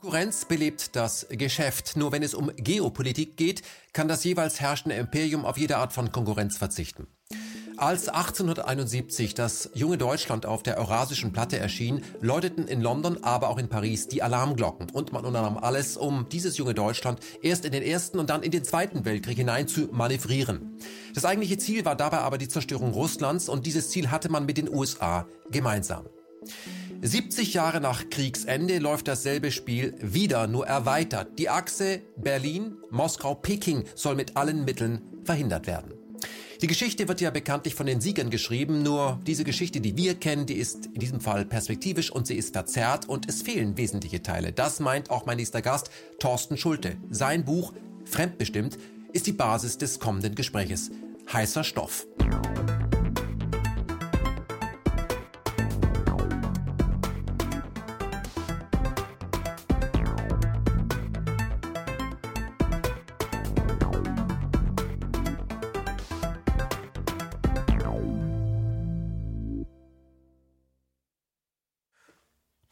Konkurrenz belebt das Geschäft. Nur wenn es um Geopolitik geht, kann das jeweils herrschende Imperium auf jede Art von Konkurrenz verzichten. Als 1871 das junge Deutschland auf der Eurasischen Platte erschien, läuteten in London, aber auch in Paris die Alarmglocken und man unternahm alles, um dieses junge Deutschland erst in den Ersten und dann in den Zweiten Weltkrieg hinein zu manövrieren. Das eigentliche Ziel war dabei aber die Zerstörung Russlands und dieses Ziel hatte man mit den USA gemeinsam. 70 Jahre nach Kriegsende läuft dasselbe Spiel wieder, nur erweitert. Die Achse Berlin, Moskau, Peking soll mit allen Mitteln verhindert werden. Die Geschichte wird ja bekanntlich von den Siegern geschrieben, nur diese Geschichte, die wir kennen, die ist in diesem Fall perspektivisch und sie ist verzerrt und es fehlen wesentliche Teile. Das meint auch mein nächster Gast, Thorsten Schulte. Sein Buch Fremdbestimmt ist die Basis des kommenden Gespräches. Heißer Stoff.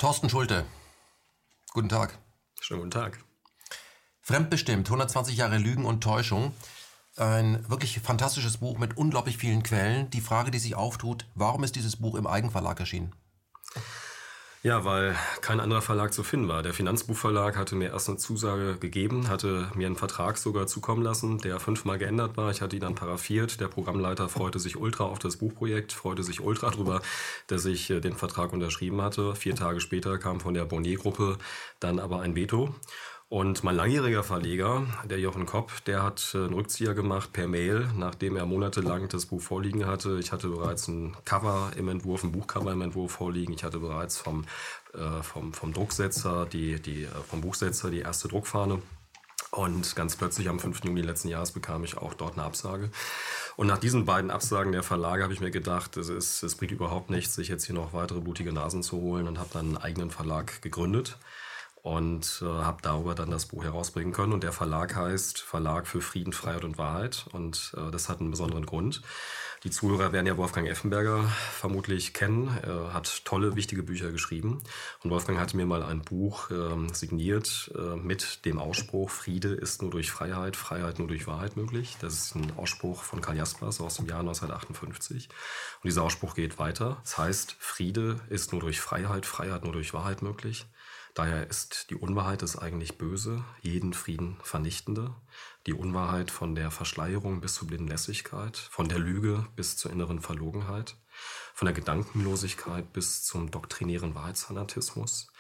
Thorsten Schulte. Guten Tag. Schönen guten Tag. Fremdbestimmt, 120 Jahre Lügen und Täuschung. Ein wirklich fantastisches Buch mit unglaublich vielen Quellen. Die Frage, die sich auftut, warum ist dieses Buch im Eigenverlag erschienen? Ja, weil kein anderer Verlag zu finden war. Der Finanzbuchverlag hatte mir erst eine Zusage gegeben, hatte mir einen Vertrag sogar zukommen lassen, der fünfmal geändert war. Ich hatte ihn dann paraffiert. Der Programmleiter freute sich ultra auf das Buchprojekt, freute sich ultra darüber, dass ich äh, den Vertrag unterschrieben hatte. Vier Tage später kam von der Bonnet-Gruppe dann aber ein Veto. Und mein langjähriger Verleger, der Jochen Kopp, der hat äh, einen Rückzieher gemacht per Mail, nachdem er monatelang das Buch vorliegen hatte. Ich hatte bereits ein Cover im Entwurf, ein Buchcover im Entwurf vorliegen. Ich hatte bereits vom, äh, vom, vom Drucksetzer, die, die, äh, vom Buchsetzer die erste Druckfahne. Und ganz plötzlich am 5. Juni letzten Jahres bekam ich auch dort eine Absage. Und nach diesen beiden Absagen der Verlage habe ich mir gedacht, es, ist, es bringt überhaupt nichts, sich jetzt hier noch weitere blutige Nasen zu holen und habe dann einen eigenen Verlag gegründet und äh, habe darüber dann das Buch herausbringen können. Und der Verlag heißt Verlag für Frieden, Freiheit und Wahrheit. Und äh, das hat einen besonderen Grund. Die Zuhörer werden ja Wolfgang Effenberger vermutlich kennen. Er hat tolle, wichtige Bücher geschrieben. Und Wolfgang hatte mir mal ein Buch äh, signiert mit dem Ausspruch, Friede ist nur durch Freiheit, Freiheit nur durch Wahrheit möglich. Das ist ein Ausspruch von Karl Jaspers aus dem Jahr 1958. Und dieser Ausspruch geht weiter. Das heißt, Friede ist nur durch Freiheit, Freiheit nur durch Wahrheit möglich. Daher ist die Unwahrheit das eigentlich Böse, jeden Frieden vernichtende. Die Unwahrheit von der Verschleierung bis zur blinden Lässigkeit, von der Lüge bis zur inneren Verlogenheit, von der Gedankenlosigkeit bis zum doktrinären Wahrheitsfanatismus,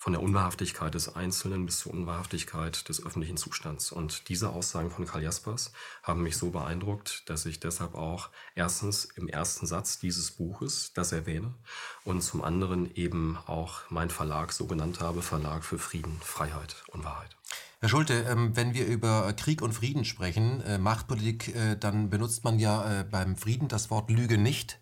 von der Unwahrhaftigkeit des Einzelnen bis zur Unwahrhaftigkeit des öffentlichen Zustands. Und diese Aussagen von Karl Jaspers haben mich so beeindruckt, dass ich deshalb auch erstens im ersten Satz dieses Buches das erwähne und zum anderen eben auch mein Verlag so genannt habe, Verlag für Frieden, Freiheit und Wahrheit. Herr Schulte, ähm, wenn wir über Krieg und Frieden sprechen, äh, Machtpolitik, äh, dann benutzt man ja äh, beim Frieden das Wort Lüge nicht.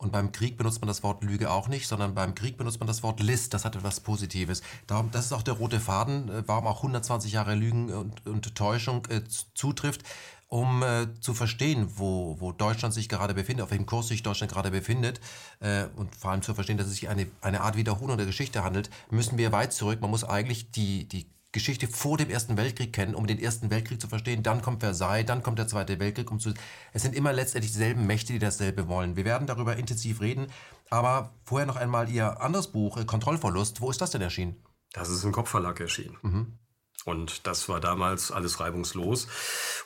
Und beim Krieg benutzt man das Wort Lüge auch nicht, sondern beim Krieg benutzt man das Wort List. Das hat etwas Positives. Darum, das ist auch der rote Faden, äh, warum auch 120 Jahre Lügen und, und Täuschung äh, zutrifft, um äh, zu verstehen, wo, wo Deutschland sich gerade befindet, auf welchem Kurs sich Deutschland gerade befindet äh, und vor allem zu verstehen, dass es sich eine, eine Art Wiederholung der Geschichte handelt, müssen wir weit zurück. Man muss eigentlich die, die Geschichte vor dem Ersten Weltkrieg kennen, um den Ersten Weltkrieg zu verstehen. Dann kommt Versailles, dann kommt der Zweite Weltkrieg. Um zu, es sind immer letztendlich dieselben Mächte, die dasselbe wollen. Wir werden darüber intensiv reden. Aber vorher noch einmal Ihr anderes Buch, äh, Kontrollverlust. Wo ist das denn erschienen? Das ist im Kopfverlag erschienen. Mhm. Und das war damals alles reibungslos.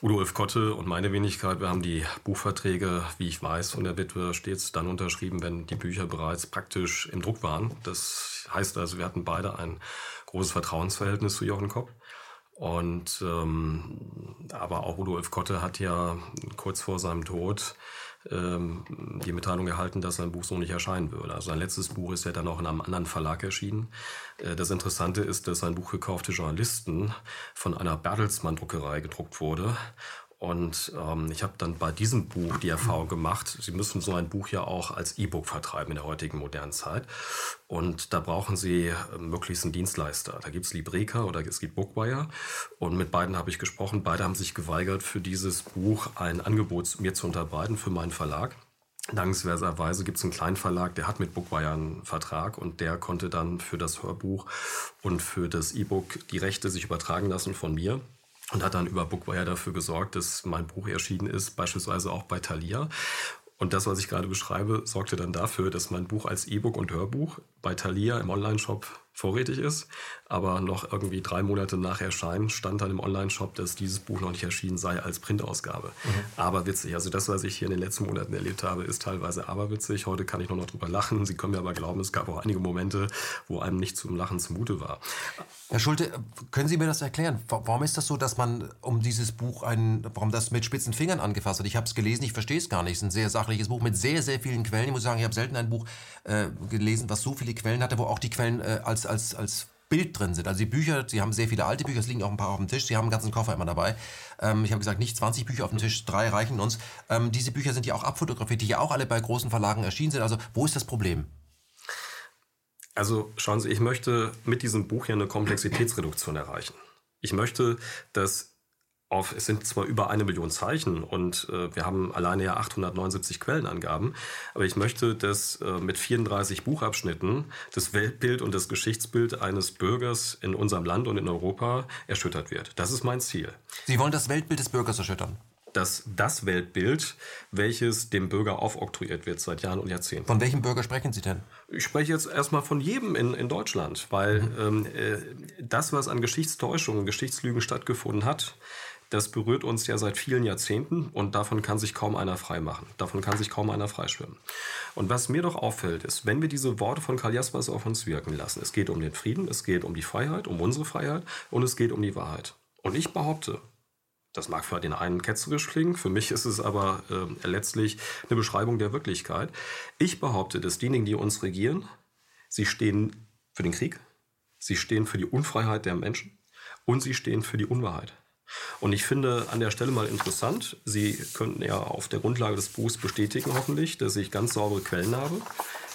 Udo Ulf Kotte und meine Wenigkeit, wir haben die Buchverträge, wie ich weiß, von der Witwe stets dann unterschrieben, wenn die Bücher bereits praktisch im Druck waren. Das heißt also, wir hatten beide ein großes Vertrauensverhältnis zu Jochen Kopp. Und ähm, aber auch Rudolf Kotte hat ja kurz vor seinem Tod ähm, die Mitteilung erhalten, dass sein Buch so nicht erscheinen würde. Also sein letztes Buch ist ja dann auch in einem anderen Verlag erschienen. Äh, das Interessante ist, dass sein Buch gekaufte Journalisten von einer Bertelsmann-Druckerei gedruckt wurde und ähm, ich habe dann bei diesem Buch die Erfahrung gemacht, Sie müssen so ein Buch ja auch als E-Book vertreiben in der heutigen modernen Zeit. Und da brauchen Sie äh, möglichst einen Dienstleister. Da gibt es Libreka oder es gibt Bookwire. Und mit beiden habe ich gesprochen. Beide haben sich geweigert, für dieses Buch ein Angebot mir zu unterbreiten, für meinen Verlag. Dankenswerterweise gibt es einen kleinen Verlag, der hat mit Bookwire einen Vertrag und der konnte dann für das Hörbuch und für das E-Book die Rechte sich übertragen lassen von mir und hat dann über Bookwire dafür gesorgt, dass mein Buch erschienen ist, beispielsweise auch bei Thalia. Und das, was ich gerade beschreibe, sorgte dann dafür, dass mein Buch als E-Book und Hörbuch bei Thalia im Onlineshop vorrätig ist. Aber noch irgendwie drei Monate nach Erscheinen stand dann im Online-Shop, dass dieses Buch noch nicht erschienen sei als Printausgabe. Mhm. Aber witzig. Also das, was ich hier in den letzten Monaten erlebt habe, ist teilweise aberwitzig. Heute kann ich nur noch drüber lachen. Sie können mir aber glauben, es gab auch einige Momente, wo einem nicht zum Lachen zumute war. Herr Schulte, können Sie mir das erklären? Warum ist das so, dass man um dieses Buch ein, warum das mit spitzen Fingern angefasst hat? Ich habe es gelesen, ich verstehe es gar nicht. Es ist ein sehr sachliches Buch mit sehr, sehr vielen Quellen. Ich muss sagen, ich habe selten ein Buch äh, gelesen, was so viele Quellen hatte, wo auch die Quellen äh, als, als, als Bild drin sind. Also die Bücher, Sie haben sehr viele alte Bücher, es liegen auch ein paar auf dem Tisch, Sie haben einen ganzen Koffer immer dabei. Ähm, ich habe gesagt, nicht 20 Bücher auf dem Tisch, drei reichen uns. Ähm, diese Bücher sind ja auch abfotografiert, die ja auch alle bei großen Verlagen erschienen sind. Also wo ist das Problem? Also schauen Sie, ich möchte mit diesem Buch ja eine Komplexitätsreduktion erreichen. Ich möchte, dass auf, es sind zwar über eine Million Zeichen und äh, wir haben alleine ja 879 Quellenangaben, aber ich möchte, dass äh, mit 34 Buchabschnitten das Weltbild und das Geschichtsbild eines Bürgers in unserem Land und in Europa erschüttert wird. Das ist mein Ziel. Sie wollen das Weltbild des Bürgers erschüttern? dass das Weltbild, welches dem Bürger aufoktroyiert wird seit Jahren und Jahrzehnten. Von welchem Bürger sprechen Sie denn? Ich spreche jetzt erstmal von jedem in, in Deutschland, weil mhm. ähm, äh, das, was an Geschichtstäuschungen, Geschichtslügen stattgefunden hat, das berührt uns ja seit vielen Jahrzehnten und davon kann sich kaum einer freimachen. Davon kann sich kaum einer freischwimmen. Und was mir doch auffällt, ist, wenn wir diese Worte von Karl Jaspers auf uns wirken lassen, es geht um den Frieden, es geht um die Freiheit, um unsere Freiheit und es geht um die Wahrheit. Und ich behaupte, das mag für den einen ketzerisch klingen, für mich ist es aber äh, letztlich eine Beschreibung der Wirklichkeit. Ich behaupte, dass diejenigen, die uns regieren, sie stehen für den Krieg, sie stehen für die Unfreiheit der Menschen und sie stehen für die Unwahrheit. Und ich finde an der Stelle mal interessant, Sie könnten ja auf der Grundlage des Buchs bestätigen hoffentlich, dass ich ganz saubere Quellen habe.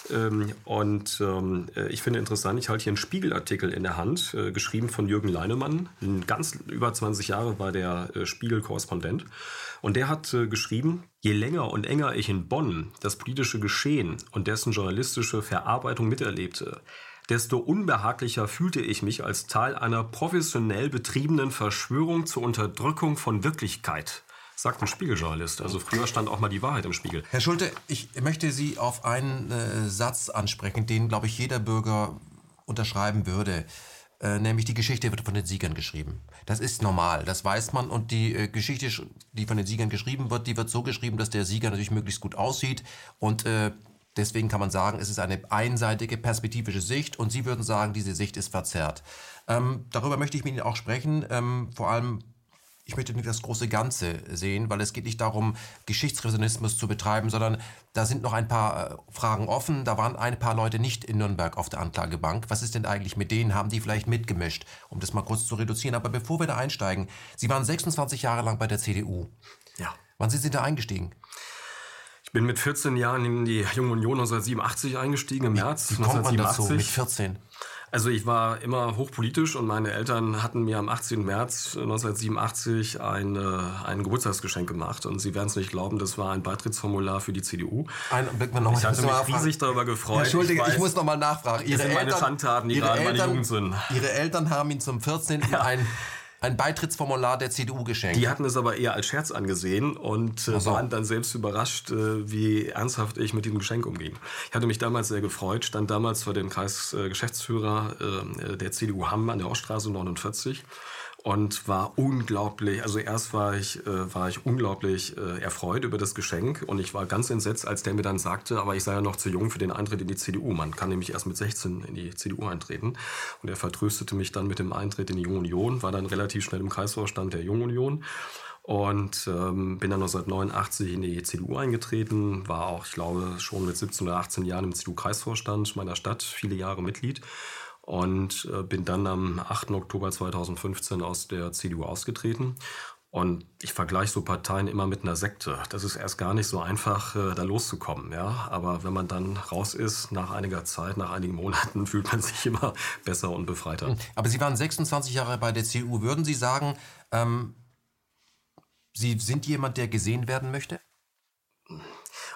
Ähm, und ähm, äh, ich finde interessant, ich halte hier einen Spiegelartikel in der Hand, äh, geschrieben von Jürgen Leinemann, ganz über 20 Jahre war der äh, Spiegel-Korrespondent. Und der hat geschrieben, je länger und enger ich in Bonn das politische Geschehen und dessen journalistische Verarbeitung miterlebte, desto unbehaglicher fühlte ich mich als Teil einer professionell betriebenen Verschwörung zur Unterdrückung von Wirklichkeit sagt ein Spiegeljournalist. Also früher stand auch mal die Wahrheit im Spiegel. Herr Schulte, ich möchte Sie auf einen äh, Satz ansprechen, den, glaube ich, jeder Bürger unterschreiben würde. Äh, nämlich die Geschichte wird von den Siegern geschrieben. Das ist normal, das weiß man. Und die äh, Geschichte, die von den Siegern geschrieben wird, die wird so geschrieben, dass der Sieger natürlich möglichst gut aussieht und äh, Deswegen kann man sagen, es ist eine einseitige perspektivische Sicht und Sie würden sagen, diese Sicht ist verzerrt. Ähm, darüber möchte ich mit Ihnen auch sprechen, ähm, vor allem ich möchte nicht das große Ganze sehen, weil es geht nicht darum, Geschichtsrevisionismus zu betreiben, sondern da sind noch ein paar äh, Fragen offen. Da waren ein paar Leute nicht in Nürnberg auf der Anklagebank. Was ist denn eigentlich mit denen? Haben die vielleicht mitgemischt, um das mal kurz zu reduzieren? Aber bevor wir da einsteigen, Sie waren 26 Jahre lang bei der CDU. Ja. Wann sind Sie da eingestiegen? Ich bin mit 14 Jahren in die Junge Union 1987 eingestiegen, im März Wie, wie kommt man dazu mit 14? Also ich war immer hochpolitisch und meine Eltern hatten mir am 18. März 1987 ein, ein Geburtstagsgeschenk gemacht und Sie werden es nicht glauben, das war ein Beitrittsformular für die CDU. Ein, noch ich hatte mich riesig darüber gefreut. Entschuldige, ich, weiß, ich muss noch mal nachfragen. Ihre das sind meine Schandtaten, die gerade meine Jugend sind. Ihre Eltern haben Ihnen zum 14. Ja. ein ein Beitrittsformular der CDU geschenkt. Die hatten es aber eher als Scherz angesehen und äh, so. waren dann selbst überrascht, äh, wie ernsthaft ich mit diesem Geschenk umging. Ich hatte mich damals sehr gefreut, stand damals vor dem Kreisgeschäftsführer äh, der CDU Hamm an der Oststraße 49 und war unglaublich, also erst war ich, äh, war ich unglaublich äh, erfreut über das Geschenk und ich war ganz entsetzt, als der mir dann sagte, aber ich sei ja noch zu jung für den Eintritt in die CDU. Man kann nämlich erst mit 16 in die CDU eintreten. Und er vertröstete mich dann mit dem Eintritt in die Junge Union, war dann relativ schnell im Kreisvorstand der Junge Union und ähm, bin dann 1989 in die CDU eingetreten, war auch, ich glaube, schon mit 17 oder 18 Jahren im CDU-Kreisvorstand meiner Stadt, viele Jahre Mitglied und äh, bin dann am 8. Oktober 2015 aus der CDU ausgetreten. Und ich vergleiche so Parteien immer mit einer Sekte. Das ist erst gar nicht so einfach, äh, da loszukommen. Ja? Aber wenn man dann raus ist, nach einiger Zeit, nach einigen Monaten, fühlt man sich immer besser und befreiter. Hm. Aber Sie waren 26 Jahre bei der CDU. Würden Sie sagen, ähm, Sie sind jemand, der gesehen werden möchte?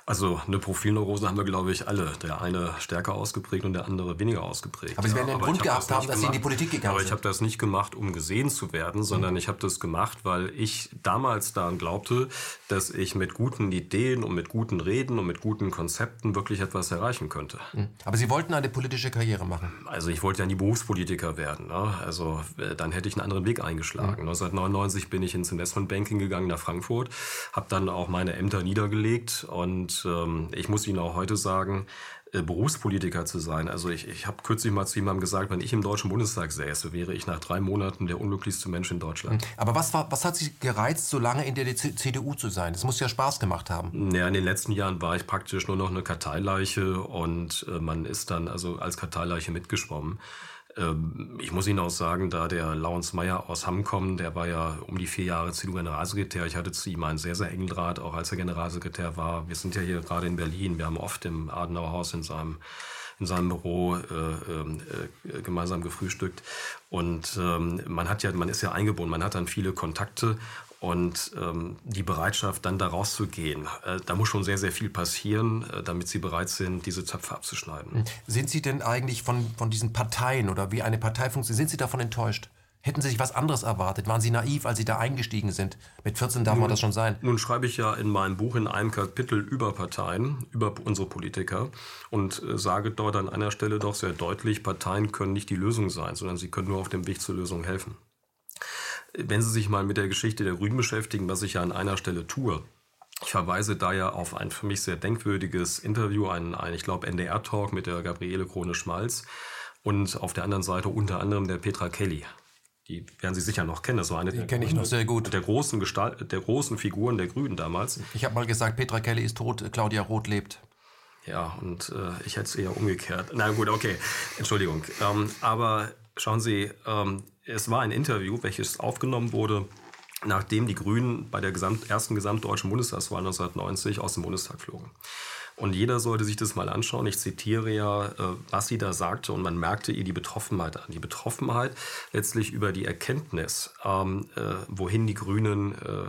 Also eine Profilneurose haben wir, glaube ich, alle. Der eine stärker ausgeprägt und der andere weniger ausgeprägt. Aber Sie werden ja, einen Grund gehabt haben, dass Sie in die Politik gegangen aber sind. Aber ich habe das nicht gemacht, um gesehen zu werden, sondern mhm. ich habe das gemacht, weil ich damals daran glaubte, dass ich mit guten Ideen und mit guten Reden und mit guten Konzepten wirklich etwas erreichen könnte. Mhm. Aber Sie wollten eine politische Karriere machen? Also ich wollte ja nie Berufspolitiker werden. Ne? Also äh, dann hätte ich einen anderen Weg eingeschlagen. Mhm. 1999 bin ich ins Investmentbanking gegangen nach Frankfurt, habe dann auch meine Ämter niedergelegt und ähm, ich muss Ihnen auch heute sagen, äh, Berufspolitiker zu sein. Also ich, ich habe kürzlich mal zu jemandem gesagt, wenn ich im Deutschen Bundestag säße, wäre ich nach drei Monaten der unglücklichste Mensch in Deutschland. Hm. Aber was, war, was hat Sie gereizt, so lange in der CDU zu sein? Das muss ja Spaß gemacht haben. Ja, in den letzten Jahren war ich praktisch nur noch eine Karteileiche und äh, man ist dann also als Karteileiche mitgeschwommen. Ähm, ich muss Ihnen auch sagen, da der Laurens Meyer aus Hamm kommt, der war ja um die vier Jahre CDU-Generalsekretär. Ich hatte zu ihm einen sehr, sehr engen Draht, auch als er Generalsekretär war. Wir sind ja hier gerade in Berlin. Wir haben oft im Adenauerhaus in seinem in seinem Büro äh, ähm, äh, gemeinsam gefrühstückt und ähm, man hat ja man ist ja eingebunden man hat dann viele Kontakte und ähm, die Bereitschaft, dann da rauszugehen, äh, da muss schon sehr, sehr viel passieren, äh, damit sie bereit sind, diese Zöpfe abzuschneiden. Sind Sie denn eigentlich von, von diesen Parteien oder wie eine Partei funktioniert, sind Sie davon enttäuscht? Hätten Sie sich was anderes erwartet? Waren Sie naiv, als Sie da eingestiegen sind? Mit 14 darf nun, man das schon sein. Nun schreibe ich ja in meinem Buch in einem Kapitel über Parteien, über unsere Politiker und äh, sage dort an einer Stelle doch sehr deutlich, Parteien können nicht die Lösung sein, sondern sie können nur auf dem Weg zur Lösung helfen. Wenn Sie sich mal mit der Geschichte der Grünen beschäftigen, was ich ja an einer Stelle tue, ich verweise da ja auf ein für mich sehr denkwürdiges Interview, ein, ein ich glaube, NDR-Talk mit der Gabriele Krone-Schmalz und auf der anderen Seite unter anderem der Petra Kelly. Die werden Sie sicher noch kennen. Das war eine die kenne ich noch sehr gut. Der großen, Gestalt, der großen Figuren der Grünen damals. Ich habe mal gesagt, Petra Kelly ist tot, Claudia Roth lebt. Ja, und äh, ich hätte es eher umgekehrt. Na gut, okay, Entschuldigung. Ähm, aber schauen Sie, ähm, es war ein Interview, welches aufgenommen wurde, nachdem die Grünen bei der Gesamt, ersten gesamtdeutschen Bundestagswahl 1990 aus dem Bundestag flogen. Und jeder sollte sich das mal anschauen. Ich zitiere ja, äh, was sie da sagte, und man merkte ihr die Betroffenheit an. Die Betroffenheit letztlich über die Erkenntnis, ähm, äh, wohin die Grünen äh,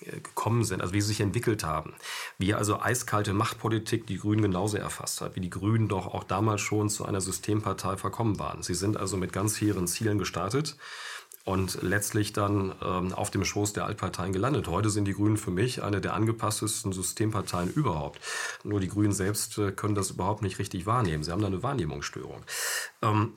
gekommen sind, also wie sie sich entwickelt haben. Wie also eiskalte Machtpolitik die Grünen genauso erfasst hat, wie die Grünen doch auch damals schon zu einer Systempartei verkommen waren. Sie sind also mit ganz hehren Zielen gestartet und letztlich dann ähm, auf dem Schoß der Altparteien gelandet. Heute sind die Grünen für mich eine der angepasstesten Systemparteien überhaupt. Nur die Grünen selbst äh, können das überhaupt nicht richtig wahrnehmen. Sie haben da eine Wahrnehmungsstörung. Ähm,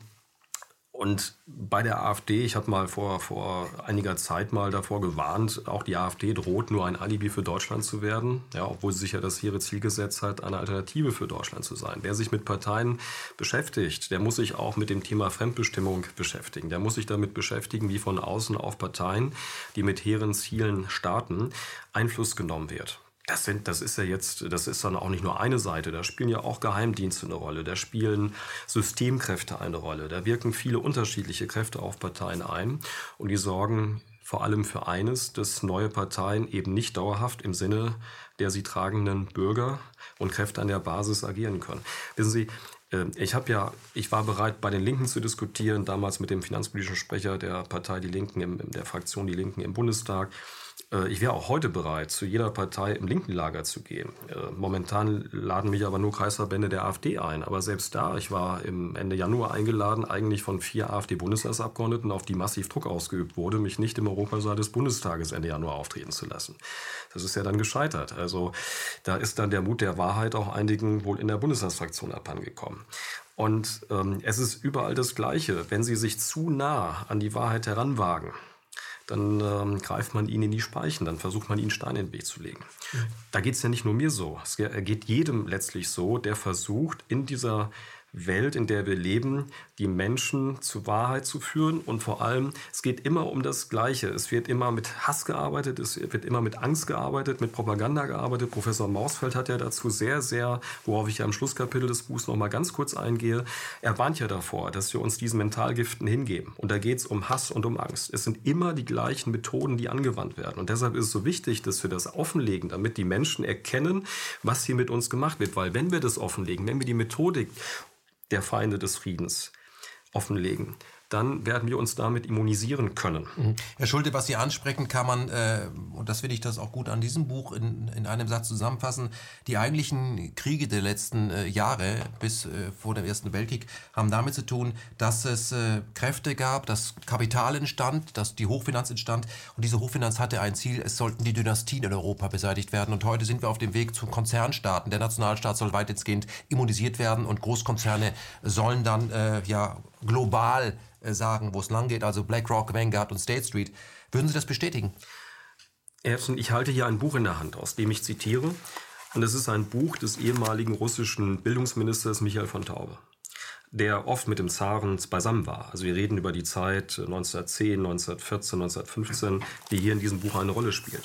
und bei der AfD, ich habe mal vor, vor einiger Zeit mal davor gewarnt, auch die AfD droht nur ein Alibi für Deutschland zu werden, ja, obwohl sie sich ja das hehre Ziel gesetzt hat, eine Alternative für Deutschland zu sein. Wer sich mit Parteien beschäftigt, der muss sich auch mit dem Thema Fremdbestimmung beschäftigen. Der muss sich damit beschäftigen, wie von außen auf Parteien, die mit hehren Zielen starten, Einfluss genommen wird. Das, sind, das ist ja jetzt, das ist dann auch nicht nur eine Seite. Da spielen ja auch Geheimdienste eine Rolle. Da spielen Systemkräfte eine Rolle. Da wirken viele unterschiedliche Kräfte auf Parteien ein. Und die sorgen vor allem für eines, dass neue Parteien eben nicht dauerhaft im Sinne der sie tragenden Bürger und Kräfte an der Basis agieren können. Wissen Sie, äh, ich habe ja, ich war bereit, bei den Linken zu diskutieren, damals mit dem finanzpolitischen Sprecher der Partei Die Linken, im, der Fraktion Die Linken im Bundestag. Äh, ich wäre auch heute bereit, zu jeder Partei im linken Lager zu gehen. Äh, momentan laden mich aber nur Kreisverbände der AfD ein. Aber selbst da, ich war im Ende Januar eingeladen, eigentlich von vier AfD-Bundestagsabgeordneten, auf die massiv Druck ausgeübt wurde, mich nicht im Europasaal des Bundestages Ende Januar auftreten zu lassen. Das ist ja dann gescheitert. Also da ist dann der Mut der Wahrheit auch einigen wohl in der Bundestagsfraktion abhandengekommen. Und ähm, es ist überall das Gleiche. Wenn Sie sich zu nah an die Wahrheit heranwagen, dann ähm, greift man ihn in die Speichen, dann versucht man ihn Steine in den Weg zu legen. Mhm. Da geht es ja nicht nur mir so, es geht jedem letztlich so, der versucht, in dieser Welt, in der wir leben, die Menschen zur Wahrheit zu führen. Und vor allem, es geht immer um das Gleiche. Es wird immer mit Hass gearbeitet, es wird immer mit Angst gearbeitet, mit Propaganda gearbeitet. Professor Mausfeld hat ja dazu sehr, sehr, worauf ich ja im Schlusskapitel des Buchs noch mal ganz kurz eingehe, er warnt ja davor, dass wir uns diesen Mentalgiften hingeben. Und da geht es um Hass und um Angst. Es sind immer die gleichen Methoden, die angewandt werden. Und deshalb ist es so wichtig, dass wir das offenlegen, damit die Menschen erkennen, was hier mit uns gemacht wird. Weil wenn wir das offenlegen, wenn wir die Methodik der Feinde des Friedens offenlegen, dann werden wir uns damit immunisieren können. Mhm. Herr Schulte, was Sie ansprechen, kann man, äh, und das finde ich das auch gut an diesem Buch, in, in einem Satz zusammenfassen. Die eigentlichen Kriege der letzten äh, Jahre bis äh, vor dem Ersten Weltkrieg haben damit zu tun, dass es äh, Kräfte gab, dass Kapital entstand, dass die Hochfinanz entstand. Und diese Hochfinanz hatte ein Ziel, es sollten die Dynastien in Europa beseitigt werden. Und heute sind wir auf dem Weg zu Konzernstaaten. Der Nationalstaat soll weitestgehend immunisiert werden und Großkonzerne sollen dann äh, ja global äh, sagen, wo es lang geht, also BlackRock, Vanguard und State Street. Würden Sie das bestätigen? Erstens, ich halte hier ein Buch in der Hand, aus dem ich zitiere. Und es ist ein Buch des ehemaligen russischen Bildungsministers Michael von Taube, der oft mit dem Zaren beisammen war. Also wir reden über die Zeit 1910, 1914, 1915, die hier in diesem Buch eine Rolle spielt.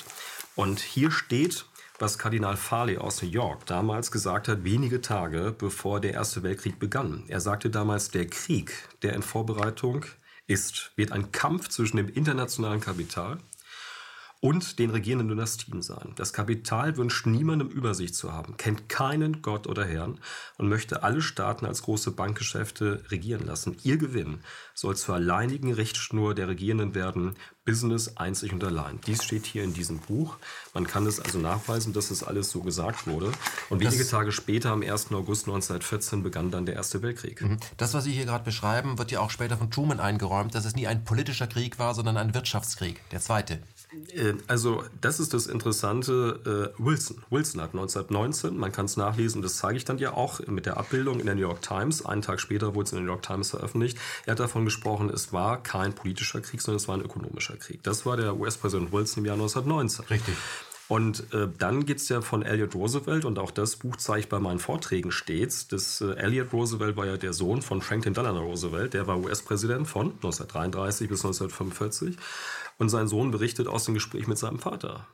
Und hier steht, was Kardinal Farley aus New York damals gesagt hat, wenige Tage bevor der Erste Weltkrieg begann. Er sagte damals, der Krieg, der in Vorbereitung ist, wird ein Kampf zwischen dem internationalen Kapital und den regierenden Dynastien sein. Das Kapital wünscht niemandem Übersicht zu haben, kennt keinen Gott oder Herrn und möchte alle Staaten als große Bankgeschäfte regieren lassen. Ihr Gewinn soll zur alleinigen Richtschnur der Regierenden werden, Business einzig und allein. Dies steht hier in diesem Buch. Man kann es also nachweisen, dass es alles so gesagt wurde. Und wenige das, Tage später, am 1. August 1914, begann dann der Erste Weltkrieg. Mhm. Das, was Sie hier gerade beschreiben, wird ja auch später von Truman eingeräumt, dass es nie ein politischer Krieg war, sondern ein Wirtschaftskrieg, der zweite. Äh, also das ist das Interessante. Äh, Wilson. Wilson hat 1919, man kann es nachlesen, das zeige ich dann ja auch mit der Abbildung in der New York Times. Einen Tag später wurde es in der New York Times veröffentlicht. Er hat davon gesprochen, es war kein politischer Krieg, sondern es war ein ökonomischer Krieg. Das war der US-Präsident Wilson im Jahr 1919. Richtig. Und äh, dann es ja von Elliot Roosevelt, und auch das Buch zeige ich bei meinen Vorträgen stets. Das, äh, Elliot Roosevelt war ja der Sohn von Franklin Delano Roosevelt, der war US-Präsident von 1933 bis 1945. Und sein Sohn berichtet aus dem Gespräch mit seinem Vater.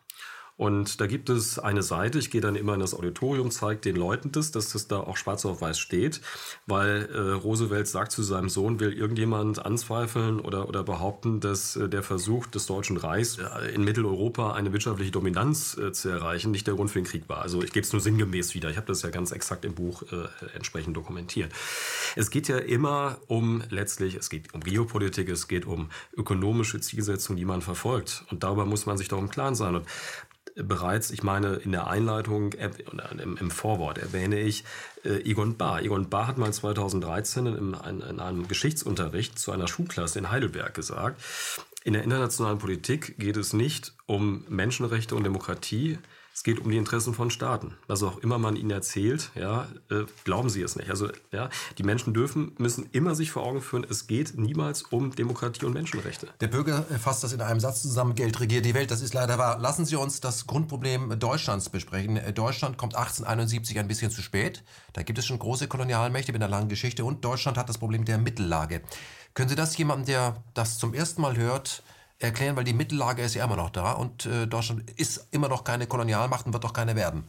Und da gibt es eine Seite, ich gehe dann immer in das Auditorium, zeige den Leuten das, dass das da auch schwarz auf weiß steht, weil äh, Roosevelt sagt zu seinem Sohn, will irgendjemand anzweifeln oder, oder behaupten, dass äh, der Versuch des Deutschen Reichs äh, in Mitteleuropa eine wirtschaftliche Dominanz äh, zu erreichen nicht der Grund für den Krieg war. Also ich gebe es nur sinngemäß wieder. Ich habe das ja ganz exakt im Buch äh, entsprechend dokumentiert. Es geht ja immer um letztlich, es geht um Geopolitik, es geht um ökonomische Zielsetzungen, die man verfolgt. Und darüber muss man sich doch im Klaren sein. Und bereits, ich meine, in der Einleitung, im, Vorwort erwähne ich äh, Egon Bahr. Egon Bahr hat mal 2013 in, in, in einem Geschichtsunterricht zu einer Schulklasse in Heidelberg gesagt, in der internationalen Politik geht es nicht um Menschenrechte und Demokratie, es geht um die Interessen von Staaten. Was auch immer man ihnen erzählt, ja, äh, glauben sie es nicht. Also, ja, die Menschen dürfen, müssen immer sich vor Augen führen, es geht niemals um Demokratie und Menschenrechte. Der Bürger fasst das in einem Satz zusammen, Geld regiert die Welt. Das ist leider wahr. Lassen Sie uns das Grundproblem Deutschlands besprechen. Deutschland kommt 1871 ein bisschen zu spät. Da gibt es schon große Kolonialmächte mit einer langen Geschichte und Deutschland hat das Problem der Mittellage. Können Sie das jemandem, der das zum ersten Mal hört, erklären, weil die Mittellage ist ja immer noch da und äh, Deutschland ist immer noch keine Kolonialmacht und wird auch keine werden.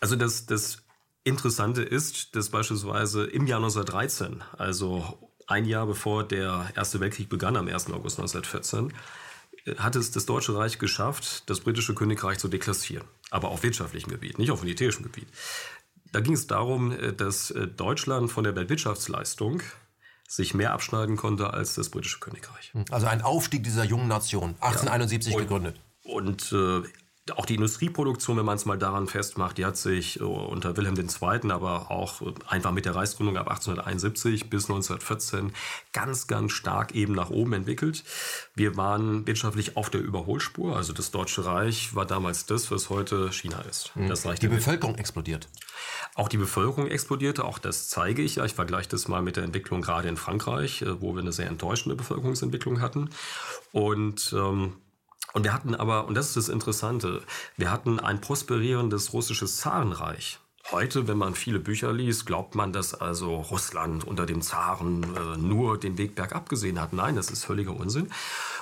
Also das, das Interessante ist, dass beispielsweise im Jahr 1913, also ein Jahr bevor der Erste Weltkrieg begann, am 1. August 1914, äh, hat es das Deutsche Reich geschafft, das britische Königreich zu deklassieren. Aber auf wirtschaftlichem Gebiet, nicht auf militärischem Gebiet. Da ging es darum, äh, dass äh, Deutschland von der Weltwirtschaftsleistung sich mehr abschneiden konnte als das britische Königreich. Also ein Aufstieg dieser jungen Nation, 1871 ja. und, gegründet. Und äh, auch die Industrieproduktion, wenn man es mal daran festmacht, die hat sich äh, unter Wilhelm II., aber auch äh, einfach mit der Reichsgründung ab 1871 bis 1914 ganz, ganz stark eben nach oben entwickelt. Wir waren wirtschaftlich auf der Überholspur. Also das Deutsche Reich war damals das, was heute China ist. Mhm. Das Reich die Bevölkerung explodiert. Auch die Bevölkerung explodierte, auch das zeige ich ja. Ich vergleiche das mal mit der Entwicklung gerade in Frankreich, äh, wo wir eine sehr enttäuschende Bevölkerungsentwicklung hatten. Und ähm, und wir hatten aber, und das ist das Interessante, wir hatten ein prosperierendes russisches Zarenreich. Heute, wenn man viele Bücher liest, glaubt man, dass also Russland unter dem Zaren äh, nur den Weg bergab gesehen hat. Nein, das ist völliger Unsinn.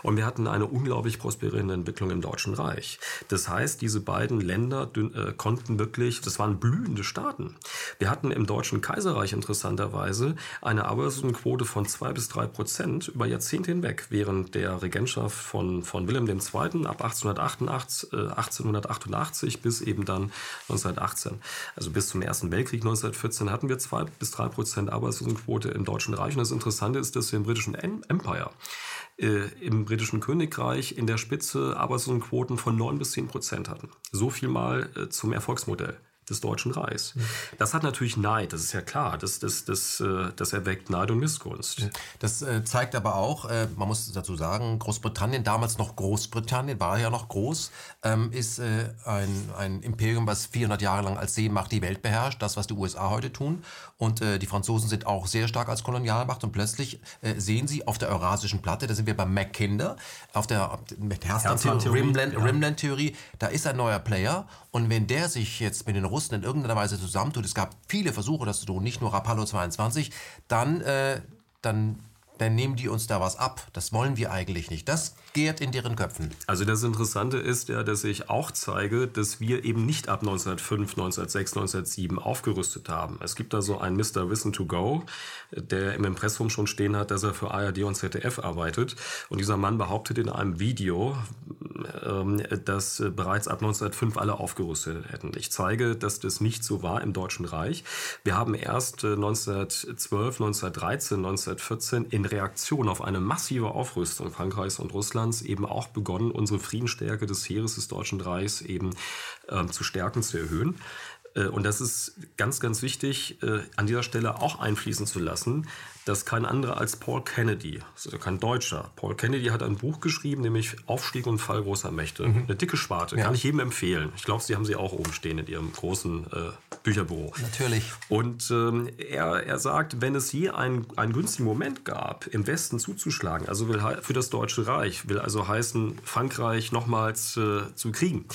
Und wir hatten eine unglaublich prosperierende Entwicklung im Deutschen Reich. Das heißt, diese beiden Länder äh, konnten wirklich, das waren blühende Staaten. Wir hatten im Deutschen Kaiserreich interessanterweise eine Arbeitslosenquote von zwei bis drei Prozent über Jahrzehnte hinweg, während der Regentschaft von, von Wilhelm II. ab 1888, äh, 1888 bis eben dann 1918. Also bis zum Ersten Weltkrieg 1914 hatten wir zwei bis drei Prozent Arbeitslosenquote im Deutschen Reich. Und das Interessante ist, dass wir im britischen Empire äh, im britischen Königreich in der Spitze Arbeitslosenquoten von 9 bis 10 Prozent hatten. So viel mal äh, zum Erfolgsmodell des Deutschen Reichs. Das hat natürlich Neid, das ist ja klar. Das, das, das, äh, das erweckt Neid und Missgunst. Das äh, zeigt aber auch, äh, man muss dazu sagen, Großbritannien, damals noch Großbritannien, war ja noch groß, ähm, ist ein, ein Imperium, was 400 Jahre lang als Seemacht die Welt beherrscht, das, was die USA heute tun. Und die Franzosen sind auch sehr stark als Kolonialmacht und plötzlich sehen sie auf der Eurasischen Platte, da sind wir bei Mackinder, auf der Herzland-Theorie, Rimland-Theorie, ja. da ist ein neuer Player und wenn der sich jetzt mit den Russen in irgendeiner Weise zusammentut, es gab viele Versuche, das zu tun, nicht nur Rapallo 22, dann, äh, dann dann nehmen die uns da was ab. Das wollen wir eigentlich nicht. Das geht in deren Köpfen. Also das Interessante ist ja, dass ich auch zeige, dass wir eben nicht ab 1905, 1906, 1907 aufgerüstet haben. Es gibt da so einen Mr. Wissen to Go, der im Impressum schon stehen hat, dass er für ARD und ZDF arbeitet. Und dieser Mann behauptet in einem Video, ähm, dass bereits ab 1905 alle aufgerüstet hätten. Ich zeige, dass das nicht so war im Deutschen Reich. Wir haben erst 1912, 1913, 1914 in Reaktion auf eine massive Aufrüstung Frankreichs und Russlands eben auch begonnen, unsere Friedensstärke des Heeres des Deutschen Reichs eben äh, zu stärken, zu erhöhen. Äh, und das ist ganz, ganz wichtig, äh, an dieser Stelle auch einfließen zu lassen, dass kein anderer als Paul Kennedy, also kein Deutscher, Paul Kennedy hat ein Buch geschrieben, nämlich Aufstieg und Fall großer Mächte. Mhm. Eine dicke Sparte, ja. kann ich jedem empfehlen. Ich glaube, Sie haben sie auch oben stehen in Ihrem großen äh, Bücherbüro. Natürlich. Und ähm, er, er sagt, wenn es je einen, einen günstigen Moment gab, im Westen zuzuschlagen, also will für das Deutsche Reich, will also heißen, Frankreich nochmals äh, zu kriegen,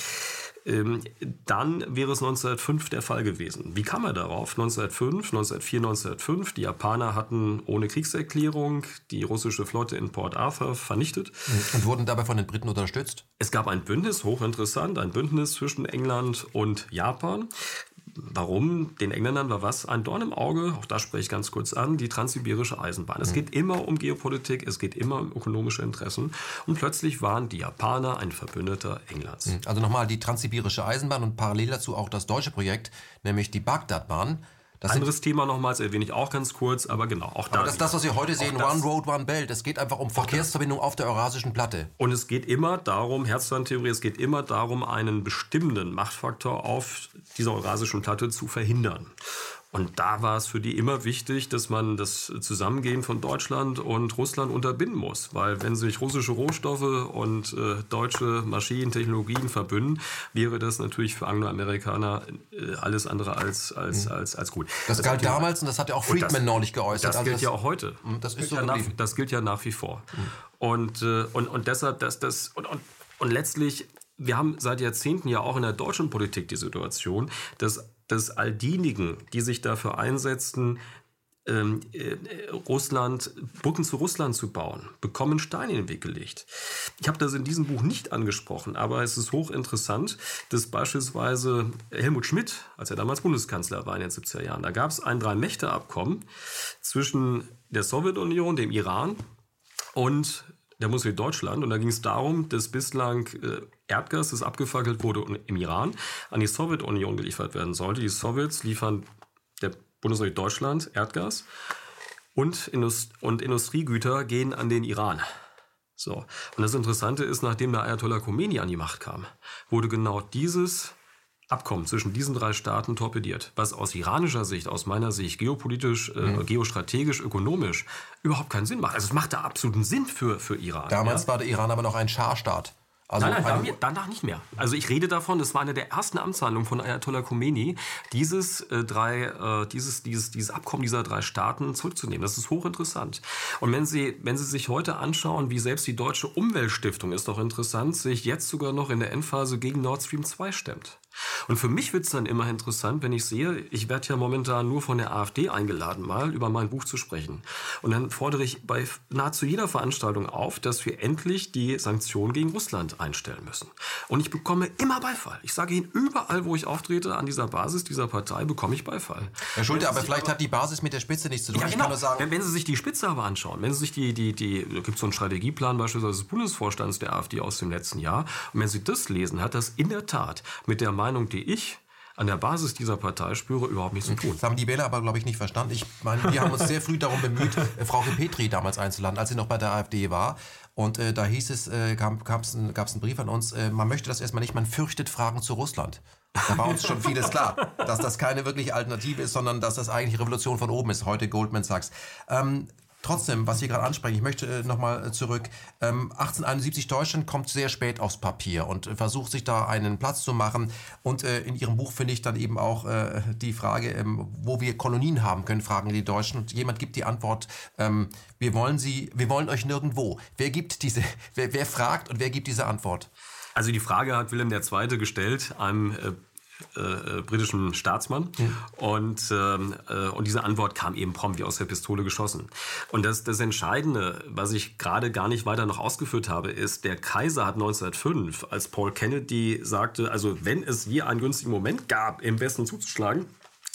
dann wäre es 1905 der Fall gewesen. Wie kam er darauf? 1905, 1904, 1905, die Japaner hatten ohne Kriegserklärung die russische Flotte in Port Arthur vernichtet. Und wurden dabei von den Briten unterstützt? Es gab ein Bündnis, hochinteressant, ein Bündnis zwischen England und Japan. Warum? Den Engländern war was? Ein Dorn im Auge, auch das spreche ich ganz kurz an, die transsibirische Eisenbahn. Es mhm. geht immer um Geopolitik, es geht immer um ökonomische Interessen. Und plötzlich waren die Japaner ein Verbündeter Englands. Mhm. Also nochmal die transsibirische Eisenbahn und parallel dazu auch das deutsche Projekt, nämlich die Bagdadbahn. Das Anderes Thema nochmals erwähne ich auch ganz kurz, aber genau, auch da. Aber das ist das, was wir heute sehen, One Road, One Belt. Es geht einfach um Verkehrsverbindung auf der Eurasischen Platte. Und es geht immer darum, Herzlandtheorie, es geht immer darum, einen bestimmenden Machtfaktor auf dieser Eurasischen Platte zu verhindern. Und da war es für die immer wichtig, dass man das Zusammengehen von Deutschland und Russland unterbinden muss. Weil wenn sich russische Rohstoffe und äh, deutsche Maschinen, Technologien verbünden, wäre das natürlich für Angloamerikaner äh, alles andere als, als, mhm. als, als gut. Das, das galt damals und das hat ja auch Friedman das, neulich geäußert. Das gilt also ja auch heute. Mhm, das, ist so ja nach, das gilt ja nach wie vor. Mhm. Und, äh, und, und deshalb, dass das, und, und, und letztlich, wir haben seit Jahrzehnten ja auch in der deutschen Politik die Situation, dass dass all diejenigen, die sich dafür einsetzten, ähm, äh, Russland, Brücken zu Russland zu bauen, bekommen Steine in den Weg gelegt. Ich habe das in diesem Buch nicht angesprochen, aber es ist hochinteressant, dass beispielsweise Helmut Schmidt, als er damals Bundeskanzler war in den 70er Jahren, da gab es ein Drei-Mächte-Abkommen zwischen der Sowjetunion, dem Iran und der Muslim Deutschland. Und da ging es darum, dass bislang äh, Erdgas, das abgefackelt wurde im Iran, an die Sowjetunion geliefert werden sollte. Die Sowjets liefern der Bundesrepublik Deutschland Erdgas und, Indust und Industriegüter gehen an den Iran. So. Und das Interessante ist, nachdem der Ayatollah Khomeini an die Macht kam, wurde genau dieses Abkommen zwischen diesen drei Staaten torpediert, was aus iranischer Sicht, aus meiner Sicht geopolitisch, äh, mhm. geostrategisch, ökonomisch überhaupt keinen Sinn macht. Also es macht da absoluten Sinn für, für Iran. Damals ja? war der Iran aber noch ein Schahstaat. Also nein, nein, danach, danach nicht mehr. Also ich rede davon, das war eine der ersten Amtshandlungen von Ayatollah Khomeini, dieses, äh, drei, äh, dieses, dieses, dieses Abkommen dieser drei Staaten zurückzunehmen. Das ist hochinteressant. Und wenn Sie, wenn Sie sich heute anschauen, wie selbst die Deutsche Umweltstiftung, ist doch interessant, sich jetzt sogar noch in der Endphase gegen Nord Stream 2 stemmt. Und für mich wird es dann immer interessant, wenn ich sehe, ich werde ja momentan nur von der AfD eingeladen, mal über mein Buch zu sprechen. Und dann fordere ich bei nahezu jeder Veranstaltung auf, dass wir endlich die Sanktionen gegen Russland einstellen müssen. Und ich bekomme immer Beifall. Ich sage Ihnen, überall, wo ich auftrete, an dieser Basis dieser Partei, bekomme ich Beifall. Herr Schulte, aber vielleicht aber, hat die Basis mit der Spitze nichts zu tun. Ja, genau. Ich kann nur sagen, wenn, wenn, Sie sich die Spitze aber anschauen, wenn Sie sich die, die, die, da gibt es so einen Strategieplan beispielsweise des Bundesvorstands der AfD aus dem letzten Jahr, und wenn Sie das lesen, hat das in der Tat mit der Meinung, die ich an der Basis dieser Parteispüre überhaupt nichts zu tun. Das haben die Wähler aber, glaube ich, nicht verstanden. Ich meine, wir haben uns sehr früh darum bemüht, äh, Frau Petri damals einzuladen, als sie noch bei der AfD war. Und äh, da hieß es, äh, gab es einen, einen Brief an uns, äh, man möchte das erstmal nicht, man fürchtet Fragen zu Russland. Da war uns schon vieles klar, dass das keine wirkliche Alternative ist, sondern dass das eigentlich Revolution von oben ist, heute Goldman Sachs. Ähm, Trotzdem, was Sie gerade ansprechen, ich möchte äh, nochmal äh, zurück. Ähm, 1871 Deutschland kommt sehr spät aufs Papier und äh, versucht sich da einen Platz zu machen. Und äh, in Ihrem Buch finde ich dann eben auch äh, die Frage, ähm, wo wir Kolonien haben können, fragen die Deutschen. Und jemand gibt die Antwort, ähm, wir wollen sie, wir wollen euch nirgendwo. Wer gibt diese, wer, wer fragt und wer gibt diese Antwort? Also die Frage hat Wilhelm II. gestellt, einem äh, äh, britischen Staatsmann. Mhm. Und, ähm, äh, und diese Antwort kam eben prompt wie aus der Pistole geschossen. Und das, das Entscheidende, was ich gerade gar nicht weiter noch ausgeführt habe, ist, der Kaiser hat 1905, als Paul Kennedy sagte, also wenn es je einen günstigen Moment gab, im Westen zuzuschlagen,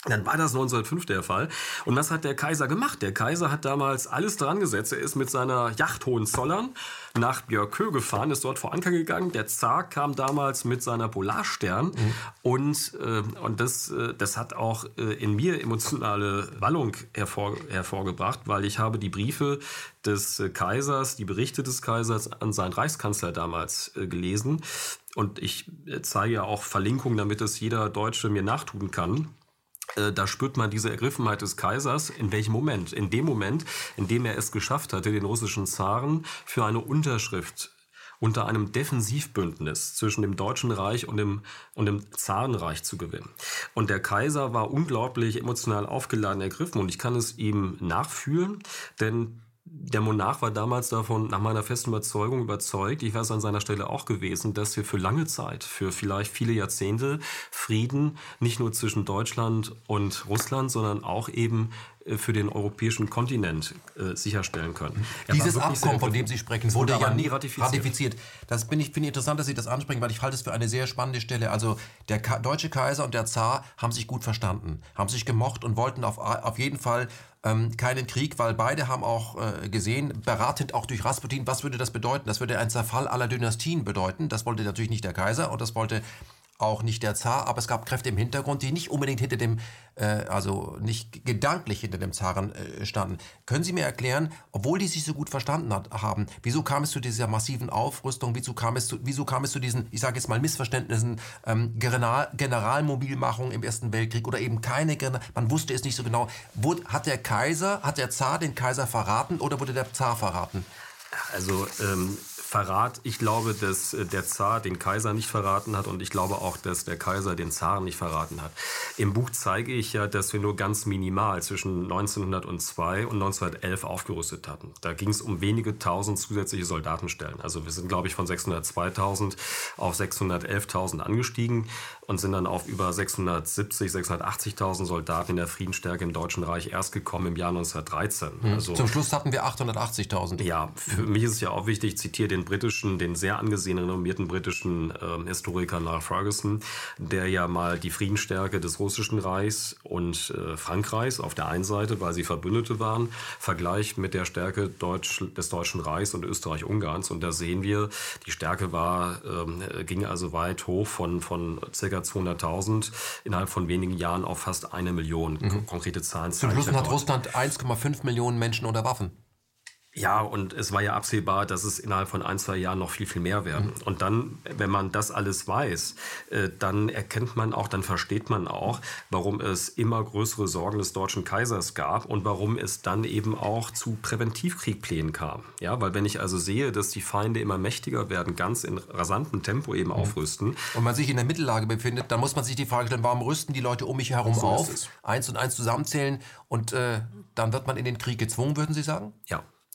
dann war das 1905 der Fall. Und was hat der Kaiser gemacht? Der Kaiser hat damals alles dran gesetzt. Er ist mit seiner Yacht Hohenzollern nach Björkö gefahren, ist dort vor Anker gegangen. Der Zar kam damals mit seiner Polarstern. Mhm. Und, äh, und das, äh, das hat auch äh, in mir emotionale Wallung hervor, hervorgebracht, weil ich habe die Briefe des äh, Kaisers, die Berichte des Kaisers an seinen Reichskanzler damals äh, gelesen. Und ich äh, zeige ja auch Verlinkungen, damit es jeder Deutsche mir nachtun kann. Äh, da spürt man diese Ergriffenheit des Kaisers. In welchem Moment? In dem Moment, in dem er es geschafft hatte, den russischen Zaren für eine Unterschrift unter einem Defensivbündnis zwischen dem Deutschen Reich und dem, und dem Zarenreich zu gewinnen. Und der Kaiser war unglaublich emotional aufgeladen ergriffen und ich kann es ihm nachfühlen, denn der Monarch war damals davon, nach meiner festen Überzeugung, überzeugt, ich wäre es an seiner Stelle auch gewesen, dass wir für lange Zeit, für vielleicht viele Jahrzehnte Frieden nicht nur zwischen Deutschland und Russland, sondern auch eben äh, für den europäischen Kontinent äh, sicherstellen können. Er Dieses Abkommen, von dem Sie sprechen, wurde, wurde ja nie ratifiziert. ratifiziert. Das bin ich, finde ich interessant, dass Sie das ansprechen, weil ich halte es für eine sehr spannende Stelle. Also der Ka deutsche Kaiser und der Zar haben sich gut verstanden, haben sich gemocht und wollten auf, auf jeden Fall ähm, keinen Krieg, weil beide haben auch äh, gesehen, beratend auch durch Rasputin, was würde das bedeuten? Das würde ein Zerfall aller Dynastien bedeuten. Das wollte natürlich nicht der Kaiser und das wollte auch nicht der Zar, aber es gab Kräfte im Hintergrund, die nicht unbedingt hinter dem, äh, also nicht gedanklich hinter dem Zaren äh, standen. Können Sie mir erklären, obwohl die sich so gut verstanden hat, haben, wieso kam es zu dieser massiven Aufrüstung, wieso kam es zu, wieso kam es zu diesen, ich sage jetzt mal Missverständnissen, ähm, General, Generalmobilmachung im Ersten Weltkrieg oder eben keine, man wusste es nicht so genau. Wurde, hat der Kaiser, hat der Zar den Kaiser verraten oder wurde der Zar verraten? Also ähm, Verrat. Ich glaube, dass äh, der Zar den Kaiser nicht verraten hat und ich glaube auch, dass der Kaiser den Zaren nicht verraten hat. Im Buch zeige ich ja, dass wir nur ganz minimal zwischen 1902 und 1911 aufgerüstet hatten. Da ging es um wenige tausend zusätzliche Soldatenstellen. Also wir sind, glaube ich, von 602.000 auf 611.000 angestiegen und sind dann auf über 670, 680.000 Soldaten in der Friedensstärke im Deutschen Reich erst gekommen im Jahr 1913. Mhm. Also, Zum Schluss hatten wir 880.000. Ja, für mich ist es ja auch wichtig, ich zitiere den britischen, den sehr angesehenen, renommierten britischen äh, Historiker Niall Ferguson, der ja mal die Friedensstärke des Russischen Reichs und äh, Frankreichs auf der einen Seite, weil sie Verbündete waren, vergleicht mit der Stärke Deutsch, des Deutschen Reichs und Österreich-Ungarns. Und da sehen wir, die Stärke war, äh, ging also weit hoch von, von ca. 200.000 innerhalb von wenigen Jahren auf fast eine Million. Mhm. Konkrete Zahlen. Zum Schluss hat Russland 1,5 Millionen Menschen unter Waffen. Ja, und es war ja absehbar, dass es innerhalb von ein, zwei Jahren noch viel, viel mehr werden. Mhm. Und dann, wenn man das alles weiß, äh, dann erkennt man auch, dann versteht man auch, warum es immer größere Sorgen des deutschen Kaisers gab und warum es dann eben auch zu Präventivkriegplänen kam. Ja, weil wenn ich also sehe, dass die Feinde immer mächtiger werden, ganz in rasantem Tempo eben mhm. aufrüsten. Und man sich in der Mittellage befindet, dann muss man sich die Frage stellen, warum rüsten die Leute um mich herum so auf? Eins und eins zusammenzählen und äh, dann wird man in den Krieg gezwungen, würden Sie sagen? Ja.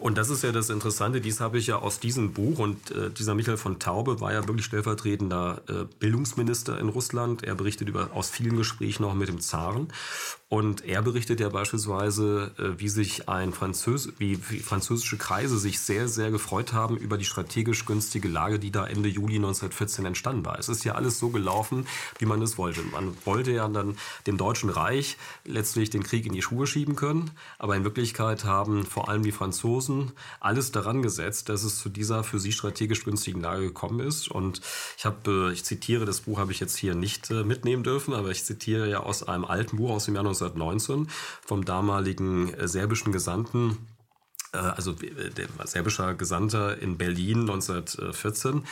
und das ist ja das Interessante, dies habe ich ja aus diesem Buch und äh, dieser Michael von Taube war ja wirklich stellvertretender äh, Bildungsminister in Russland. Er berichtet über, aus vielen Gesprächen auch mit dem Zaren und er berichtet ja beispielsweise, äh, wie sich ein Französ wie, wie französische Kreise sich sehr, sehr gefreut haben über die strategisch günstige Lage, die da Ende Juli 1914 entstanden war. Es ist ja alles so gelaufen, wie man es wollte. Man wollte ja dann dem Deutschen Reich letztlich den Krieg in die Schuhe schieben können, aber in Wirklichkeit haben vor allem die Franzosen Franzosen alles daran gesetzt, dass es zu dieser für sie strategisch günstigen Lage gekommen ist. Und ich habe, äh, ich zitiere, das Buch habe ich jetzt hier nicht äh, mitnehmen dürfen, aber ich zitiere ja aus einem alten Buch aus dem Jahr 1919 vom damaligen äh, serbischen Gesandten also der serbischer Gesandter in Berlin 1914.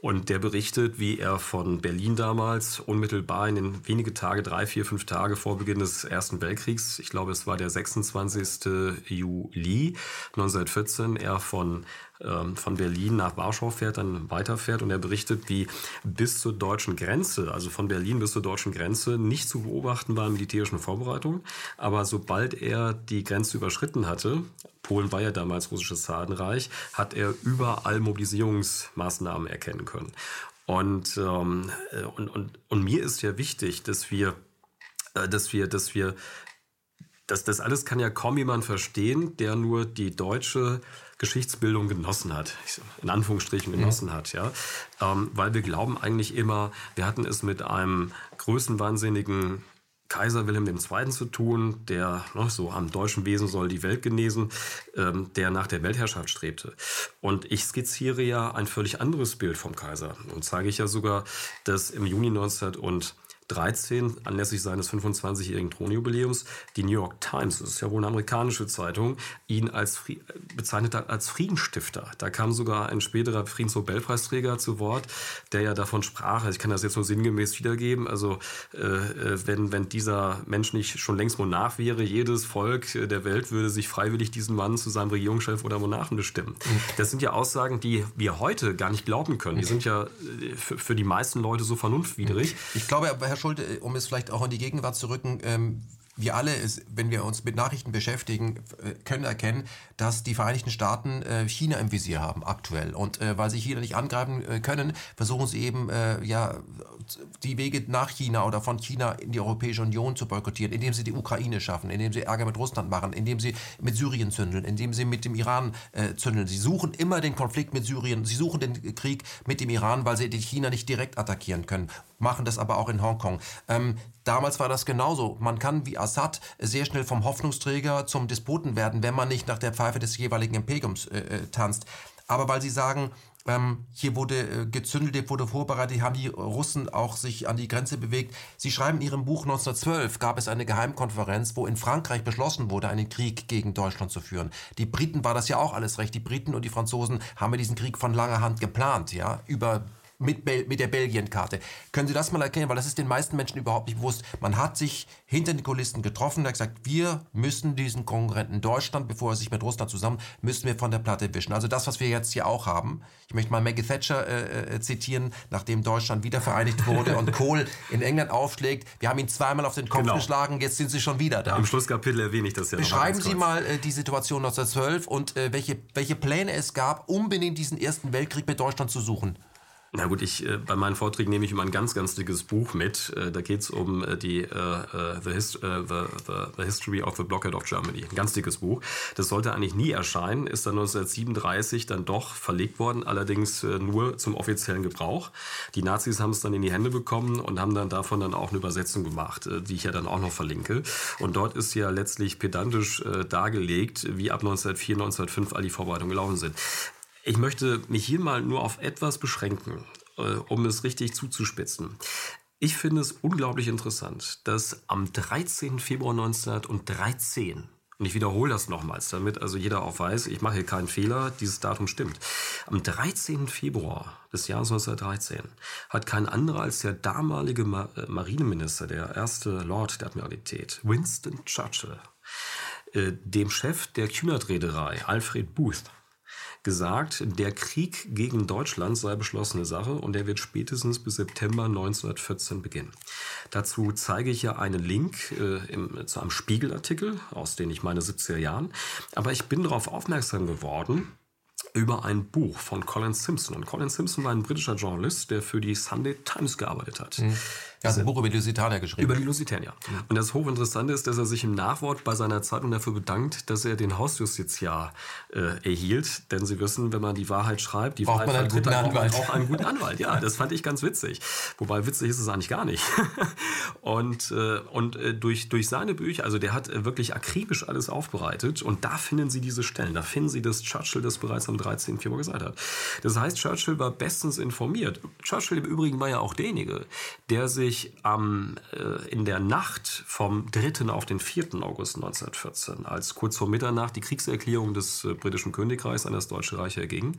Und der berichtet, wie er von Berlin damals unmittelbar in den wenige Tage, drei, vier, fünf Tage vor Beginn des Ersten Weltkriegs, ich glaube, es war der 26. Juli 1914, er von ähm, von Berlin nach Warschau fährt, dann weiterfährt und er berichtet, wie bis zur deutschen Grenze, also von Berlin bis zur deutschen Grenze, nicht zu beobachten war in militärischen Vorbereitungen. Aber sobald er die Grenze überschritten hatte, Polen war ja damals russisches Zarenreich, hat er überall Mobilisierungsmaßnahmen erkennen können. Und, ähm, und, und, und mir ist ja wichtig, dass wir, äh, dass wir, dass wir, dass das alles kann ja kaum jemand verstehen, der nur die deutsche Geschichtsbildung genossen hat, in Anführungsstrichen genossen mhm. hat, ja, ähm, weil wir glauben eigentlich immer, wir hatten es mit einem größenwahnsinnigen Kaiser Wilhelm II. zu tun, der ne, so am deutschen Wesen soll die Welt genesen, ähm, der nach der Weltherrschaft strebte. Und ich skizziere ja ein völlig anderes Bild vom Kaiser und zeige ich ja sogar, dass im Juni 1900 und 13, anlässlich seines 25-jährigen Thronjubiläums, die New York Times, das ist ja wohl eine amerikanische Zeitung, ihn als bezeichnet hat als Friedensstifter. Da kam sogar ein späterer Friedensnobelpreisträger zu Wort, der ja davon sprach, ich kann das jetzt nur sinngemäß wiedergeben, also äh, äh, wenn, wenn dieser Mensch nicht schon längst Monarch wäre, jedes Volk der Welt würde sich freiwillig diesen Mann zu seinem Regierungschef oder Monarchen bestimmen. Das sind ja Aussagen, die wir heute gar nicht glauben können. Die sind ja äh, für, für die meisten Leute so vernunftwidrig. Ich glaube, Herr Schulte, um es vielleicht auch in die Gegenwart zu rücken, ähm, wir alle, wenn wir uns mit Nachrichten beschäftigen, äh, können erkennen, dass die Vereinigten Staaten äh, China im Visier haben aktuell. Und äh, weil sie China nicht angreifen können, versuchen sie eben ja die Wege nach China oder von China in die Europäische Union zu boykottieren, indem sie die Ukraine schaffen, indem sie Ärger mit Russland machen, indem sie mit Syrien zündeln, indem sie mit dem Iran äh, zündeln. Sie suchen immer den Konflikt mit Syrien, sie suchen den Krieg mit dem Iran, weil sie China nicht direkt attackieren können, machen das aber auch in Hongkong. Ähm, Damals war das genauso. Man kann wie Assad sehr schnell vom Hoffnungsträger zum Despoten werden, wenn man nicht nach der Pfeife des jeweiligen Imperiums äh, äh tanzt. Aber weil sie sagen, ähm, hier wurde äh, gezündelt, hier wurde vorbereitet, haben die Russen auch sich an die Grenze bewegt. Sie schreiben in Ihrem Buch 1912 gab es eine Geheimkonferenz, wo in Frankreich beschlossen wurde, einen Krieg gegen Deutschland zu führen. Die Briten war das ja auch alles recht. Die Briten und die Franzosen haben diesen Krieg von langer Hand geplant, ja, über mit, Bel mit der Belgien-Karte. Können Sie das mal erkennen? Weil das ist den meisten Menschen überhaupt nicht bewusst. Man hat sich hinter den Kulissen getroffen und hat gesagt, wir müssen diesen Konkurrenten Deutschland, bevor er sich mit Russland zusammen, müssen wir von der Platte wischen. Also das, was wir jetzt hier auch haben. Ich möchte mal Maggie Thatcher äh, äh zitieren, nachdem Deutschland wieder vereinigt wurde und Kohl in England aufschlägt. Wir haben ihn zweimal auf den Kopf genau. geschlagen, jetzt sind sie schon wieder da. Im Schlusskapitel erwähne ich das ja Beschreiben Sie mal äh, die Situation 1912 und äh, welche, welche Pläne es gab, unbedingt diesen Ersten Weltkrieg mit Deutschland zu suchen. Na gut, ich, äh, bei meinen Vorträgen nehme ich immer ein ganz, ganz dickes Buch mit. Äh, da geht es um äh, die äh, the, Hist the, the, the, History of the Blockade of Germany. Ein ganz dickes Buch. Das sollte eigentlich nie erscheinen, ist dann 1937 dann doch verlegt worden, allerdings nur zum offiziellen Gebrauch. Die Nazis haben es dann in die Hände bekommen und haben dann davon dann auch eine Übersetzung gemacht, die ich ja dann auch noch verlinke. Und dort ist ja letztlich pedantisch dargelegt, wie ab 1904, 1905 all die Vorbereitungen gelaufen sind. Ich möchte mich hier mal nur auf etwas beschränken, äh, um es richtig zuzuspitzen. Ich finde es unglaublich interessant, dass am 13. Februar 1913 und ich wiederhole das nochmals, damit also jeder auch weiß, ich mache hier keinen Fehler, dieses Datum stimmt. Am 13. Februar des Jahres 1913 hat kein anderer als der damalige äh, Marineminister, der erste Lord der Admiralität, Winston Churchill, äh, dem Chef der Cunard-Reederei, Alfred Booth, gesagt, der Krieg gegen Deutschland sei beschlossene Sache und der wird spätestens bis September 1914 beginnen. Dazu zeige ich ja einen Link äh, im, zu einem Spiegelartikel aus den, ich meine, 70er Jahren. Aber ich bin darauf aufmerksam geworden, über ein Buch von Colin Simpson. Und Colin Simpson war ein britischer Journalist, der für die Sunday Times gearbeitet hat. Mhm. Er hat ein Buch über die Lusitanier geschrieben. Über die Lusitanier. Mhm. Und das Hochinteressante ist, dass er sich im Nachwort bei seiner Zeitung dafür bedankt, dass er den Hausjustiziar äh, erhielt. Denn Sie wissen, wenn man die Wahrheit schreibt, die braucht Wahrheit man einen guten Anwalt. auch einen guten Anwalt. Ja, das fand ich ganz witzig. Wobei witzig ist es eigentlich gar nicht. und äh, und äh, durch, durch seine Bücher, also der hat äh, wirklich akribisch alles aufbereitet. Und da finden Sie diese Stellen. Da finden Sie, dass Churchill das bereits am 13. Februar gesagt hat. Das heißt, Churchill war bestens informiert. Churchill im Übrigen war ja auch derjenige, der sich sich am, äh, in der Nacht vom 3. auf den 4. August 1914, als kurz vor Mitternacht die Kriegserklärung des äh, britischen Königreichs an das Deutsche Reich erging,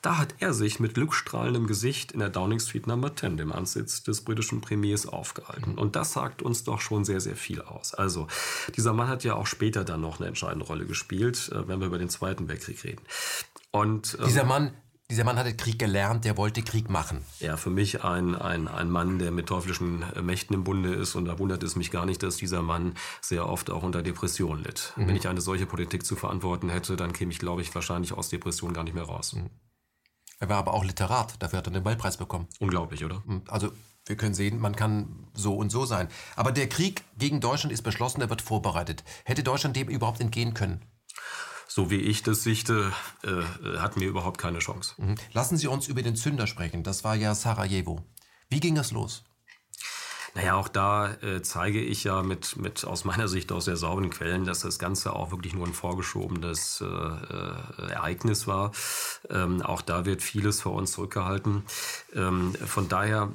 da hat er sich mit glückstrahlendem Gesicht in der Downing Street Number 10, dem Ansitz des britischen Premiers, aufgehalten. Und das sagt uns doch schon sehr, sehr viel aus. Also, dieser Mann hat ja auch später dann noch eine entscheidende Rolle gespielt, äh, wenn wir über den Zweiten Weltkrieg reden. Und, ähm, dieser Mann dieser Mann hatte Krieg gelernt, der wollte Krieg machen. Ja, für mich ein, ein, ein Mann, der mit teuflischen Mächten im Bunde ist. Und da wundert es mich gar nicht, dass dieser Mann sehr oft auch unter Depressionen litt. Mhm. Wenn ich eine solche Politik zu verantworten hätte, dann käme ich, glaube ich, wahrscheinlich aus Depressionen gar nicht mehr raus. Mhm. Er war aber auch Literat. Dafür hat er den Nobelpreis bekommen. Unglaublich, oder? Mhm. Also wir können sehen, man kann so und so sein. Aber der Krieg gegen Deutschland ist beschlossen, er wird vorbereitet. Hätte Deutschland dem überhaupt entgehen können? So wie ich das sichte, äh, hatten wir überhaupt keine Chance. Mhm. Lassen Sie uns über den Zünder sprechen. Das war ja Sarajevo. Wie ging es los? Naja, auch da äh, zeige ich ja mit, mit aus meiner Sicht aus sehr sauberen Quellen, dass das Ganze auch wirklich nur ein vorgeschobenes äh, äh, Ereignis war. Ähm, auch da wird vieles vor uns zurückgehalten. Ähm, von daher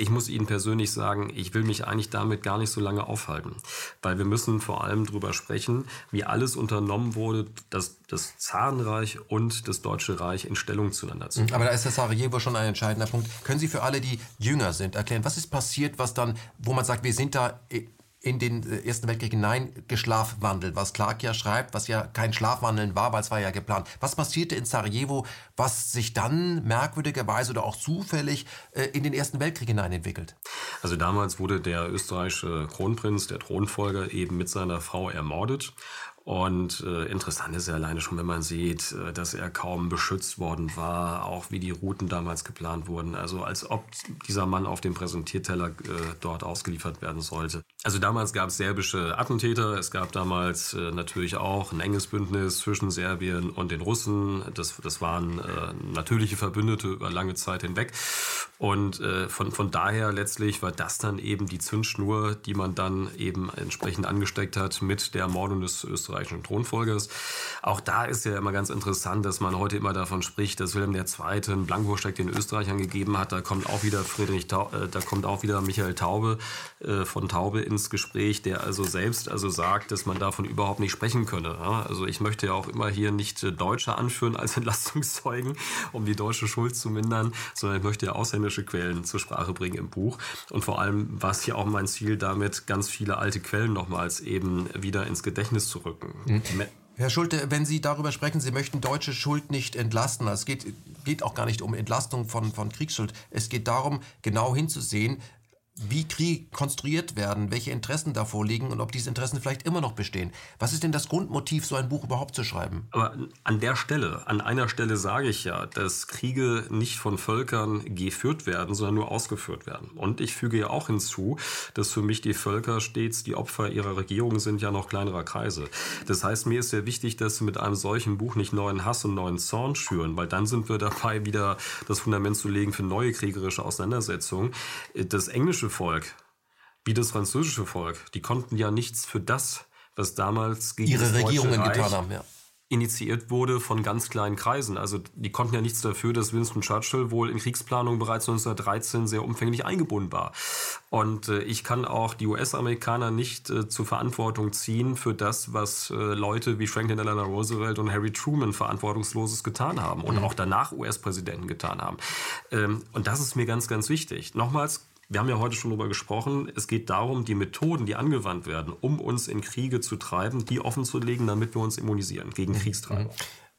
ich muss Ihnen persönlich sagen, ich will mich eigentlich damit gar nicht so lange aufhalten, weil wir müssen vor allem darüber sprechen, wie alles unternommen wurde, dass das Zarenreich und das Deutsche Reich in Stellung zueinander zu bringen. Aber da ist das Sarajevo schon ein entscheidender Punkt. Können Sie für alle, die jünger sind, erklären, was ist passiert, was dann, wo man sagt, wir sind da in den äh, Ersten Weltkrieg hinein geschlafwandelt, was Clark ja schreibt, was ja kein Schlafwandeln war, weil es war ja geplant. Was passierte in Sarajevo, was sich dann merkwürdigerweise oder auch zufällig äh, in den Ersten Weltkrieg hinein entwickelt? Also damals wurde der österreichische Kronprinz, der Thronfolger, eben mit seiner Frau ermordet. Und äh, interessant ist ja alleine schon, wenn man sieht, äh, dass er kaum beschützt worden war, auch wie die Routen damals geplant wurden. Also als ob dieser Mann auf dem Präsentierteller äh, dort ausgeliefert werden sollte. Also damals gab es serbische Attentäter. Es gab damals äh, natürlich auch ein enges Bündnis zwischen Serbien und den Russen. Das, das waren äh, natürliche Verbündete über lange Zeit hinweg. Und äh, von, von daher letztlich war das dann eben die Zündschnur, die man dann eben entsprechend angesteckt hat mit der Ermordung des österreichischen Thronfolgers. Auch da ist ja immer ganz interessant, dass man heute immer davon spricht, dass Wilhelm II. einen Blankoscheck den Österreichern gegeben hat. Da kommt auch wieder Friedrich, Taube, äh, da kommt auch wieder Michael Taube äh, von Taube ins Gespräch, der also selbst also sagt, dass man davon überhaupt nicht sprechen könne. Ja? Also ich möchte ja auch immer hier nicht äh, Deutsche anführen als Entlastungszeugen, um die deutsche Schuld zu mindern, sondern ich möchte ja ausländische Quellen zur Sprache bringen im Buch. Und vor allem war es hier auch mein Ziel, damit ganz viele alte Quellen nochmals eben wieder ins Gedächtnis zu rücken. Mhm. Herr Schulte, wenn Sie darüber sprechen, Sie möchten deutsche Schuld nicht entlasten, es geht, geht auch gar nicht um Entlastung von, von Kriegsschuld. Es geht darum, genau hinzusehen, wie Krieg konstruiert werden, welche Interessen davor liegen und ob diese Interessen vielleicht immer noch bestehen. Was ist denn das Grundmotiv, so ein Buch überhaupt zu schreiben? Aber an der Stelle, an einer Stelle sage ich ja, dass Kriege nicht von Völkern geführt werden, sondern nur ausgeführt werden. Und ich füge ja auch hinzu, dass für mich die Völker stets die Opfer ihrer Regierung sind, ja noch kleinerer Kreise. Das heißt, mir ist sehr wichtig, dass sie mit einem solchen Buch nicht neuen Hass und neuen Zorn schüren, weil dann sind wir dabei, wieder das Fundament zu legen für neue kriegerische Auseinandersetzungen. Das englische Volk, wie das französische Volk, die konnten ja nichts für das, was damals gegen ihre Regierungen Reich getan haben, ja. initiiert wurde von ganz kleinen Kreisen. Also die konnten ja nichts dafür, dass Winston Churchill wohl in Kriegsplanung bereits 1913 sehr umfänglich eingebunden war. Und äh, ich kann auch die US-Amerikaner nicht äh, zur Verantwortung ziehen für das, was äh, Leute wie Franklin Delano Roosevelt und Harry Truman verantwortungsloses getan haben und mhm. auch danach US-Präsidenten getan haben. Ähm, und das ist mir ganz, ganz wichtig. Nochmals, wir haben ja heute schon darüber gesprochen. Es geht darum, die Methoden, die angewandt werden, um uns in Kriege zu treiben, die offen zu legen, damit wir uns immunisieren gegen mhm. Kriegstreiber. Mhm.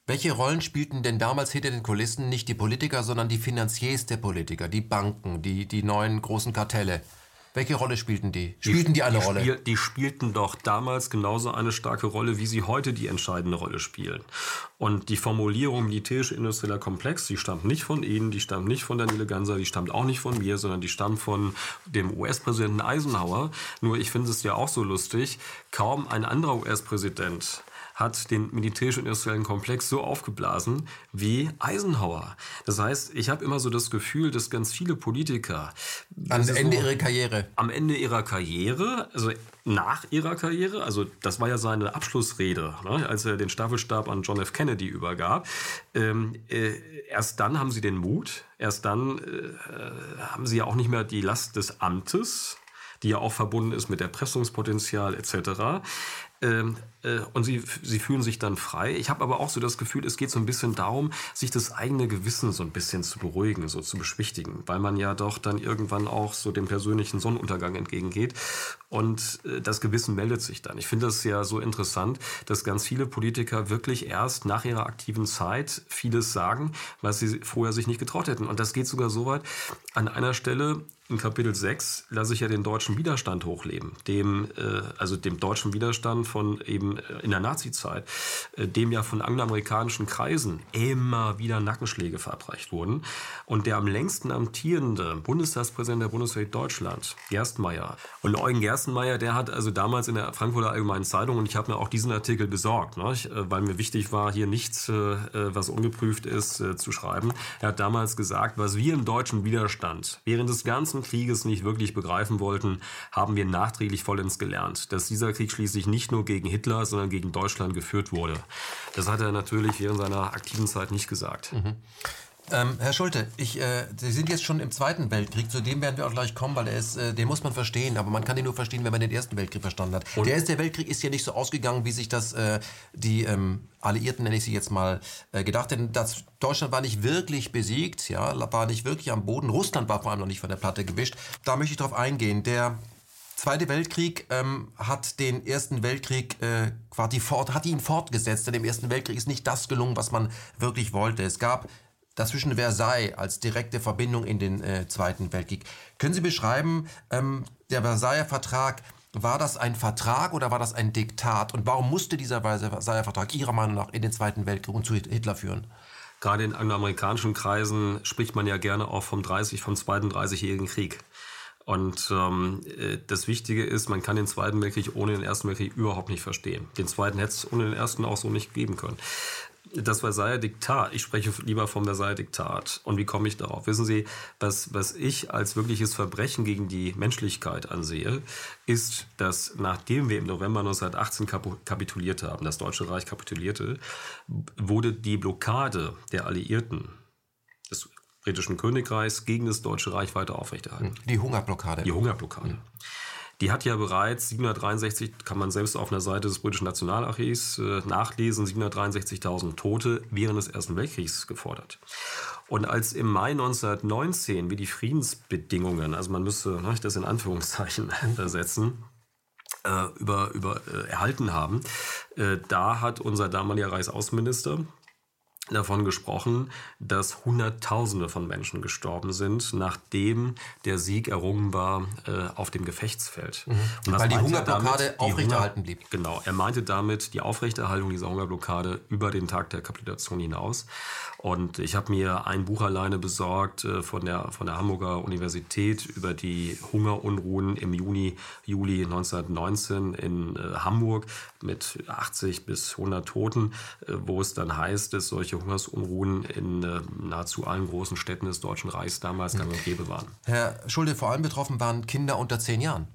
Welche Rollen spielten denn damals hinter den Kulissen nicht die Politiker, sondern die Finanziers der Politiker, die Banken, die, die neuen großen Kartelle? Welche Rolle spielten die? Spielten die, die eine die Rolle? Spiel, die spielten doch damals genauso eine starke Rolle, wie sie heute die entscheidende Rolle spielen. Und die Formulierung militärisch-industrieller Komplex, die stammt nicht von Ihnen, die stammt nicht von Daniele Ganser, die stammt auch nicht von mir, sondern die stammt von dem US-Präsidenten Eisenhower. Nur ich finde es ja auch so lustig, kaum ein anderer US-Präsident hat den militärisch-industriellen Komplex so aufgeblasen wie Eisenhower. Das heißt, ich habe immer so das Gefühl, dass ganz viele Politiker am Ende so, ihrer Karriere, am Ende ihrer Karriere, also nach ihrer Karriere, also das war ja seine Abschlussrede, ne, als er den Staffelstab an John F. Kennedy übergab. Ähm, äh, erst dann haben sie den Mut, erst dann äh, haben sie ja auch nicht mehr die Last des Amtes, die ja auch verbunden ist mit Erpressungspotenzial etc. Ähm, äh, und sie, sie fühlen sich dann frei. Ich habe aber auch so das Gefühl, es geht so ein bisschen darum, sich das eigene Gewissen so ein bisschen zu beruhigen, so zu beschwichtigen, weil man ja doch dann irgendwann auch so dem persönlichen Sonnenuntergang entgegengeht. Und äh, das Gewissen meldet sich dann. Ich finde das ja so interessant, dass ganz viele Politiker wirklich erst nach ihrer aktiven Zeit vieles sagen, was sie vorher sich nicht getraut hätten. Und das geht sogar so weit, an einer Stelle in Kapitel 6 lasse ich ja den deutschen Widerstand hochleben, dem, äh, also dem deutschen Widerstand von eben äh, in der Nazizeit, äh, dem ja von angloamerikanischen Kreisen immer wieder Nackenschläge verabreicht wurden. Und der am längsten amtierende Bundestagspräsident der Bundesrepublik Deutschland, Gerstenmeier. Und Eugen Gerstenmeier, der hat also damals in der Frankfurter Allgemeinen Zeitung, und ich habe mir auch diesen Artikel besorgt, ne, weil mir wichtig war, hier nichts, was ungeprüft ist, zu schreiben. Er hat damals gesagt, was wir im deutschen Widerstand während des ganzen Krieges nicht wirklich begreifen wollten, haben wir nachträglich vollends gelernt, dass dieser Krieg schließlich nicht nur gegen Hitler, sondern gegen Deutschland geführt wurde. Das hat er natürlich während seiner aktiven Zeit nicht gesagt. Mhm. Ähm, Herr Schulte, ich, äh, Sie sind jetzt schon im Zweiten Weltkrieg. Zu dem werden wir auch gleich kommen, weil er ist, äh, den muss man verstehen. Aber man kann den nur verstehen, wenn man den Ersten Weltkrieg verstanden hat. Und? Der Erste Weltkrieg ist ja nicht so ausgegangen, wie sich das äh, die ähm, Alliierten, nenne ich sie jetzt mal, äh, gedacht hätten. Das, Deutschland war nicht wirklich besiegt, ja, war nicht wirklich am Boden. Russland war vor allem noch nicht von der Platte gewischt. Da möchte ich darauf eingehen. Der Zweite Weltkrieg ähm, hat den Ersten Weltkrieg äh, quasi fort, hat ihn fortgesetzt. Denn im Ersten Weltkrieg ist nicht das gelungen, was man wirklich wollte. Es gab dazwischen Versailles als direkte Verbindung in den äh, Zweiten Weltkrieg. Können Sie beschreiben, ähm, der Versailler Vertrag, war das ein Vertrag oder war das ein Diktat? Und warum musste dieser Versailler Vertrag Ihrer Meinung nach in den Zweiten Weltkrieg und zu Hitler führen? Gerade in angloamerikanischen Kreisen spricht man ja gerne auch vom 30, vom Zweiten 30-jährigen Krieg. Und ähm, äh, das Wichtige ist, man kann den Zweiten Weltkrieg ohne den Ersten Weltkrieg überhaupt nicht verstehen. Den Zweiten hätte es ohne den Ersten auch so nicht geben können das Versailler Diktat. Ich spreche lieber vom Versailler Diktat. Und wie komme ich darauf? Wissen Sie, was, was ich als wirkliches Verbrechen gegen die Menschlichkeit ansehe, ist, dass nachdem wir im November 1918 kapituliert haben, das Deutsche Reich kapitulierte, wurde die Blockade der Alliierten des britischen Königreichs gegen das Deutsche Reich weiter aufrechterhalten. Die Hungerblockade. Die Hungerblockade. Mhm. Die hat ja bereits 763, kann man selbst auf einer Seite des britischen Nationalarchivs äh, nachlesen, 763.000 Tote während des Ersten Weltkriegs gefordert. Und als im Mai 1919 wir die Friedensbedingungen, also man müsste ne, das in Anführungszeichen setzen, äh, über, über äh, erhalten haben, äh, da hat unser damaliger Reichsaußenminister, davon gesprochen, dass Hunderttausende von Menschen gestorben sind, nachdem der Sieg errungen war äh, auf dem Gefechtsfeld. Mhm. Weil die Hungerblockade aufrechterhalten blieb. Genau, er meinte damit die Aufrechterhaltung dieser Hungerblockade über den Tag der Kapitulation hinaus. Und ich habe mir ein Buch alleine besorgt äh, von, der, von der Hamburger Universität über die Hungerunruhen im Juni, Juli 1919 in äh, Hamburg mit 80 bis 100 Toten, äh, wo es dann heißt, dass solche Hungersunruhen in äh, nahezu allen großen Städten des Deutschen Reichs damals gang und gäbe waren. Herr Schulde, vor allem betroffen waren Kinder unter zehn Jahren.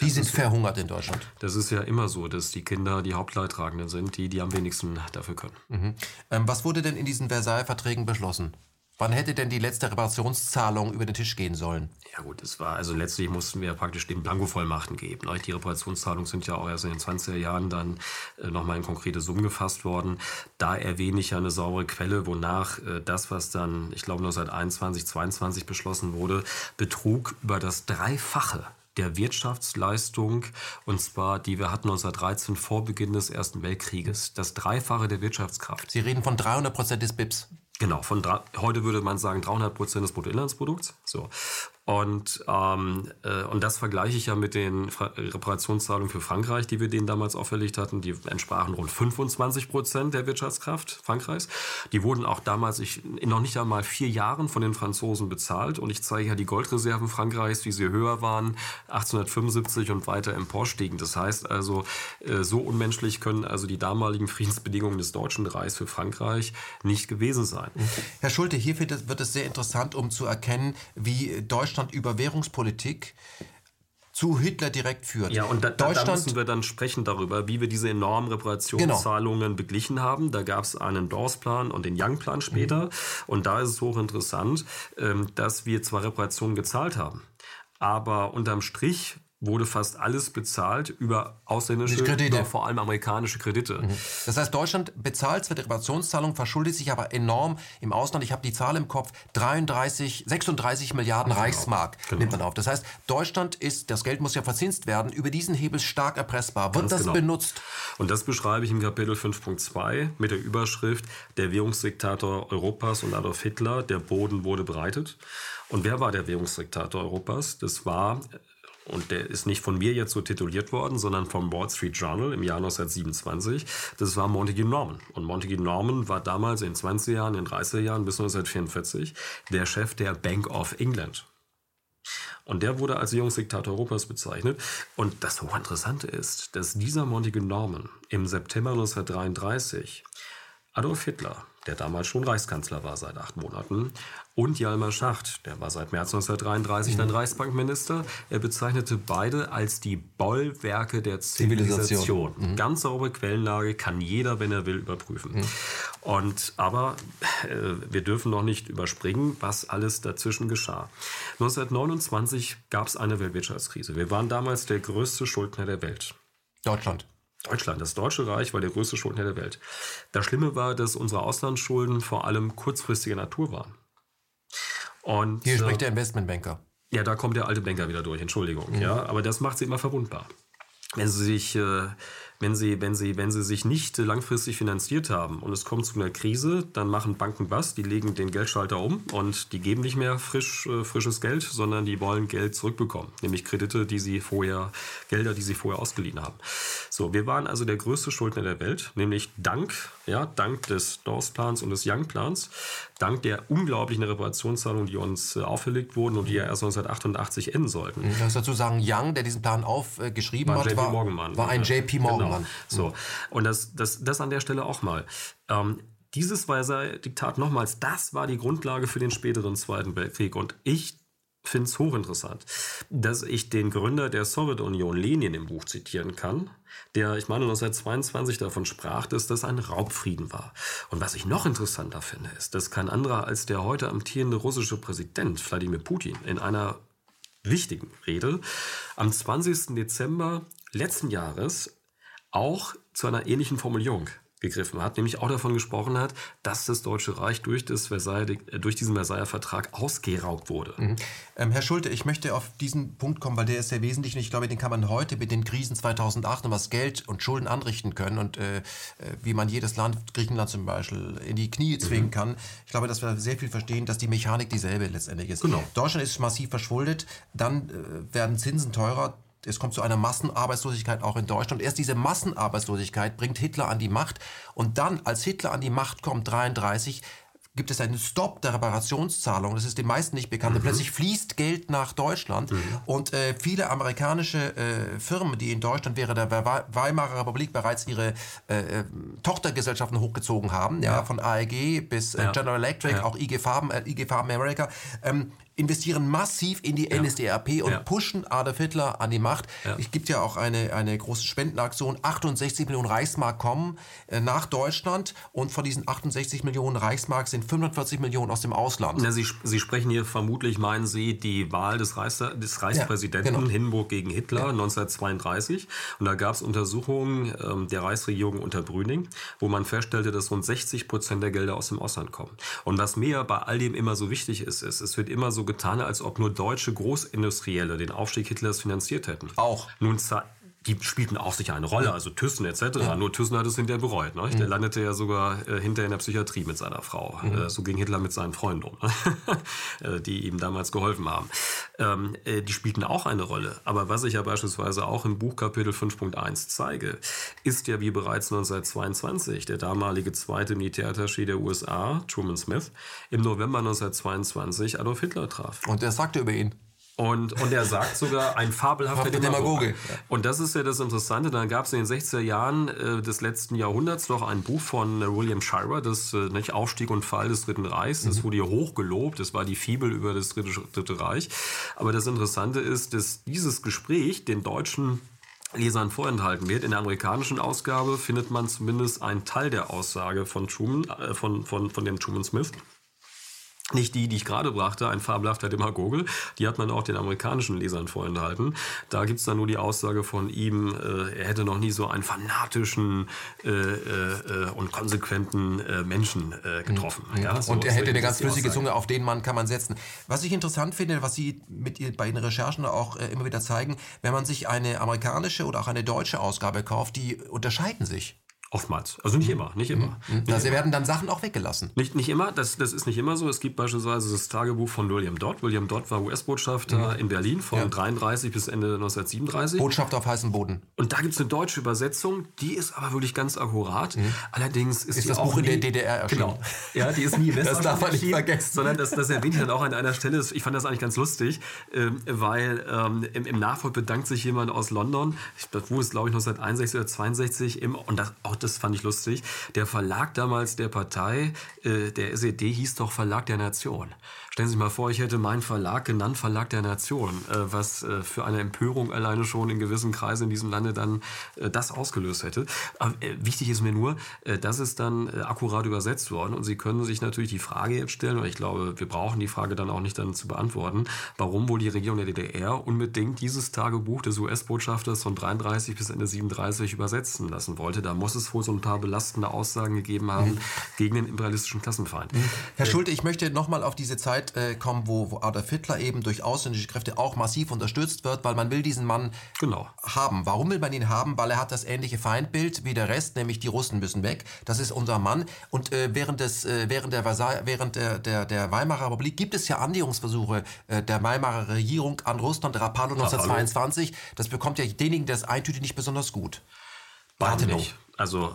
Die sind verhungert in Deutschland. Das ist ja immer so, dass die Kinder die Hauptleidtragenden sind, die, die am wenigsten dafür können. Mhm. Ähm, was wurde denn in diesen Versailles-Verträgen beschlossen? Wann hätte denn die letzte Reparationszahlung über den Tisch gehen sollen? Ja gut, es war, also letztlich mussten wir praktisch den Blankovollmachten geben. Die Reparationszahlungen sind ja auch erst in den 20er Jahren dann äh, nochmal in konkrete Summen gefasst worden. Da erwähne ich ja eine saubere Quelle, wonach äh, das, was dann, ich glaube, 1921, 22 beschlossen wurde, betrug über das Dreifache der Wirtschaftsleistung, und zwar die wir hatten 1913 vor Beginn des Ersten Weltkrieges. Das Dreifache der Wirtschaftskraft. Sie reden von 300 Prozent des BIPs. Genau, von heute würde man sagen 300 Prozent des Bruttoinlandsprodukts. So. Und, ähm, äh, und das vergleiche ich ja mit den Reparationszahlungen für Frankreich, die wir denen damals auferlegt hatten. Die entsprachen rund 25 Prozent der Wirtschaftskraft Frankreichs. Die wurden auch damals ich, in noch nicht einmal vier Jahren von den Franzosen bezahlt. Und ich zeige ja die Goldreserven Frankreichs, wie sie höher waren, 1875 und weiter emporstiegen. Das heißt also, äh, so unmenschlich können also die damaligen Friedensbedingungen des Deutschen Reichs für Frankreich nicht gewesen sein. Herr Schulte, hier wird es sehr interessant, um zu erkennen, wie Deutschland über Währungspolitik zu Hitler direkt führt. Ja, und da, Deutschland, da müssen wir dann sprechen darüber, wie wir diese enormen Reparationszahlungen genau. beglichen haben. Da gab es einen Dawes-Plan und den Young-Plan später. Mhm. Und da ist es hochinteressant, ähm, dass wir zwar Reparationen gezahlt haben, aber unterm Strich wurde fast alles bezahlt über ausländische, Kredite. vor allem amerikanische Kredite. Mhm. Das heißt, Deutschland bezahlt zwar die Reparationszahlung, verschuldet sich aber enorm im Ausland. Ich habe die Zahl im Kopf, 33, 36 Milliarden genau. Reichsmark genau. nimmt man auf. Das heißt, Deutschland ist, das Geld muss ja verzinst werden, über diesen Hebel stark erpressbar. Wird Ganz das genau. benutzt? Und das beschreibe ich im Kapitel 5.2 mit der Überschrift Der Währungsdiktator Europas und Adolf Hitler, der Boden wurde bereitet. Und wer war der Währungsdiktator Europas? Das war und der ist nicht von mir jetzt so tituliert worden, sondern vom Wall Street Journal im Jahr 1927. Das war Montague Norman. Und Montague Norman war damals in 20 Jahren, in 30er Jahren bis 1944 der Chef der Bank of England. Und der wurde als Jungsdiktator Europas bezeichnet. Und das Hochinteressante ist, dass dieser Montague Norman im September 1933 Adolf Hitler der damals schon Reichskanzler war seit acht Monaten, und Jalmar Schacht, der war seit März 1933 mhm. dann Reichsbankminister. Er bezeichnete beide als die Bollwerke der Zivilisation. Zivilisation. Mhm. Ganz saubere Quellenlage kann jeder, wenn er will, überprüfen. Mhm. Und aber äh, wir dürfen noch nicht überspringen, was alles dazwischen geschah. 1929 gab es eine Weltwirtschaftskrise. Wir waren damals der größte Schuldner der Welt. Deutschland. Deutschland, das Deutsche Reich war der größte Schuldner der Welt. Das Schlimme war, dass unsere Auslandsschulden vor allem kurzfristiger Natur waren. Und, Hier spricht äh, der Investmentbanker. Ja, da kommt der alte Banker wieder durch, Entschuldigung. Mhm. Ja, aber das macht sie immer verwundbar. Wenn Sie sich äh, wenn sie, wenn sie, wenn sie sich nicht langfristig finanziert haben und es kommt zu einer Krise, dann machen Banken was, die legen den Geldschalter um und die geben nicht mehr frisch, äh, frisches Geld, sondern die wollen Geld zurückbekommen, nämlich Kredite, die sie vorher, Gelder, die sie vorher ausgeliehen haben. So, wir waren also der größte Schuldner der Welt, nämlich dank, ja, dank des Dawes-Plans und des Young-Plans, dank der unglaublichen Reparationszahlungen, die uns äh, auferlegt wurden und die ja erst 1988 enden sollten. Ich muss dazu sagen, Young, der diesen Plan aufgeschrieben war hat, war, war, ein JP Morgan. Genau. So. Und das, das, das an der Stelle auch mal. Ähm, dieses Versailles-Diktat nochmals, das war die Grundlage für den späteren Zweiten Weltkrieg. Und ich finde es hochinteressant, dass ich den Gründer der Sowjetunion, Lenin, im Buch zitieren kann, der, ich meine, 1922 davon sprach, dass das ein Raubfrieden war. Und was ich noch interessanter finde, ist, dass kein anderer als der heute amtierende russische Präsident Wladimir Putin in einer wichtigen Rede am 20. Dezember letzten Jahres auch zu einer ähnlichen Formulierung gegriffen hat, nämlich auch davon gesprochen hat, dass das Deutsche Reich durch, das Versailles, äh, durch diesen Versailler Vertrag ausgeraubt wurde. Mhm. Ähm, Herr Schulte, ich möchte auf diesen Punkt kommen, weil der ist sehr wesentlich und ich glaube, den kann man heute mit den Krisen 2008 und was Geld und Schulden anrichten können und äh, äh, wie man jedes Land, Griechenland zum Beispiel, in die Knie zwingen mhm. kann. Ich glaube, dass wir sehr viel verstehen, dass die Mechanik dieselbe letztendlich ist. Genau. Deutschland ist massiv verschuldet, dann äh, werden Zinsen teurer, es kommt zu einer Massenarbeitslosigkeit auch in Deutschland. Erst diese Massenarbeitslosigkeit bringt Hitler an die Macht. Und dann, als Hitler an die Macht kommt, 33, gibt es einen Stopp der Reparationszahlung. Das ist den meisten nicht bekannt. Mhm. Plötzlich fließt Geld nach Deutschland mhm. und äh, viele amerikanische äh, Firmen, die in Deutschland während der Weimarer Republik bereits ihre äh, äh, Tochtergesellschaften hochgezogen haben, ja, ja von AEG bis äh, ja. General Electric, ja. auch IG Farben, äh, IG Farben America, ähm, investieren massiv in die. NSDAP und pushen Adolf Hitler an die Macht. Es gibt ja auch eine, eine große Spendenaktion. 68 Millionen Reichsmark kommen äh, nach Deutschland und von diesen 68 Millionen Reichsmark sind 45 Millionen aus dem Ausland. Na, Sie, Sie sprechen hier vermutlich, meinen Sie, die Wahl des, Reichs, des Reichspräsidenten genau. Hindenburg gegen Hitler 1932. Und da gab es Untersuchungen ähm, der Reichsregierung unter Brüning, wo man feststellte, dass rund 60 Prozent der Gelder aus dem Ausland kommen. Und was mir bei all dem immer so wichtig ist, ist, es wird immer so getan, als ob nur deutsche Großindustrielle den Aufstieg Hitlers finanziert hätten. Auch. Nun die spielten auch sicher eine Rolle, also Thyssen etc. Ja. Nur Thyssen hat es hinterher bereut. Ne? Mhm. Der landete ja sogar äh, hinterher in der Psychiatrie mit seiner Frau. Mhm. Äh, so ging Hitler mit seinen Freunden um, ne? die ihm damals geholfen haben. Ähm, äh, die spielten auch eine Rolle. Aber was ich ja beispielsweise auch im Buchkapitel 5.1 zeige, ist ja wie bereits 1922 der damalige zweite Militärattaché der USA, Truman Smith, im November 1922 Adolf Hitler traf. Und der sagte über ihn. Und, und er sagt sogar ein fabelhafter Demagoge. Demagoge. Und das ist ja das Interessante. Dann gab es in den 60er Jahren äh, des letzten Jahrhunderts noch ein Buch von äh, William Shirer, das äh, nicht, Aufstieg und Fall des Dritten Reichs. Das mhm. wurde hier hochgelobt. Das war die Fibel über das Dritte, Dritte Reich. Aber das Interessante ist, dass dieses Gespräch den deutschen Lesern vorenthalten wird. In der amerikanischen Ausgabe findet man zumindest einen Teil der Aussage von Truman, äh, von, von, von dem Truman Smith. Nicht die, die ich gerade brachte, ein fabelhafter Demagoge, die hat man auch den amerikanischen Lesern vorenthalten. Da gibt's dann nur die Aussage von ihm, äh, er hätte noch nie so einen fanatischen äh, äh, und konsequenten äh, Menschen äh, getroffen. Mhm. Ja, so, und er hätte eine ganz flüssige Zunge, auf den Mann kann man setzen. Was ich interessant finde, was Sie mit bei Ihren Recherchen auch äh, immer wieder zeigen, wenn man sich eine amerikanische oder auch eine deutsche Ausgabe kauft, die unterscheiden sich. Oftmals. Also nicht immer, nicht immer. Mhm. Da werden dann Sachen auch weggelassen. Nicht, nicht immer, das, das ist nicht immer so. Es gibt beispielsweise das Tagebuch von William Dodd. William Dodd war US-Botschafter mhm. in Berlin von ja. 33 bis Ende 1937. Botschafter auf heißem Boden. Und da gibt es eine deutsche Übersetzung, die ist aber wirklich ganz akkurat. Mhm. Allerdings ist, ist das Buch in der DDR erschienen. Genau. Ja, die ist nie Das darf man nicht vergessen. Sondern das, das erwähnt dann auch an einer Stelle. Ich fand das eigentlich ganz lustig, ähm, weil ähm, im, im Nachwort bedankt sich jemand aus London. Das Buch ist, glaube ich, 1961 oder 62 im, und das, auch das fand ich lustig der Verlag damals der Partei, äh, der SED, hieß doch Verlag der Nation. Stellen Sie sich mal vor, ich hätte meinen Verlag genannt Verlag der Nation, äh, was äh, für eine Empörung alleine schon in gewissen Kreisen in diesem Lande dann äh, das ausgelöst hätte. Aber wichtig ist mir nur, das ist dann akkurat übersetzt worden und Sie können sich natürlich die Frage jetzt stellen, und ich glaube, wir brauchen die Frage dann auch nicht dann zu beantworten, warum wohl die Regierung der DDR unbedingt dieses Tagebuch des US-Botschafters von 33 bis Ende 37 übersetzen lassen wollte. Da muss es wohl so ein paar belastende Aussagen gegeben haben mhm. gegen den imperialistischen Klassenfeind. Mhm. Herr Schulte, ich möchte nochmal auf diese Zeit Zeit äh, kommen, wo, wo Adolf Hitler eben durch ausländische Kräfte auch massiv unterstützt wird, weil man will diesen Mann genau. haben. Warum will man ihn haben? Weil er hat das ähnliche Feindbild wie der Rest, nämlich die Russen müssen weg. Das ist unser Mann. Und äh, während, des, äh, während, der, während der, der, der Weimarer Republik gibt es ja Annäherungsversuche äh, der Weimarer Regierung an Russland, Rapallo 1922. Das bekommt ja denjenigen, der es eintütet, nicht besonders gut. Bartenow. Also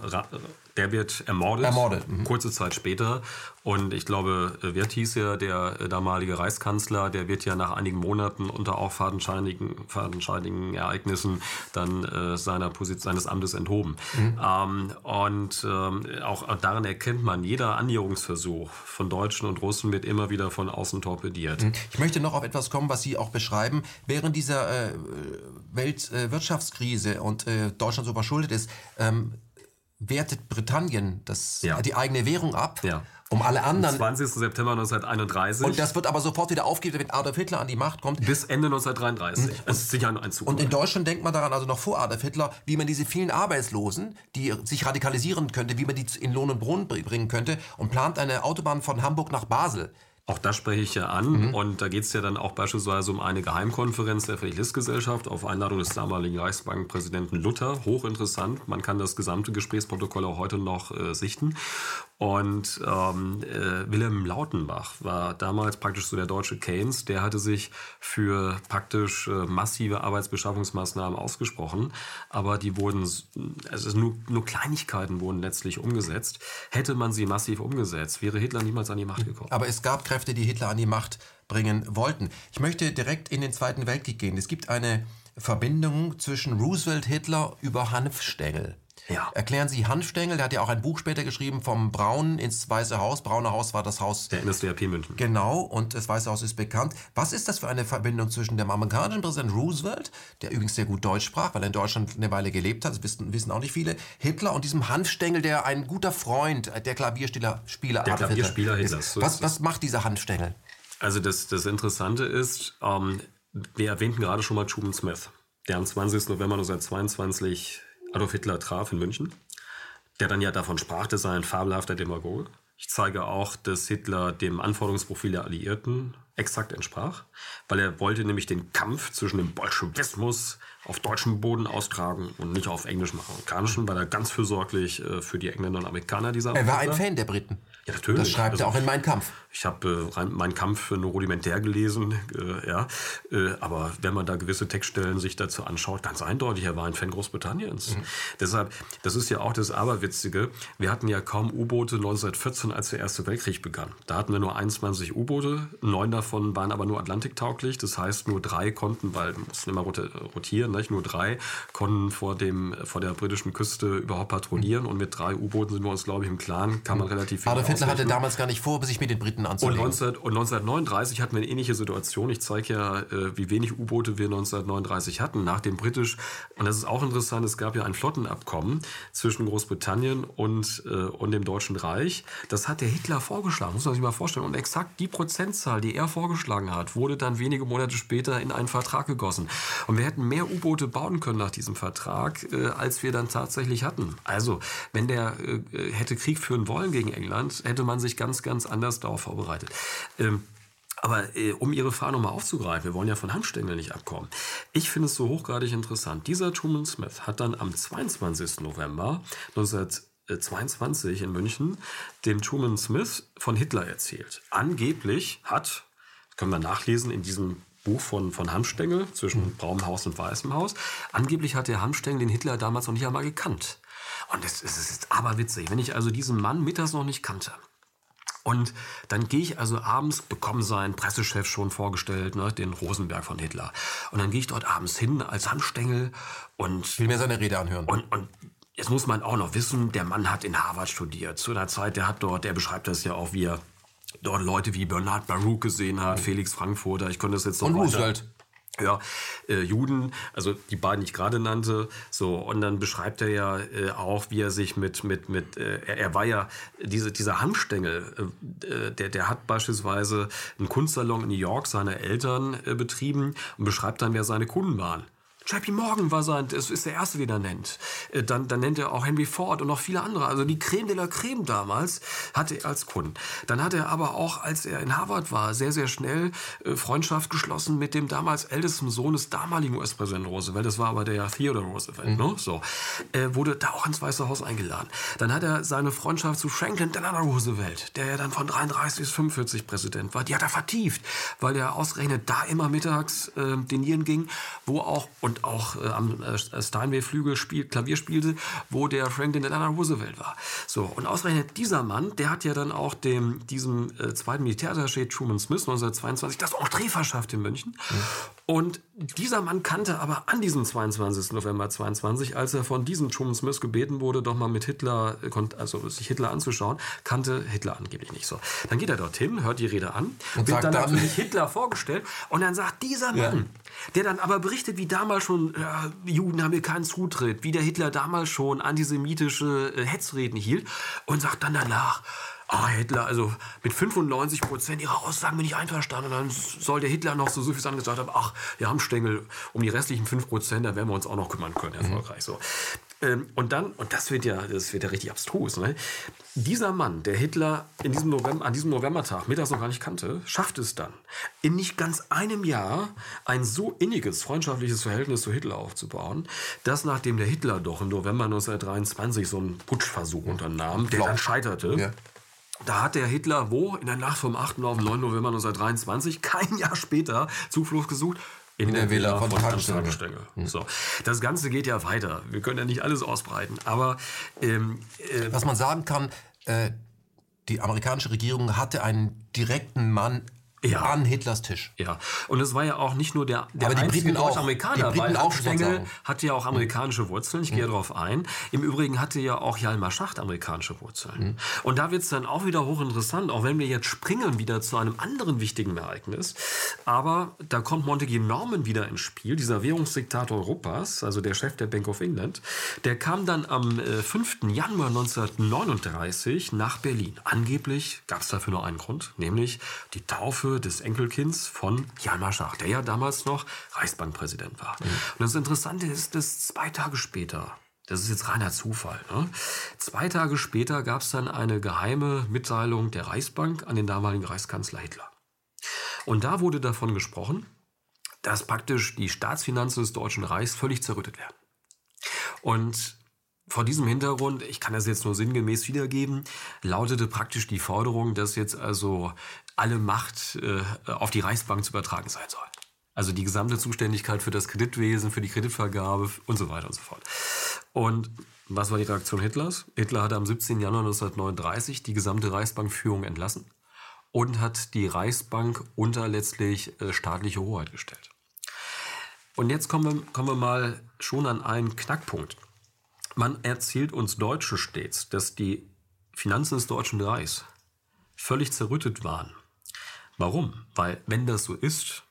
der wird ermordet, ermordet. Mhm. kurze Zeit später. Und ich glaube, Wirt hieß ja der damalige Reichskanzler, der wird ja nach einigen Monaten unter auch fadenscheinigen, fadenscheinigen Ereignissen dann äh, seiner Position, seines Amtes enthoben. Mhm. Ähm, und ähm, auch daran erkennt man, jeder Annäherungsversuch von Deutschen und Russen wird immer wieder von außen torpediert. Mhm. Ich möchte noch auf etwas kommen, was Sie auch beschreiben. Während dieser äh, Weltwirtschaftskrise äh, und äh, Deutschland so verschuldet ist, ähm, wertet Britannien das, ja. die eigene Währung ab. Ja. Um alle anderen. Am 20. September 1931. Und das wird aber sofort wieder aufgegeben, wenn Adolf Hitler an die Macht kommt. Bis Ende 1933. Und, das ist sicher ein Zug. Und in Deutschland denkt man daran, also noch vor Adolf Hitler, wie man diese vielen Arbeitslosen, die sich radikalisieren könnte, wie man die in Lohn und Brunnen bringen könnte und plant eine Autobahn von Hamburg nach Basel. Auch das spreche ich ja an. Mhm. Und da geht es ja dann auch beispielsweise um eine Geheimkonferenz der Friedrich-List-Gesellschaft auf Einladung des damaligen Reichsbankpräsidenten Luther. Hochinteressant. Man kann das gesamte Gesprächsprotokoll auch heute noch äh, sichten. Und ähm, äh, Wilhelm Lautenbach war damals praktisch so der deutsche Keynes. Der hatte sich für praktisch äh, massive Arbeitsbeschaffungsmaßnahmen ausgesprochen. Aber die wurden, also nur, nur Kleinigkeiten wurden letztlich umgesetzt. Hätte man sie massiv umgesetzt, wäre Hitler niemals an die Macht gekommen. Aber es gab Kräfte, die Hitler an die Macht bringen wollten. Ich möchte direkt in den Zweiten Weltkrieg gehen. Es gibt eine Verbindung zwischen Roosevelt, Hitler über Hanfstängel. Ja. Erklären Sie Hanfstengel, der hat ja auch ein Buch später geschrieben, vom Braunen ins Weiße Haus. Braune Haus war das Haus der NSDAP München. Genau, und das Weiße Haus ist bekannt. Was ist das für eine Verbindung zwischen dem amerikanischen Präsident Roosevelt, der übrigens sehr gut Deutsch sprach, weil er in Deutschland eine Weile gelebt hat, das wissen, wissen auch nicht viele, Hitler und diesem Hanfstengel, der ein guter Freund der Klavierspieler Spieler der Klavierspieler Hitler ist. So was, was macht dieser Hanfstengel? Also das, das Interessante ist, ähm, wir erwähnten gerade schon mal Truman Smith, der am 20. November 1922 Adolf Hitler traf in München, der dann ja davon sprach, dass er ein fabelhafter Demagoge. Ich zeige auch, dass Hitler dem Anforderungsprofil der Alliierten exakt entsprach, weil er wollte nämlich den Kampf zwischen dem Bolschewismus auf deutschem Boden austragen und nicht auf englischem, amerikanischem, weil er ganz fürsorglich äh, für die Engländer und Amerikaner dieser Er war ein Fan der Briten. Ja, natürlich. Das schreibt Also, er auch in Mein Kampf. Ich habe äh, meinen Kampf nur rudimentär gelesen, äh, ja. Äh, aber wenn man da gewisse Textstellen sich dazu anschaut, ganz eindeutig, er war ein Fan Großbritanniens. Deshalb, das ist ja auch das Aberwitzige. Wir hatten ja kaum U-Boote 1914, als der Erste Weltkrieg begann. Da hatten wir nur 21 U-Boote, neun davon waren aber nur atlantiktauglich. Das heißt, nur drei konnten, weil wir mussten immer rotieren, nicht? nur drei konnten vor, dem, vor der britischen Küste überhaupt patrouillieren. Und mit drei U-Booten sind wir uns, glaube ich, im Klaren, kann man relativ viel Hitler hatte damals gar nicht vor, sich mit den Briten Und, anzulegen. 19, und 1939 hatten wir eine ähnliche Situation. Ich zeige ja, äh, wie wenig U-Boote wir 1939 hatten nach dem britisch. Und das ist auch interessant. Es gab ja ein Flottenabkommen zwischen Großbritannien und, äh, und dem Deutschen Reich. Das hat der Hitler vorgeschlagen. Muss man sich mal vorstellen. Und exakt die Prozentzahl, die er vorgeschlagen hat, wurde dann wenige Monate später in einen Vertrag gegossen. Und wir hätten mehr U-Boote bauen können nach diesem Vertrag, äh, als wir dann tatsächlich hatten. Also, wenn der äh, hätte Krieg führen wollen gegen England, hätte man sich ganz, ganz anders darauf vorbereitet. Ähm, aber äh, um Ihre Frage nochmal aufzugreifen, wir wollen ja von Handstängel nicht abkommen. Ich finde es so hochgradig interessant. Dieser Truman Smith hat dann am 22. November 1922 in München dem Truman Smith von Hitler erzählt. Angeblich hat, können wir nachlesen in diesem Buch von, von Hanfstengel zwischen braunem Haus und weißem Haus, angeblich hat der Hanfstengel den Hitler damals noch nicht einmal gekannt. Und es, ist aber witzig, wenn ich also diesen Mann mittags noch nicht kannte, und dann gehe ich also abends, bekomme seinen Pressechef schon vorgestellt, ne, den Rosenberg von Hitler. Und dann gehe ich dort abends hin als Handstängel und Ich will mir seine Rede anhören. und, und jetzt muss man auch noch wissen, der Mann hat in Harvard studiert. Zu einer Zeit, der hat dort, der beschreibt das ja auch, wie er dort Leute wie Bernard Baruch gesehen hat, Felix Frankfurter, ich könnte das jetzt noch Und weiter- Roosevelt. Ja, äh, Juden, also die beiden, die ich gerade nannte, so und dann beschreibt er ja äh, auch, wie er sich mit mit mit äh, er, war ja diese dieser Handstängel, äh, äh, der der hat beispielsweise einen Kunstsalon in New York seiner Eltern äh, betrieben und beschreibt dann, wer seine Kunden waren. JP Morgan war sein, das ist der erste, den er nennt. Äh, Dann, dann nennt er auch Henry Ford und noch viele andere. Also die Creme de la Creme damals hatte er als Kunden. Dann hat er aber auch, als er in Harvard war, sehr, sehr schnell äh, Freundschaft geschlossen mit dem damals ältesten Sohn des damaligen US-Präsidenten Roosevelt. Das war aber der Theodore Roosevelt. Ne? So. Äh, wurde da auch ins Weiße Haus eingeladen. Dann hat er seine Freundschaft zu Franklin Delano Roosevelt, der ja dann von 33 bis 45 Präsident war, die hat er vertieft, weil er ausgerechnet da immer mittags äh, dinieren ging, wo auch und auch äh, am äh, Steinway-Flügel spiel, Klavier spielte, wo der Franklin Delano Roosevelt war. So, und ausgerechnet dieser Mann, der hat ja dann auch dem, diesem äh, zweiten Militärattaché Truman Smith 1922 das Entree verschafft in München. Und dieser Mann kannte aber an diesem 22. November 22, als er von diesem Truman Smith gebeten wurde, doch mal mit Hitler, äh, also sich Hitler anzuschauen, kannte Hitler angeblich nicht so. Dann geht er dorthin, hört die Rede an, Und wird dann, dann- natürlich Hitler vorgestellt und dann sagt dieser Mann, der dann aber berichtet, wie damals schon ja, Juden haben hier keinen Zutritt, wie der Hitler damals schon antisemitische äh, Hetzreden hielt und sagt dann danach, Ah, Hitler, also mit 95 Prozent ihrer Aussagen bin ich einverstanden. Und dann soll der Hitler noch so, so viel sagen gesagt haben, ach, wir haben Stängel, um die restlichen 5 Prozent, da werden wir uns auch noch kümmern können, erfolgreich. So. Ähm, und dann, und das wird ja, das wird ja richtig abstrus, ne? Dieser Mann, der Hitler in diesem November, an diesem Novembertag mittags noch gar nicht kannte, schafft es dann, in nicht ganz einem Jahr ein so inniges, freundschaftliches Verhältnis zu Hitler aufzubauen, dass nachdem der Hitler doch im November 1923 so einen Putschversuch unternahm, der dann scheiterte, Ja. da hat der Hitler wo? In der Nacht vom 8. auf den 9. November 1923, kein Jahr später, Zuflucht gesucht. In, der Villa von Hans Tankstelle. Tankstelle. So. Das Ganze geht ja weiter. Wir können ja nicht alles ausbreiten. Aber ähm, äh, Was man sagen kann, äh, die amerikanische Regierung hatte einen direkten Mann Ja. an Hitlers Tisch. Ja, und es war ja auch nicht nur der, der Aber die Briten auch. Deutsch-Amerikaner, Die Briten weil auch, Stengel hatte ja auch amerikanische Wurzeln, ich gehe darauf ein. Im Übrigen hatte ja auch Hjalmar Schacht amerikanische Wurzeln. Und da wird es dann auch wieder hochinteressant, auch wenn wir jetzt springen wieder zu einem anderen wichtigen Ereignis. Aber da kommt Montague Norman wieder ins Spiel, dieser Währungsdiktator Europas, also der Chef der Bank of England. Der kam dann am äh, 5. Januar 1939 nach Berlin. Angeblich gab es dafür nur einen Grund, nämlich die Taufe des Enkelkinds von Hjalmar Schacht, der ja damals noch Reichsbankpräsident war. Und das Interessante ist, dass zwei Tage später Das ist jetzt reiner Zufall. Ne? Zwei Tage später gab es dann eine geheime Mitteilung der Reichsbank an den damaligen Reichskanzler Hitler. Und da wurde davon gesprochen, dass praktisch die Staatsfinanzen des Deutschen Reichs völlig zerrüttet werden. Und vor diesem Hintergrund, ich kann das jetzt nur sinngemäß wiedergeben, lautete praktisch die Forderung, dass jetzt also alle Macht äh, auf die Reichsbank zu übertragen sein soll. Also die gesamte Zuständigkeit für das Kreditwesen, für die Kreditvergabe und so weiter und so fort. Und was war die Reaktion Hitlers? Hitler hatte am 17. Januar 1939 die gesamte Reichsbankführung entlassen und hat die Reichsbank unter letztlich äh, staatliche Hoheit gestellt. Und jetzt kommen wir, kommen wir mal schon an einen Knackpunkt. Man erzählt uns Deutsche stets, dass die Finanzen des Deutschen Reichs völlig zerrüttet waren. Warum? Weil wenn das so ist,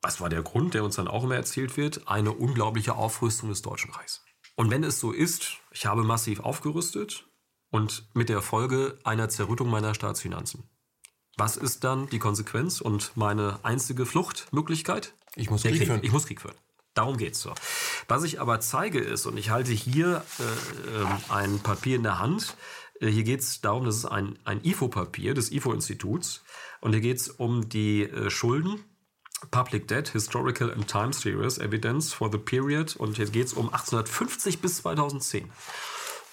was war der Grund, der uns dann auch immer erzählt wird? Eine unglaubliche Aufrüstung des Deutschen Reichs. Und wenn es so ist, ich habe massiv aufgerüstet und mit der Folge einer Zerrüttung meiner Staatsfinanzen. Was ist dann die Konsequenz und meine einzige Fluchtmöglichkeit? Ich muss Krieg, Krieg führen. Ich muss Krieg führen. Darum geht's so. Was ich aber zeige ist, und ich halte hier äh, äh, ein Papier in der Hand, äh, hier geht es darum, das ist ein, ein IFO-Papier des IFO-Instituts, und hier geht es um die äh, Schulden Public Debt, Historical and Time Series Evidence for the Period. Und jetzt geht es um 1850 bis 2010.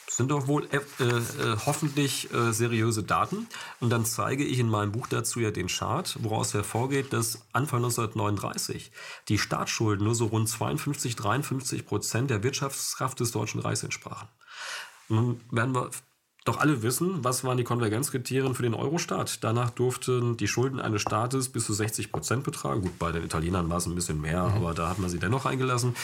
Das sind doch wohl äh, äh, hoffentlich äh, seriöse Daten. Und dann zeige ich in meinem Buch dazu ja den Chart, woraus hervorgeht, dass Anfang 1939 die Staatsschulden nur so rund 52, 53 Prozent der Wirtschaftskraft des Deutschen Reichs entsprachen. Nun werden wir doch alle wissen, was waren die Konvergenzkriterien für den Euro-Staat. Danach durften die Schulden eines Staates bis zu 60 Prozent betragen. Gut, bei den Italienern war es ein bisschen mehr, mhm. aber da hat man sie dennoch eingelassen.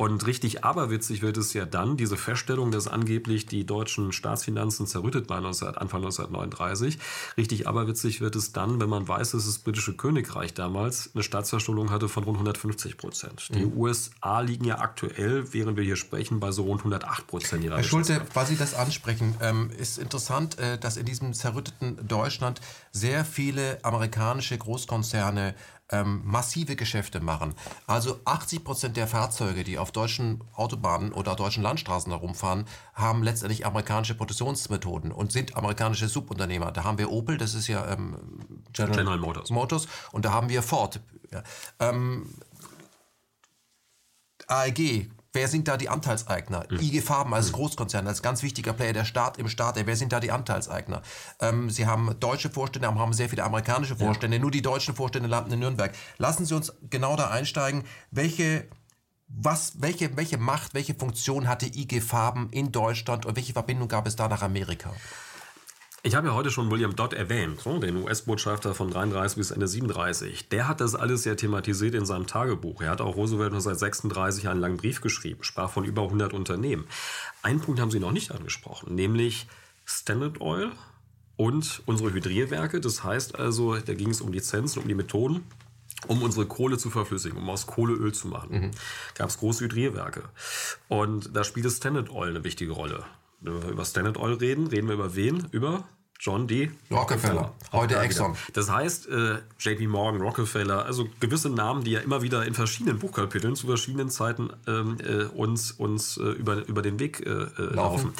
Und richtig aberwitzig wird es ja dann, diese Feststellung, dass angeblich die deutschen Staatsfinanzen zerrüttet waren Anfang 1939. Richtig aberwitzig wird es dann, wenn man weiß, dass das britische Königreich damals eine Staatsverschuldung hatte von rund 150 Prozent. Die mhm. USA liegen ja aktuell, während wir hier sprechen, bei so rund 108 Prozent ihrer Herr Schulte, weil Sie das ansprechen, ähm, ist interessant, äh, dass in diesem zerrütteten Deutschland sehr viele amerikanische Großkonzerne ähm, massive Geschäfte machen. Also 80 Prozent der Fahrzeuge, die auf deutschen Autobahnen oder deutschen Landstraßen herumfahren, haben letztendlich amerikanische Produktionsmethoden und sind amerikanische Subunternehmer. Da haben wir Opel, das ist ja ähm, General, General, Motors. Motors. Und da haben wir Ford. Ja. Ähm, AEG Wer sind da die Anteilseigner? Mhm. IG Farben als mhm. Großkonzern, als ganz wichtiger Player, der Staat im Staat, wer sind da die Anteilseigner? Ähm, Sie haben deutsche Vorstände, aber haben sehr viele amerikanische Vorstände. Ja. Nur die deutschen Vorstände landen in Nürnberg. Lassen Sie uns genau da einsteigen. Welche was, welche, welche Macht, welche Funktion hatte IG Farben in Deutschland und welche Verbindung gab es da nach Amerika? Ich habe ja heute schon William Dodd erwähnt, den US-Botschafter von 33 bis Ende 37. Der hat das alles ja thematisiert in seinem Tagebuch. Er hat auch Roosevelt 1936 einen langen Brief geschrieben, sprach von über 100 Unternehmen. Einen Punkt haben Sie noch nicht angesprochen, nämlich Standard Oil und unsere Hydrierwerke. Das heißt also, da ging es um Lizenzen, um die Methoden, um unsere Kohle zu verflüssigen, um aus Kohle Öl zu machen. Mhm. Gab es große Hydrierwerke. Und da spielte Standard Oil eine wichtige Rolle. Wenn wir über Standard Oil reden, reden wir über wen? Über John D. Rockefeller, heute Exxon. Das heißt, äh, JP Morgan, Rockefeller, also gewisse Namen, die ja immer wieder in verschiedenen Buchkapiteln zu verschiedenen Zeiten ähm, äh, uns, uns äh, über, über den Weg äh, äh, laufen. laufen.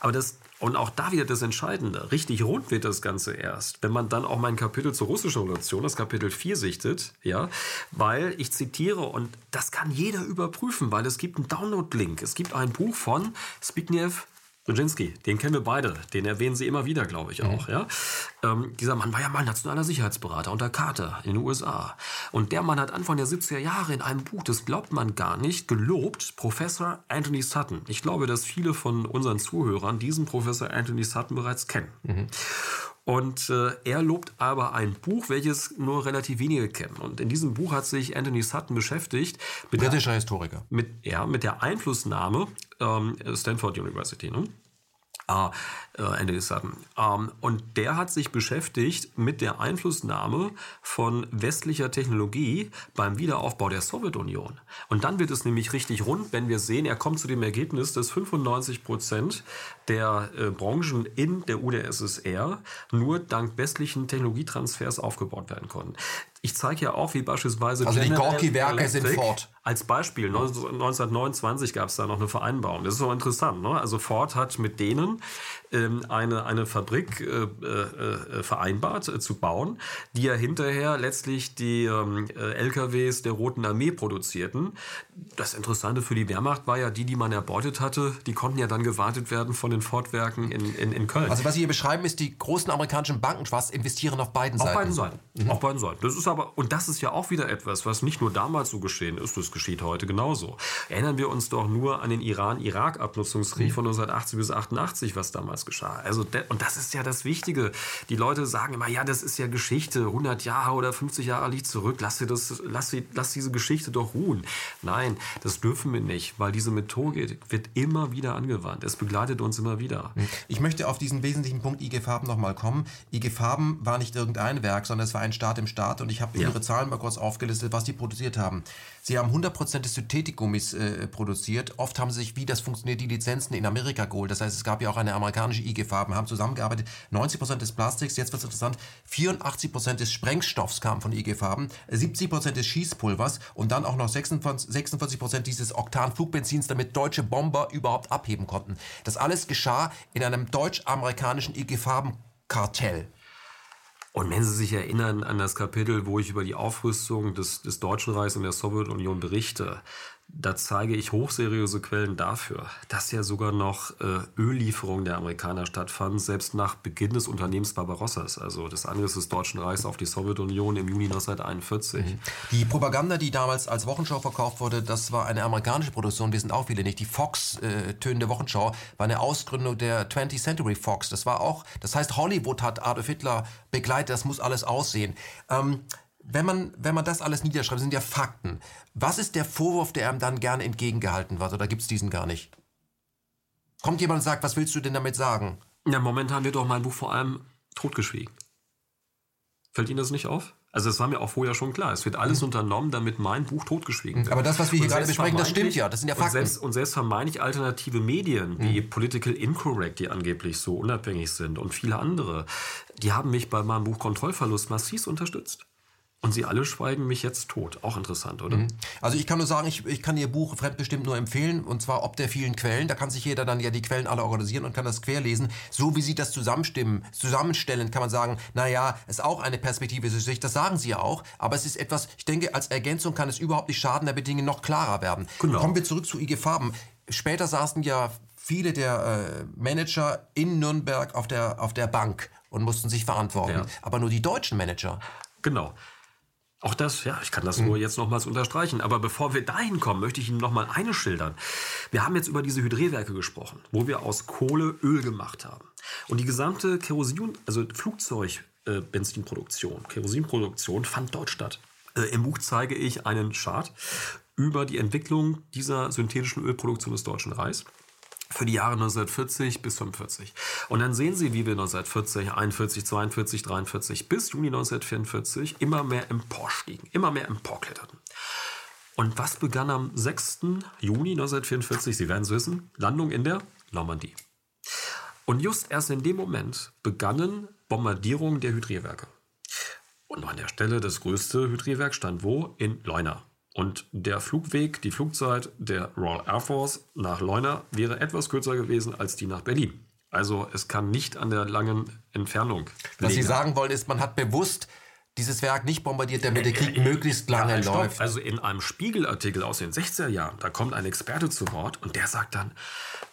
Aber das, und auch da wieder das Entscheidende. Richtig rund wird das Ganze erst, wenn man dann auch mein Kapitel zur russischen Revolution, das Kapitel 4 sichtet, ja, weil ich zitiere und das kann jeder überprüfen, weil es gibt einen Download-Link. Es gibt ein Buch von Zbigniew Brzezinski, den kennen wir beide, den erwähnen Sie immer wieder, glaube ich auch. Mhm. Ja? Ähm, dieser Mann war ja mal nationaler Sicherheitsberater unter Carter in den USA. Und der Mann hat Anfang der 70er Jahre in einem Buch, das glaubt man gar nicht, gelobt Professor Anthony Sutton. Ich glaube, dass viele von unseren Zuhörern diesen Professor Anthony Sutton bereits kennen. Mhm. Und äh, er lobt aber ein Buch, welches nur relativ wenige kennen. Und in diesem Buch hat sich Anthony Sutton beschäftigt. Mit Britischer der, Historiker. Mit, ja, mit der Einflussnahme ähm, Stanford University. Ne? Uh, Andy Sutton. Um, und der hat sich beschäftigt mit der Einflussnahme von westlicher Technologie beim Wiederaufbau der Sowjetunion. Und dann wird es nämlich richtig rund, wenn wir sehen, er kommt zu dem Ergebnis, dass 95 Prozent der äh, Branchen in der UdSSR nur dank westlichen Technologietransfers aufgebaut werden konnten. Ich zeige ja auch, wie beispielsweise also die Gorki-Werke sind fort. Als Beispiel, 1929 gab es da noch eine Vereinbarung. Das ist so interessant. Ne? Also Ford hat mit denen eine, eine Fabrik äh, äh, vereinbart äh, zu bauen, die ja hinterher letztlich die ähm, äh, LKWs der Roten Armee produzierten. Das Interessante für die Wehrmacht war ja, die, die man erbeutet hatte, die konnten ja dann gewartet werden von den Ford-Werken in, in, in Köln. Also was Sie hier beschreiben, ist, die großen amerikanischen Banken was investieren auf beiden Seiten. Auf beiden Seiten. Mhm. Auf beiden Seiten. Das ist aber, und das ist ja auch wieder etwas, was nicht nur damals so geschehen ist, das geschieht heute genauso. Erinnern wir uns doch nur an den Iran-Irak-Abnutzungskrieg mhm. von 1980 bis 88, was damals geschah. Also, und das ist ja das Wichtige. Die Leute sagen immer, ja, das ist ja Geschichte, 100 Jahre oder 50 Jahre liegt zurück, lass, dir das, lass, lass diese Geschichte doch ruhen. Nein, das dürfen wir nicht, weil diese Methode wird immer wieder angewandt. Es begleitet uns immer wieder. Ich möchte auf diesen wesentlichen Punkt IG Farben nochmal kommen. IG Farben war nicht irgendein Werk, sondern es war ein Staat im Staat und ich habe ja. Ihre Zahlen mal kurz aufgelistet, was die produziert haben. Sie haben 100% des Synthetikgummis äh, produziert. Oft haben sie sich, wie das funktioniert, die Lizenzen in Amerika geholt. Das heißt, es gab ja auch eine amerikanische IG Farben, haben zusammengearbeitet. 90% des Plastiks, jetzt wird es interessant, 84% des Sprengstoffs kam von IG Farben, 70% des Schießpulvers und dann auch noch 46%, 46% dieses Oktan-Flugbenzins, damit deutsche Bomber überhaupt abheben konnten. Das alles geschah in einem deutsch-amerikanischen IG Farben-Kartell. Und wenn Sie sich erinnern an das Kapitel, wo ich über die Aufrüstung des, des Deutschen Reichs und der Sowjetunion berichte, da zeige ich hochseriöse Quellen dafür, dass ja sogar noch äh, Öllieferungen der Amerikaner stattfanden, selbst nach Beginn des Unternehmens Barbarossas, also des Angriffs des Deutschen Reichs auf die Sowjetunion im Juni 1941. Mhm. Die Propaganda, die damals als Wochenschau verkauft wurde, das war eine amerikanische Produktion, wir sind auch viele nicht. Die Fox-tönende äh, Wochenschau war eine Ausgründung der 20th Century Fox. Das war auch, das heißt, Hollywood hat Adolf Hitler begleitet, das muss alles aussehen. Ähm, wenn man, wenn man das alles niederschreibt, sind ja Fakten. Was ist der Vorwurf, der einem dann gerne entgegengehalten wird? Oder gibt es diesen gar nicht? Kommt jemand und sagt, was willst du denn damit sagen? Ja, momentan wird doch mein Buch vor allem totgeschwiegen. Fällt Ihnen das nicht auf? Also es war mir auch vorher schon klar. Es wird alles mhm. unternommen, damit mein Buch totgeschwiegen wird. Aber das, was wir hier gerade besprechen, das stimmt ja. Das sind ja Fakten. Und selbst, und selbst vermeintlich alternative Medien, wie mhm. Political Incorrect, die angeblich so unabhängig sind und viele andere, die haben mich bei meinem Buch Kontrollverlust massiv unterstützt. Und sie alle schweigen mich jetzt tot. Auch interessant, oder? Mhm. Also ich kann nur sagen, ich, ich kann Ihr Buch fremdbestimmt nur empfehlen. Und zwar ob der vielen Quellen. Da kann sich jeder dann ja die Quellen alle organisieren und kann das querlesen. So wie Sie das zusammenstimmen, zusammenstellen, kann man sagen, naja, ist auch eine Perspektive für sich. Das sagen Sie ja auch. Aber es ist etwas, ich denke, als Ergänzung kann es überhaupt nicht schaden, damit Dinge noch klarer werden. Genau. Kommen wir zurück zu IG Farben. Später saßen ja viele der äh, Manager in Nürnberg auf der, auf der Bank und mussten sich verantworten. Ja. Aber nur die deutschen Manager. Genau. Auch das, ja, ich kann das nur jetzt nochmals unterstreichen. Aber bevor wir dahin kommen, möchte ich Ihnen nochmal eine schildern. Wir haben jetzt über diese Hydrierwerke gesprochen, wo wir aus Kohle Öl gemacht haben. Und die gesamte Kerosin, also Flugzeugbenzinproduktion, äh, Kerosinproduktion fand dort statt. Äh, Im Buch zeige ich einen Chart über die Entwicklung dieser synthetischen Ölproduktion des Deutschen Reichs für die Jahre 1940 bis 45. Und dann sehen Sie, wie wir 1940, 41, 42, 43 bis Juni 1944 immer mehr emporstiegen, immer mehr emporkletterten. Und was begann am 6. Juni 1944? Sie werden es wissen, Landung in der Normandie. Und just erst in dem Moment begannen Bombardierungen der Hydrierwerke. Und an der Stelle das größte Hydrierwerk stand wo? In Leuna. Und der Flugweg, die Flugzeit der Royal Air Force nach Leuna wäre etwas kürzer gewesen als die nach Berlin. Also es kann nicht an der langen Entfernung. Was Sie sagen wollen, ist, man hat bewusst dieses Werk nicht bombardiert, damit der Krieg möglichst lange ja, läuft. Also in einem Spiegelartikel aus den 60er Jahren, da kommt ein Experte zu Wort und der sagt dann,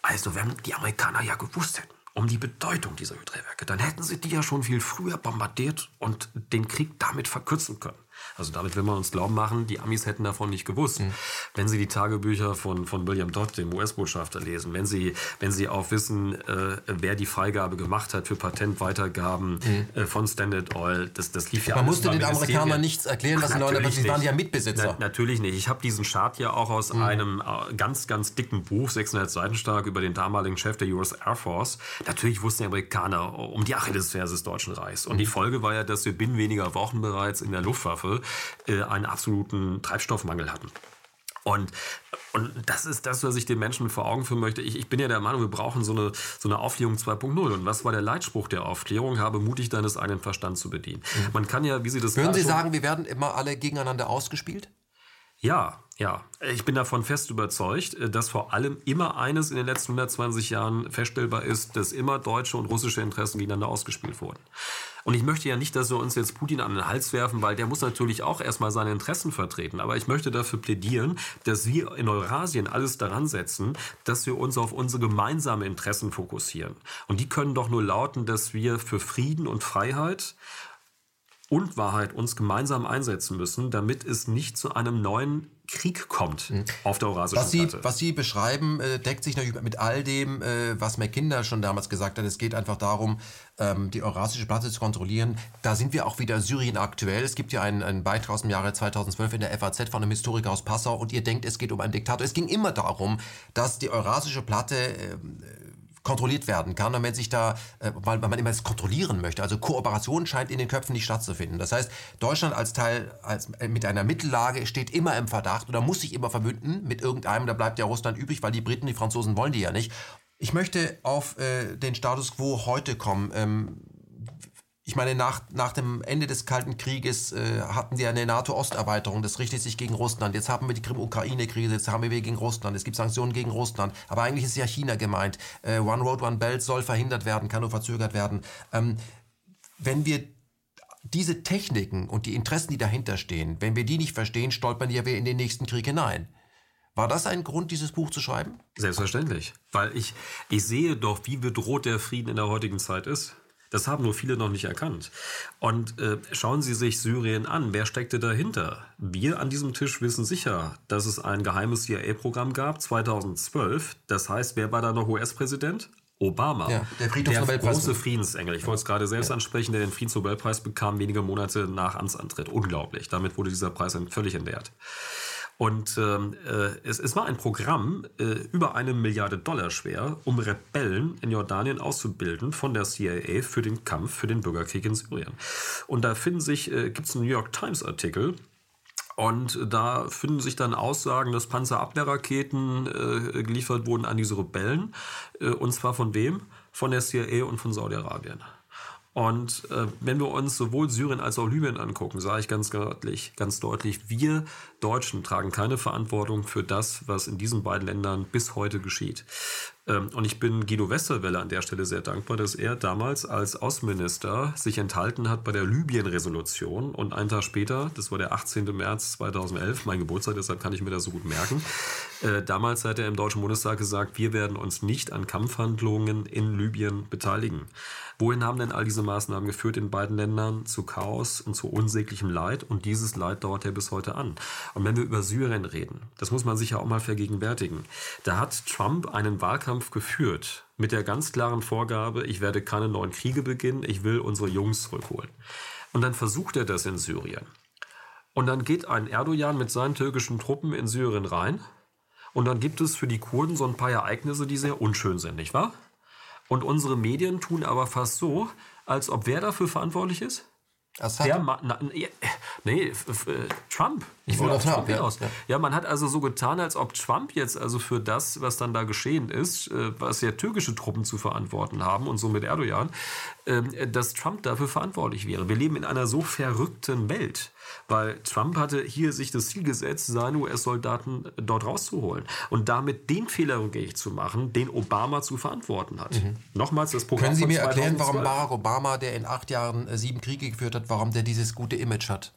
also wenn die Amerikaner ja gewusst hätten, um die Bedeutung dieser Hydrierwerke, dann hätten sie die ja schon viel früher bombardiert und den Krieg damit verkürzen können. Also damit will man uns glauben machen, die Amis hätten davon nicht gewusst. Mhm. Wenn Sie die Tagebücher von, von William Dodd, dem US-Botschafter, lesen, wenn Sie, wenn Sie auch wissen, äh, wer die Freigabe gemacht hat für Patentweitergaben mhm. äh, von Standard Oil, das, das lief ja Man musste den Amerikanern nichts erklären lassen, aber sie waren ja Mitbesitzer. Na, natürlich nicht. Ich habe diesen Chart ja auch aus mhm. einem äh, ganz, ganz dicken Buch, 600 Seiten stark, über den damaligen Chef der US Air Force. Natürlich wussten die Amerikaner um die Achillesferse des Deutschen Reichs. Und die mhm. Folge war ja, dass wir binnen weniger Wochen bereits in der Luftwaffe äh, einen absoluten Treibstoffmangel hatten. Und, und das ist das, was ich den Menschen vor Augen führen möchte. Ich, ich bin ja der Meinung, wir brauchen so eine, so eine Aufklärung 2.0. Und was war der Leitspruch der Aufklärung? Habe mutig deines eigenen Verstand zu bedienen. Mhm. Man kann ja, wie Sie das Würden Sie sagen, wir werden immer alle gegeneinander ausgespielt? Ja, ja. Ich bin davon fest überzeugt, dass vor allem immer eines in den letzten 120 Jahren feststellbar ist, dass immer deutsche und russische Interessen gegeneinander ausgespielt wurden. Und ich möchte ja nicht, dass wir uns jetzt Putin an den Hals werfen, weil der muss natürlich auch erstmal seine Interessen vertreten. Aber ich möchte dafür plädieren, dass wir in Eurasien alles daran setzen, dass wir uns auf unsere gemeinsamen Interessen fokussieren. Und die können doch nur lauten, dass wir für Frieden und Freiheit und Wahrheit uns gemeinsam einsetzen müssen, damit es nicht zu einem neuen Krieg kommt mhm. auf der Eurasischen was Sie, Was Sie beschreiben, äh, deckt sich natürlich mit all dem, äh, was McKinder schon damals gesagt hat. Es geht einfach darum, ähm, die Eurasische Platte zu kontrollieren. Da sind wir auch wieder Syrien aktuell. Es gibt ja einen, einen Beitrag aus dem Jahre 2012 in der FAZ von einem Historiker aus Passau und ihr denkt, es geht um einen Diktator. Es ging immer darum, dass die Eurasische Platte äh, kontrolliert werden kann und wenn sich da, äh, weil, weil man immer das kontrollieren möchte. Also Kooperation scheint in den Köpfen nicht stattzufinden. Das heißt, Deutschland als Teil, als, äh, mit einer Mittellage steht immer im Verdacht oder muss sich immer verbünden mit irgendeinem, da bleibt ja Russland übrig, weil die Briten, die Franzosen wollen die ja nicht. Ich möchte auf äh, den Status quo heute kommen. Ähm, ich meine, nach, nach dem Ende des Kalten Krieges äh, hatten wir eine NATO-Osterweiterung. Das richtet sich gegen Russland. Jetzt haben wir die Krim-Ukraine-Krise. Jetzt haben wir gegen Russland. Es gibt Sanktionen gegen Russland. Aber eigentlich ist ja China gemeint. Äh, One Road, One Belt soll verhindert werden, kann nur verzögert werden. Ähm, wenn wir diese Techniken und die Interessen, die dahinter stehen, wenn wir die nicht verstehen, stolpern ja wir in den nächsten Krieg hinein. War das ein Grund, dieses Buch zu schreiben? Selbstverständlich. Weil ich, ich sehe doch, wie bedroht der Frieden in der heutigen Zeit ist. Das haben nur viele noch nicht erkannt. Und äh, schauen Sie sich Syrien an. Wer steckte dahinter? Wir an diesem Tisch wissen sicher, dass es ein geheimes CIA-Programm gab, 2012. Das heißt, wer war da noch US-Präsident? Obama. Ja, der. Der große Friedensengel. Ich wollte es gerade selbst ja. ansprechen, der den Friedensnobelpreis bekam wenige Monate nach Amtsantritt. Unglaublich. Damit wurde dieser Preis völlig entehrt. Und ähm, äh, es, es, war ein Programm äh, über eine Milliarde Dollar schwer, um Rebellen in Jordanien auszubilden von der CIA für den Kampf für den Bürgerkrieg in Syrien. Und da finden sich, äh, gibt es einen New York Times Artikel, und da finden sich dann Aussagen, dass Panzerabwehrraketen äh, geliefert wurden an diese Rebellen. Äh, und zwar von wem? Von der CIA und von Saudi-Arabien. Und äh, wenn wir uns sowohl Syrien als auch Libyen angucken, sage ich ganz deutlich, ganz deutlich, wir Deutschen tragen keine Verantwortung für das, was in diesen beiden Ländern bis heute geschieht. Ähm, und ich bin Guido Westerwelle an der Stelle sehr dankbar, dass er damals als Außenminister sich enthalten hat bei der Libyen-Resolution und einen Tag später, das war der 18. März 2011, mein Geburtstag, deshalb kann ich mir das so gut merken, äh, damals hat er im Deutschen Bundestag gesagt, wir werden uns nicht an Kampfhandlungen in Libyen beteiligen. Wohin haben denn all diese Maßnahmen geführt in beiden Ländern? Zu Chaos und zu unsäglichem Leid. Und dieses Leid dauert ja bis heute an. Und wenn wir über Syrien reden, das muss man sich ja auch mal vergegenwärtigen. Da hat Trump einen Wahlkampf geführt mit der ganz klaren Vorgabe, ich werde keine neuen Kriege beginnen, ich will unsere Jungs zurückholen. Und dann versucht er das in Syrien. Und dann geht ein Erdogan mit seinen türkischen Truppen in Syrien rein. Und dann gibt es für die Kurden so ein paar Ereignisse, die sehr unschön sind, nicht wahr? Und unsere Medien tun aber fast so, als ob wer dafür verantwortlich ist? Assad? Der Ma na, nee, Trump. Ich wollte auf Trump ja. aus. Ja. ja, man hat also so getan, als ob Trump jetzt also für das, was dann da geschehen ist, äh, was ja türkische Truppen zu verantworten haben und somit Erdogan, ähm, dass Trump dafür verantwortlich wäre. Wir leben in einer so verrückten Welt, weil Trump hatte hier sich das Ziel gesetzt, seine US-Soldaten dort rauszuholen und damit den Fehler rückgängig zu machen, den Obama zu verantworten hat. Mhm. Nochmals das Programm Können Sie mir erklären, warum Barack Obama, der in acht Jahren äh, sieben Kriege geführt hat, warum der dieses gute Image hat?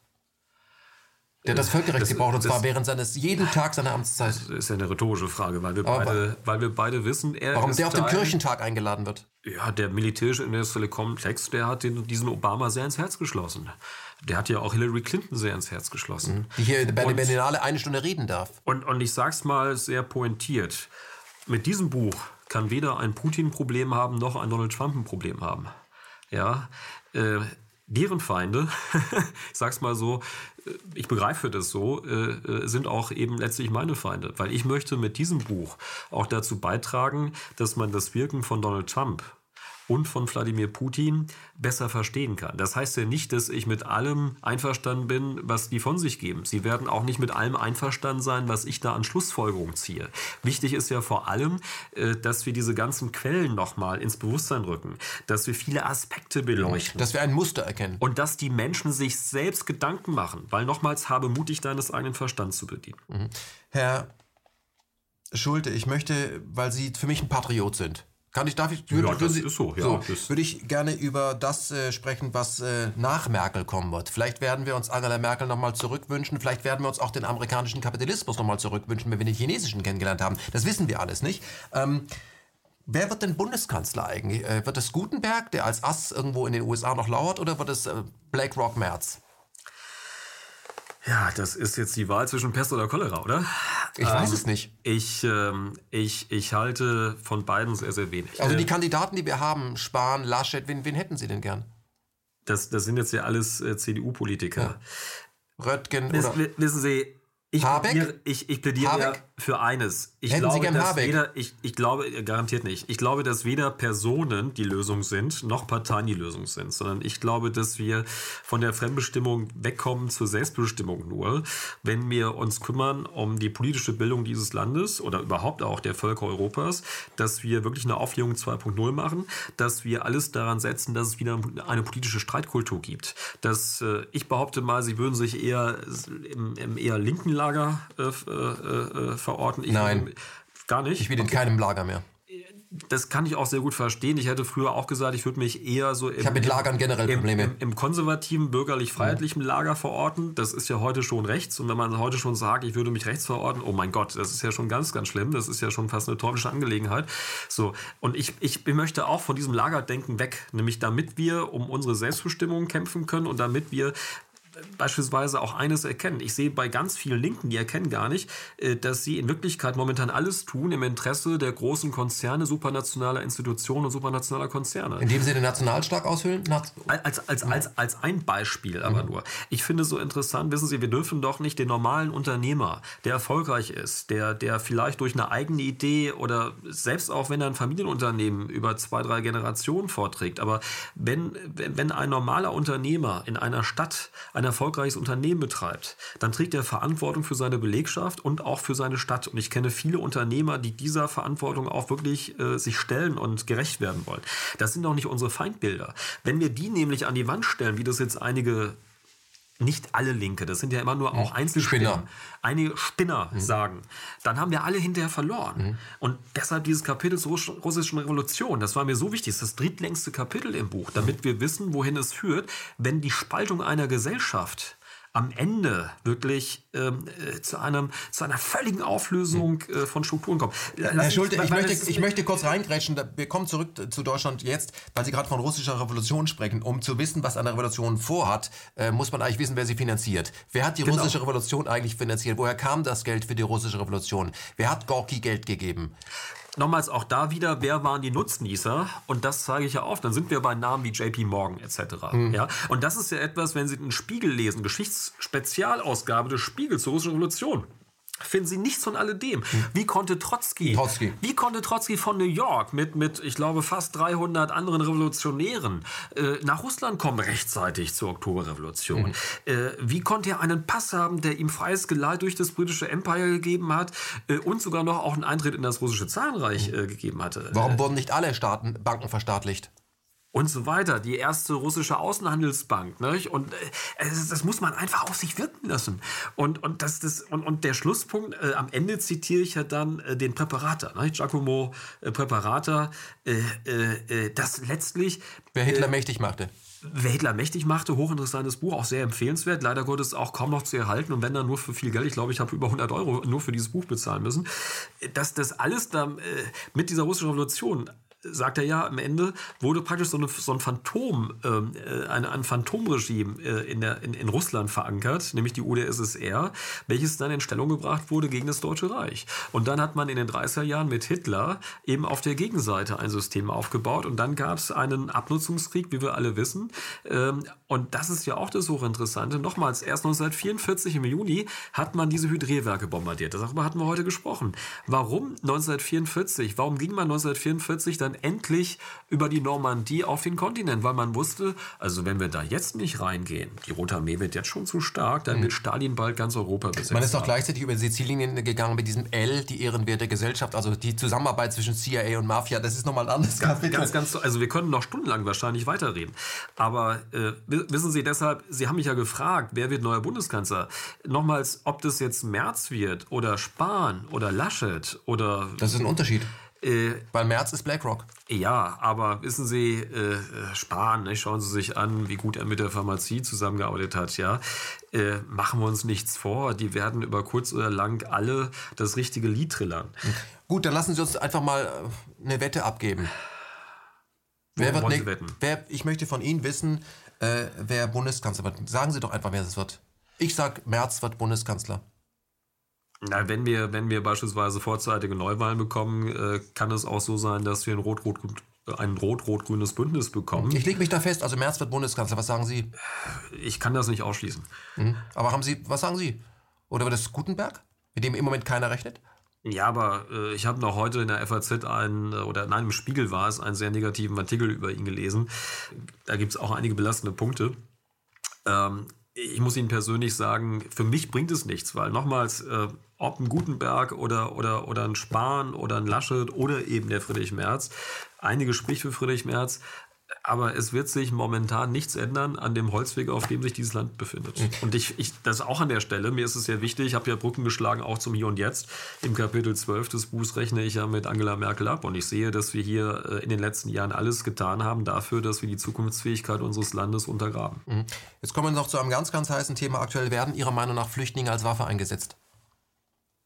Der das Völkerrecht das, gebraucht und zwar während seines jeden Tag seiner Amtszeit. Das ist ja eine rhetorische Frage, weil wir, beide, weil wir beide wissen, er Warum der auf dem Kirchentag eingeladen wird? Ja, der militärische industrielle Komplex, der hat den, diesen Obama sehr ins Herz geschlossen. Der hat ja auch Hillary Clinton sehr ins Herz geschlossen. Mhm. Die hier bei der Berlinale eine Stunde reden darf. Und, und ich sag's mal sehr pointiert. Mit diesem Buch kann weder ein Putin Problem haben, noch ein Donald Trump ein Problem haben. Ja, äh, deren Feinde, ich sag's mal so, äh, ich begreife das so, äh, äh, sind auch eben letztlich meine Feinde. Weil ich möchte mit diesem Buch auch dazu beitragen, dass man das Wirken von Donald Trump und von Wladimir Putin besser verstehen kann. Das heißt ja nicht, dass ich mit allem einverstanden bin, was die von sich geben. Sie werden auch nicht mit allem einverstanden sein, was ich da an Schlussfolgerungen ziehe. Wichtig ist ja vor allem, äh, dass wir diese ganzen Quellen nochmal ins Bewusstsein rücken, dass wir viele Aspekte beleuchten. Dass wir ein Muster erkennen. Und dass die Menschen sich selbst Gedanken machen, weil nochmals habe mutig deines eigenen Verstands zu bedienen. Mhm. Herr Schulte, ich möchte, weil Sie für mich ein Patriot sind, kann ich, darf ich, würde, ja, das Sie, ist so, ja, so, würde ich gerne über das äh, sprechen, was äh, nach Merkel kommen wird. Vielleicht werden wir uns Angela Merkel nochmal zurückwünschen. Vielleicht werden wir uns auch den amerikanischen Kapitalismus nochmal zurückwünschen, wenn wir den chinesischen kennengelernt haben. Das wissen wir alles nicht. Ähm, wer wird denn Bundeskanzler eigentlich? Äh, wird es Gutenberg, der als Ass irgendwo in den USA noch lauert, oder wird es äh, BlackRock Merz? Ja, das ist jetzt die Wahl zwischen Pest oder Cholera, oder? Ich ähm, weiß es nicht. Ich, ähm, ich, ich halte von beiden sehr, sehr wenig. Also die äh, Kandidaten, die wir haben, Spahn, Laschet, wen, wen hätten Sie denn gern? Das, das sind jetzt ja alles äh, CDU-Politiker. Ja. Röttgen Wiss, oder... Wissen Sie, ich Habeck? Plädiere, ich, ich plädiere für eines. Ich Hätten glaube, Sie gern dass Habeck? Weder, ich, ich glaube, äh, garantiert nicht. Ich glaube, dass weder Personen die Lösung sind, noch Parteien die Lösung sind, sondern ich glaube, dass wir von der Fremdbestimmung wegkommen zur Selbstbestimmung nur, wenn wir uns kümmern um die politische Bildung dieses Landes oder überhaupt auch der Völker Europas, dass wir wirklich eine Aufklärung 2.0 machen, dass wir alles daran setzen, dass es wieder eine politische Streitkultur gibt. Dass äh, ich behaupte mal, sie würden sich eher im, im eher linken Lager äh, äh, äh, verorten. Ich Nein. Gar nicht? Ich bin in keinem Lager mehr das kann ich auch sehr gut verstehen. Ich hätte früher auch gesagt, ich würde mich eher so im, ich mit Lagern generell Probleme. Im, im, im konservativen, bürgerlich-freiheitlichen mhm. Lager verorten. Das ist ja heute schon rechts. Und wenn man heute schon sagt, ich würde mich rechts verorten, oh mein Gott, das ist ja schon ganz, ganz schlimm. Das ist ja schon fast eine teuflische Angelegenheit. So. Und ich, ich möchte auch von diesem Lagerdenken weg. Nämlich damit wir um unsere Selbstbestimmung kämpfen können und damit wir beispielsweise auch eines erkennen. Ich sehe bei ganz vielen Linken, die erkennen gar nicht, äh, dass sie in Wirklichkeit momentan alles tun im Interesse der großen Konzerne, supranationaler Institutionen und supranationaler Konzerne. Indem sie den Nationalstaat aushöhlen? Als, als, als, als ein Beispiel aber mhm. nur. Ich finde es so interessant, wissen Sie, wir dürfen doch nicht den normalen Unternehmer, der erfolgreich ist, der, der vielleicht durch eine eigene Idee oder selbst auch wenn er ein Familienunternehmen über zwei, drei Generationen vorträgt, aber wenn, wenn ein normaler Unternehmer in einer Stadt eine erfolgreiches Unternehmen betreibt, dann trägt er Verantwortung für seine Belegschaft und auch für seine Stadt. Und ich kenne viele Unternehmer, die dieser Verantwortung auch wirklich äh, sich stellen und gerecht werden wollen. Das sind doch nicht unsere Feindbilder. Wenn wir die nämlich an die Wand stellen, wie das jetzt einige nicht alle Linke, das sind ja immer nur auch Einzelspinner, einige Spinner mhm. sagen, dann haben wir alle hinterher verloren. Mhm. Und deshalb dieses Kapitel zur russischen Revolution, das war mir so wichtig, das ist das drittlängste Kapitel im Buch, damit wir wissen, wohin es führt, wenn die Spaltung einer Gesellschaft am Ende wirklich ähm, äh, zu, einem, zu einer völligen Auflösung äh, von Strukturen kommt. Herr Schulte, ich möchte, ich möchte kurz reingrätschen. Wir kommen zurück zu Deutschland jetzt, weil Sie gerade von russischer Revolution sprechen. Um zu wissen, was eine Revolution vorhat, äh, muss man eigentlich wissen, wer sie finanziert. Wer hat die genau. russische Revolution eigentlich finanziert? Woher kam das Geld für die russische Revolution? Wer hat Gorki Geld gegeben? Nochmals auch da wieder, wer waren die Nutznießer? Und das zeige ich ja oft. Dann sind wir bei Namen wie JP Morgan etc. Mhm. Ja? Und das ist ja etwas, wenn Sie den Spiegel lesen, Geschichtsspezialausgabe des Spiegels zur russischen Revolution finden Sie nichts von alledem. Hm. Wie konnte Trotzki, Trotzki, wie konnte Trotzki von New York mit, mit ich glaube, fast 300 anderen Revolutionären äh, nach Russland kommen, rechtzeitig zur Oktoberrevolution? Mhm. Äh, wie konnte er einen Pass haben, der ihm freies Geleit durch das britische Empire gegeben hat äh, und sogar noch auch einen Eintritt in das russische Zarenreich mhm. gegeben hatte? Warum äh, wurden nicht alle Staaten Banken verstaatlicht? Und so weiter. Die erste russische Außenhandelsbank. Ne? Und äh, das muss man einfach auf sich wirken lassen. Und, und, das, das, und, und der Schlusspunkt, äh, am Ende zitiere ich ja dann äh, den Präparator, ne? Giacomo äh, Präparator, äh, äh, das letztlich... Wer Hitler mächtig machte. Wer Hitler mächtig machte, hochinteressantes Buch, auch sehr empfehlenswert. Leider Gottes auch kaum noch zu erhalten und wenn dann nur für viel Geld. Ich glaube, ich habe über 100 Euro nur für dieses Buch bezahlen müssen. Dass das alles da mit dieser russischen Revolution sagt er ja, am Ende wurde praktisch so, eine, so ein Phantom, ähm, äh, ein, ein Phantomregime äh, in, der, in, in Russland verankert, nämlich die UdSSR, welches dann in Stellung gebracht wurde gegen das Deutsche Reich. Und dann hat man in den 30er Jahren mit Hitler eben auf der Gegenseite ein System aufgebaut und dann gab es einen Abnutzungskrieg, wie wir alle wissen. Ähm, und das ist ja auch das Hochinteressante. Nochmals, erst 1944 im Juni hat man diese Hydrierwerke bombardiert. Darüber hatten wir heute gesprochen. Warum 1944? Warum ging man 1944 da dann endlich über die Normandie auf den Kontinent, weil man wusste, also wenn wir da jetzt nicht reingehen, die Rote Armee wird jetzt schon zu stark, dann wird Stalin bald ganz Europa besetzen. Man ist doch gleichzeitig über Sizilien gegangen mit diesem L, die Ehrenwerte Gesellschaft, also die Zusammenarbeit zwischen CIA und Mafia, das ist nochmal ein anderes Kapitel. Ganz, ganz, also wir können noch stundenlang wahrscheinlich weiterreden. Aber äh, wissen Sie deshalb, Sie haben mich ja gefragt, wer wird neuer Bundeskanzler? Nochmals, ob das jetzt Merz wird oder Spahn oder Laschet oder... Das ist ein Unterschied. Äh, Weil Merz ist BlackRock. Ja, aber wissen Sie, äh, Spahn, ne, schauen Sie sich an, wie gut er mit der Pharmazie zusammengearbeitet hat, ja. Äh, machen wir uns nichts vor, die werden über kurz oder lang alle das richtige Lied trillern. Gut, dann lassen Sie uns einfach mal äh, eine Wette abgeben. Wer wird ne wetten? Wer, ich möchte von Ihnen wissen, äh, wer Bundeskanzler wird. Sagen Sie doch einfach, wer es wird. Ich sag, Merz wird Bundeskanzler. Na, wenn wir, wenn wir beispielsweise vorzeitige Neuwahlen bekommen, äh, kann es auch so sein, dass wir ein rot-rot ein rot-rot-grünes Bündnis bekommen. Ich lege mich da fest, also Merz wird Bundeskanzler. Was sagen Sie? Ich kann das nicht ausschließen. Mhm. Aber haben Sie, was sagen Sie? Oder wird es Gutenberg, mit dem im Moment keiner rechnet? Ja, aber äh, ich habe noch heute in der FAZ einen, oder nein, im Spiegel war es, einen sehr negativen Artikel über ihn gelesen. Da gibt es auch einige belastende Punkte. Ähm, ich muss Ihnen persönlich sagen, für mich bringt es nichts, weil nochmals, äh, ob ein Gutenberg oder, oder, oder ein Spahn oder ein Laschet oder eben der Friedrich Merz, einige spricht für Friedrich Merz, aber es wird sich momentan nichts ändern an dem Holzweg, auf dem sich dieses Land befindet. Mhm. Und ich, ich, das auch an der Stelle, mir ist es sehr wichtig, ich habe ja Brücken geschlagen, auch zum Hier und Jetzt. Im Kapitel 12 des Buchs rechne ich ja mit Angela Merkel ab und ich sehe, dass wir hier äh, in den letzten Jahren alles getan haben dafür, dass wir die Zukunftsfähigkeit unseres Landes untergraben. Mhm. Jetzt kommen wir noch zu einem ganz, ganz heißen Thema. Aktuell werden Ihrer Meinung nach Flüchtlinge als Waffe eingesetzt?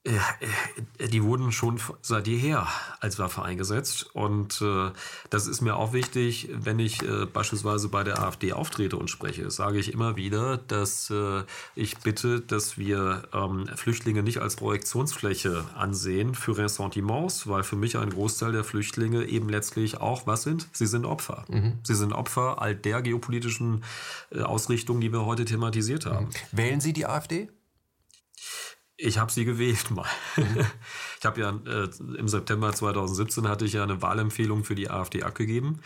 Äh, die wurden schon seit jeher als Waffe eingesetzt. Und äh, das ist mir auch wichtig, wenn ich äh, beispielsweise bei der AfD auftrete und spreche, sage ich immer wieder, dass äh, ich bitte, dass wir ähm, Flüchtlinge nicht als Projektionsfläche ansehen für Ressentiments, weil für mich ein Großteil der Flüchtlinge eben letztlich auch was sind? Sie sind Opfer. Mhm. Sie sind Opfer all der geopolitischen äh, Ausrichtungen, die wir heute thematisiert haben. Wählen Sie die AfD? Ich habe sie gewählt mal. ich habe ja äh, im September 2017 hatte ich ja eine Wahlempfehlung für die AfD abgegeben.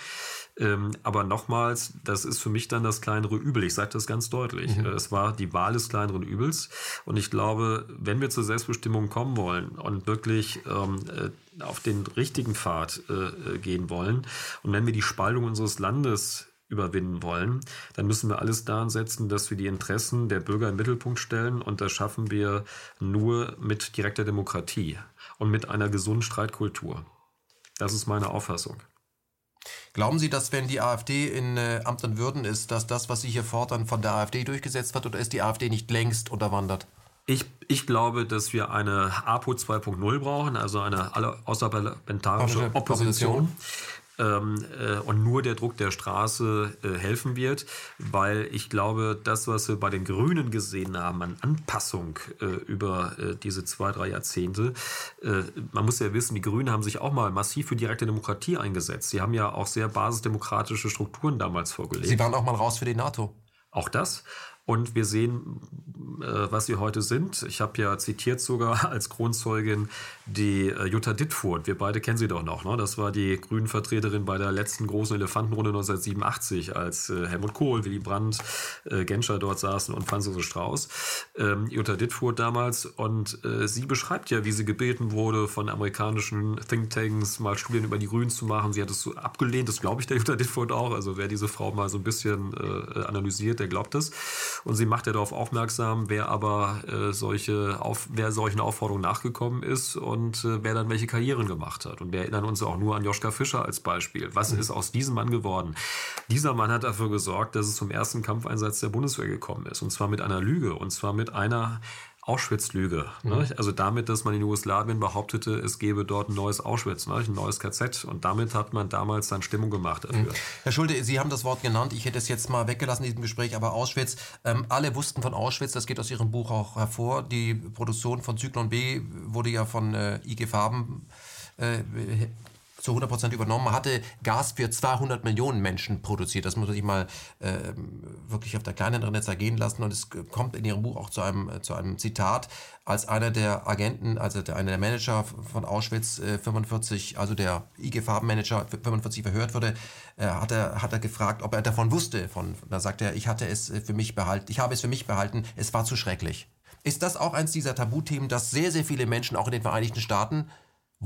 Ähm, aber nochmals, das ist für mich dann das kleinere Übel. Ich sage das ganz deutlich. Mhm. Es war die Wahl des kleineren Übels. Und ich glaube, wenn wir zur Selbstbestimmung kommen wollen und wirklich ähm, äh, auf den richtigen Pfad äh, äh gehen wollen und wenn wir die Spaltung unseres Landes überwinden wollen, dann müssen wir alles daran setzen, dass wir die Interessen der Bürger im Mittelpunkt stellen. Und das schaffen wir nur mit direkter Demokratie und mit einer gesunden Streitkultur. Das ist meine Auffassung. Glauben Sie, dass wenn die AfD in äh, Amt und Würden ist, dass das, was Sie hier fordern, von der AfD durchgesetzt wird oder ist die AfD nicht längst unterwandert? Ich, ich glaube, dass wir eine APO 2.0 brauchen, also eine außerparlamentarische Opposition. Opposition ähm, äh, und nur der Druck der Straße äh, helfen wird, weil ich glaube, das, was wir bei den Grünen gesehen haben an Anpassung äh, über äh, diese zwei, drei Jahrzehnte, äh, man muss ja wissen, die Grünen haben sich auch mal massiv für direkte Demokratie eingesetzt. Sie haben ja auch sehr basisdemokratische Strukturen damals vorgelegt. Sie waren auch mal raus für die NATO. Auch das. Und wir sehen, äh, was sie heute sind. Ich habe ja zitiert sogar als Kronzeugin die äh, Jutta Dittfurt. Wir beide kennen sie doch noch. Ne? Das war die grünen Vertreterin bei der letzten großen Elefantenrunde 1987, als äh, Helmut Kohl, Willy Brandt, Genscher dort saßen und Franz Strauß. Ähm, Jutta Dittfurt damals. Und sie beschreibt ja, wie sie gebeten wurde, von amerikanischen Thinktanks mal Studien über die Grünen zu machen. Sie hat es so abgelehnt. Das glaube ich der Jutta Dittfurt auch. Also wer diese Frau mal so ein bisschen analysiert, der glaubt es. Und sie macht ja darauf aufmerksam, wer aber äh, solche auf, wer solchen Aufforderungen nachgekommen ist und äh, wer dann welche Karrieren gemacht hat. Und wir erinnern uns auch nur an Joschka Fischer als Beispiel. Was mhm. ist aus diesem Mann geworden? Dieser Mann hat dafür gesorgt, dass es zum ersten Kampfeinsatz der Bundeswehr gekommen ist. Und zwar mit einer Lüge. Und zwar mit einer Auschwitz-Lüge. Mhm. Ne? Also damit, dass man in Jugoslawien behauptete, es gebe dort ein neues Auschwitz, ne? ein neues KZ. Und damit hat man damals dann Stimmung gemacht dafür. Mhm. Herr Schulte, Sie haben das Wort genannt. Ich hätte es jetzt mal weggelassen in diesem Gespräch, aber Auschwitz, ähm, alle wussten von Auschwitz, das geht aus Ihrem Buch auch hervor. Die Produktion von Zyklon B wurde ja von äh, IG Farben äh, zu 100 Prozent übernommen, hatte Gas für 200 Millionen Menschen produziert. Das muss sich mal äh, wirklich auf der kleinen Internet zergehen lassen. Und es kommt in Ihrem Buch auch zu einem, äh, zu einem Zitat, als einer der Agenten, also der, einer der Manager von Auschwitz äh, 45, also der IG Farbenmanager 45 verhört wurde, äh, hat, er, hat er gefragt, ob er davon wusste. Von, da sagt er, ich hatte es für mich behalten, ich habe es für mich behalten, es war zu schrecklich. Ist das auch eins dieser Tabuthemen, dass sehr, sehr viele Menschen auch in den Vereinigten Staaten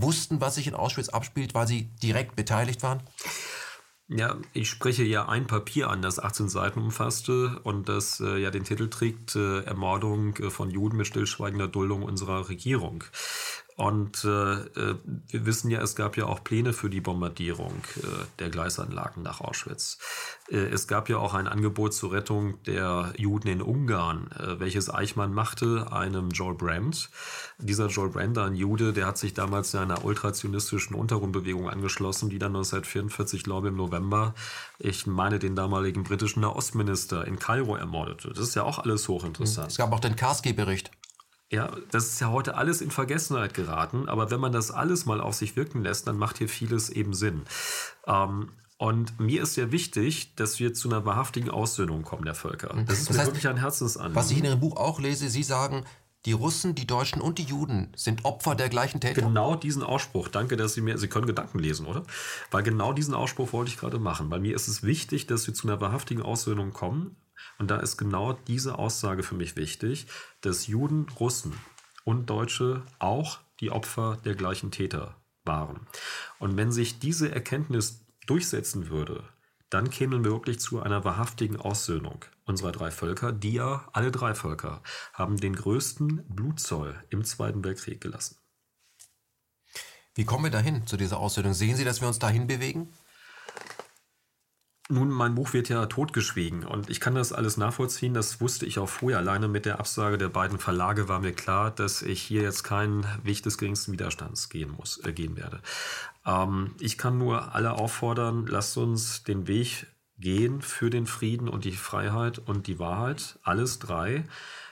wussten, was sich in Auschwitz abspielt, weil sie direkt beteiligt waren? Ja, ich spreche ja ein Papier an, das 18 Seiten umfasste und das äh, ja den Titel trägt äh, Ermordung äh, von Juden mit stillschweigender Duldung unserer Regierung. Und äh, äh, wir wissen ja, es gab ja auch Pläne für die Bombardierung äh, der Gleisanlagen nach Auschwitz. Äh, es gab ja auch ein Angebot zur Rettung der Juden in Ungarn, äh, welches Eichmann machte, einem Joel Brandt. Dieser Joel Brandt, ein Jude, der hat sich damals einer ultrazionistischen Untergrundbewegung angeschlossen, die dann 1944, glaube ich, im November, ich meine, den damaligen britischen Nahostminister in Kairo ermordete. Das ist ja auch alles hochinteressant. Es gab auch den Karski-Bericht. Ja, das ist ja heute alles in Vergessenheit geraten, aber wenn man das alles mal auf sich wirken lässt, dann macht hier vieles eben Sinn. Ähm, und mir ist ja wichtig, dass wir zu einer wahrhaftigen Aussöhnung kommen der Völker. Mhm. Das ist das mir heißt, wirklich ein Herzensanliegen. Was ich in Ihrem Buch auch lese, Sie sagen, die Russen, die Deutschen und die Juden sind Opfer der gleichen Täter. Genau diesen Ausspruch. Danke, dass Sie mir, Sie können Gedanken lesen, oder? Weil genau diesen Ausspruch wollte ich gerade machen. Weil mir ist es wichtig, dass wir zu einer wahrhaftigen Aussöhnung kommen. Und da ist genau diese Aussage für mich wichtig, dass Juden, Russen und Deutsche auch die Opfer der gleichen Täter waren. Und wenn sich diese Erkenntnis durchsetzen würde, dann kämen wir wirklich zu einer wahrhaftigen Aussöhnung unserer drei Völker, die ja, alle drei Völker, haben den größten Blutzoll im Zweiten Weltkrieg gelassen. Wie kommen wir dahin zu dieser Aussöhnung? Sehen Sie, dass wir uns dahin bewegen? Nun, mein Buch wird ja totgeschwiegen und ich kann das alles nachvollziehen. Das wusste ich auch vorher. Alleine mit der Absage der beiden Verlage war mir klar, dass ich hier jetzt keinen Weg des geringsten Widerstands gehen muss, äh, gehen werde. Ähm, ich kann nur alle auffordern, lasst uns den Weg gehen für den Frieden und die Freiheit und die Wahrheit. Alles drei.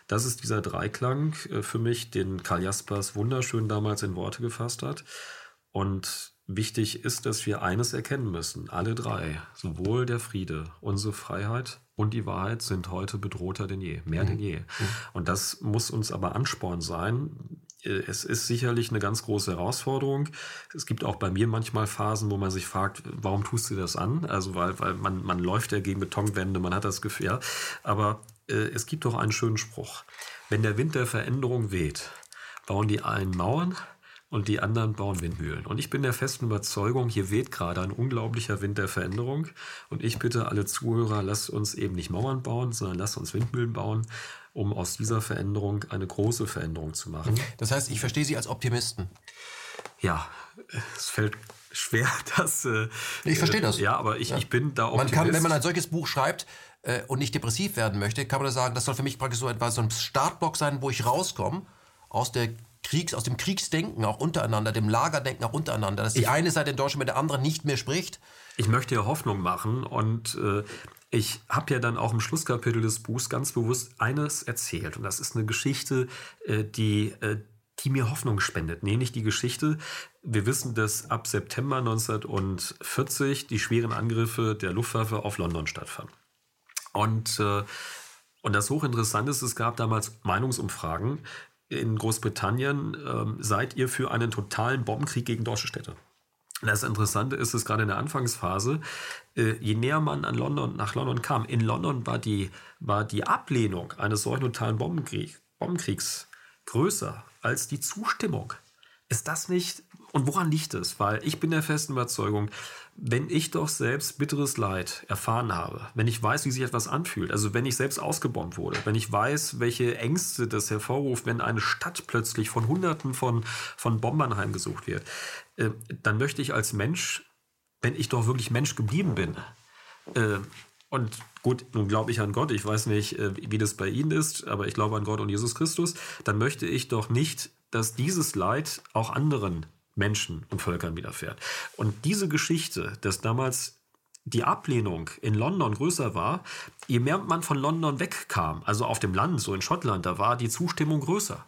Das ist dieser Dreiklang äh, für mich, den Karl Jaspers wunderschön damals in Worte gefasst hat. Und Wichtig ist, dass wir eines erkennen müssen. Alle drei, sowohl der Friede, unsere Freiheit und die Wahrheit sind heute bedrohter denn je, mehr mhm. denn je. Mhm. Und das muss uns aber Ansporn sein. Es ist sicherlich eine ganz große Herausforderung. Es gibt auch bei mir manchmal Phasen, wo man sich fragt, warum tust du das an? Also, weil, weil man, man läuft ja gegen Betonwände, man hat das Gefühl, ja. Aber äh, es gibt doch einen schönen Spruch. Wenn der Wind der Veränderung weht, bauen die einen Mauern, und die anderen bauen Windmühlen. Und ich bin der festen Überzeugung, hier weht gerade ein unglaublicher Wind der Veränderung. Und ich bitte alle Zuhörer, lasst uns eben nicht Mauern bauen, sondern lasst uns Windmühlen bauen, um aus dieser Veränderung eine große Veränderung zu machen. Das heißt, ich verstehe Sie als Optimisten. Ja, es fällt schwer, dass. Äh, ich verstehe das. Ja, aber ich, ja. ich bin da Optimist. Man kann, wenn man ein solches Buch schreibt äh, und nicht depressiv werden möchte, kann man sagen, das soll für mich praktisch so etwas so ein Startblock sein, wo ich rauskomme aus der Kriegs, aus dem Kriegsdenken auch untereinander, dem Lagerdenken auch untereinander, dass die ich, eine Seite in Deutschland mit der anderen nicht mehr spricht. Ich möchte ja Hoffnung machen und äh, ich habe ja dann auch im Schlusskapitel des Buchs ganz bewusst eines erzählt und das ist eine Geschichte, äh, die äh, die mir Hoffnung spendet. Nee, nicht die Geschichte. Wir wissen, dass ab September 1940 die schweren Angriffe der Luftwaffe auf London stattfanden. Und, äh, und das hochinteressante ist, es gab damals Meinungsumfragen, in Großbritannien ähm, seid ihr für einen totalen Bombenkrieg gegen deutsche Städte. Das Interessante ist es gerade in der Anfangsphase, äh, je näher man an London, nach London kam, in London war die, war die Ablehnung eines solchen totalen Bombenkrieg, Bombenkriegs größer als die Zustimmung. Ist das nicht, und woran liegt es? Weil ich bin der festen Überzeugung, wenn ich doch selbst bitteres Leid erfahren habe, wenn ich weiß, wie sich etwas anfühlt, also wenn ich selbst ausgebombt wurde, wenn ich weiß, welche Ängste das hervorruft, wenn eine Stadt plötzlich von Hunderten von, von Bombern heimgesucht wird, äh, dann möchte ich als Mensch, wenn ich doch wirklich Mensch geblieben bin, äh, und gut, nun glaube ich an Gott, ich weiß nicht, äh, wie das bei Ihnen ist, aber ich glaube an Gott und Jesus Christus, dann möchte ich doch nicht, dass dieses Leid auch anderen Menschen und Völkern widerfährt. Und diese Geschichte, dass damals die Ablehnung in London größer war, je mehr man von London wegkam, also auf dem Land, so in Schottland, da war die Zustimmung größer.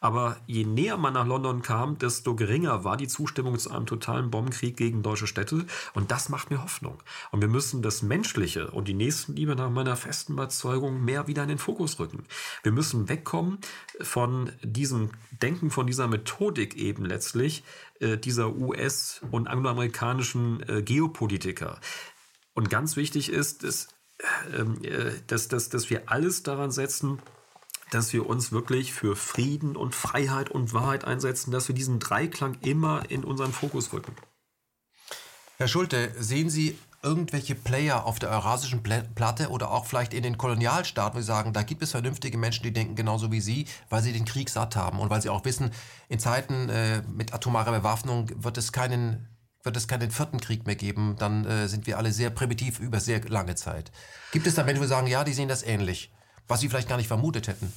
Aber je näher man nach London kam, desto geringer war die Zustimmung zu einem totalen Bombenkrieg gegen deutsche Städte. Und das macht mir Hoffnung. Und wir müssen das Menschliche und die Nächstenliebe nach meiner festen Überzeugung mehr wieder in den Fokus rücken. Wir müssen wegkommen von diesem Denken, von dieser Methodik eben letztlich, äh, dieser US- und angloamerikanischen äh, Geopolitiker. Und ganz wichtig ist, dass, ähm, äh, dass, dass, dass wir alles daran setzen, dass wir uns wirklich für Frieden und Freiheit und Wahrheit einsetzen, dass wir diesen Dreiklang immer in unseren Fokus rücken. Herr Schulte, sehen Sie irgendwelche Player auf der eurasischen Platte oder auch vielleicht in den Kolonialstaaten, wo Sie sagen, da gibt es vernünftige Menschen, die denken genauso wie Sie, weil sie den Krieg satt haben und weil sie auch wissen, in Zeiten äh, mit atomarer Bewaffnung wird es keinen wird es keinen vierten Krieg mehr geben, dann äh, sind wir alle sehr primitiv über sehr lange Zeit. Gibt es da Menschen, die sagen, ja, die sehen das ähnlich? Was sie vielleicht gar nicht vermutet hätten.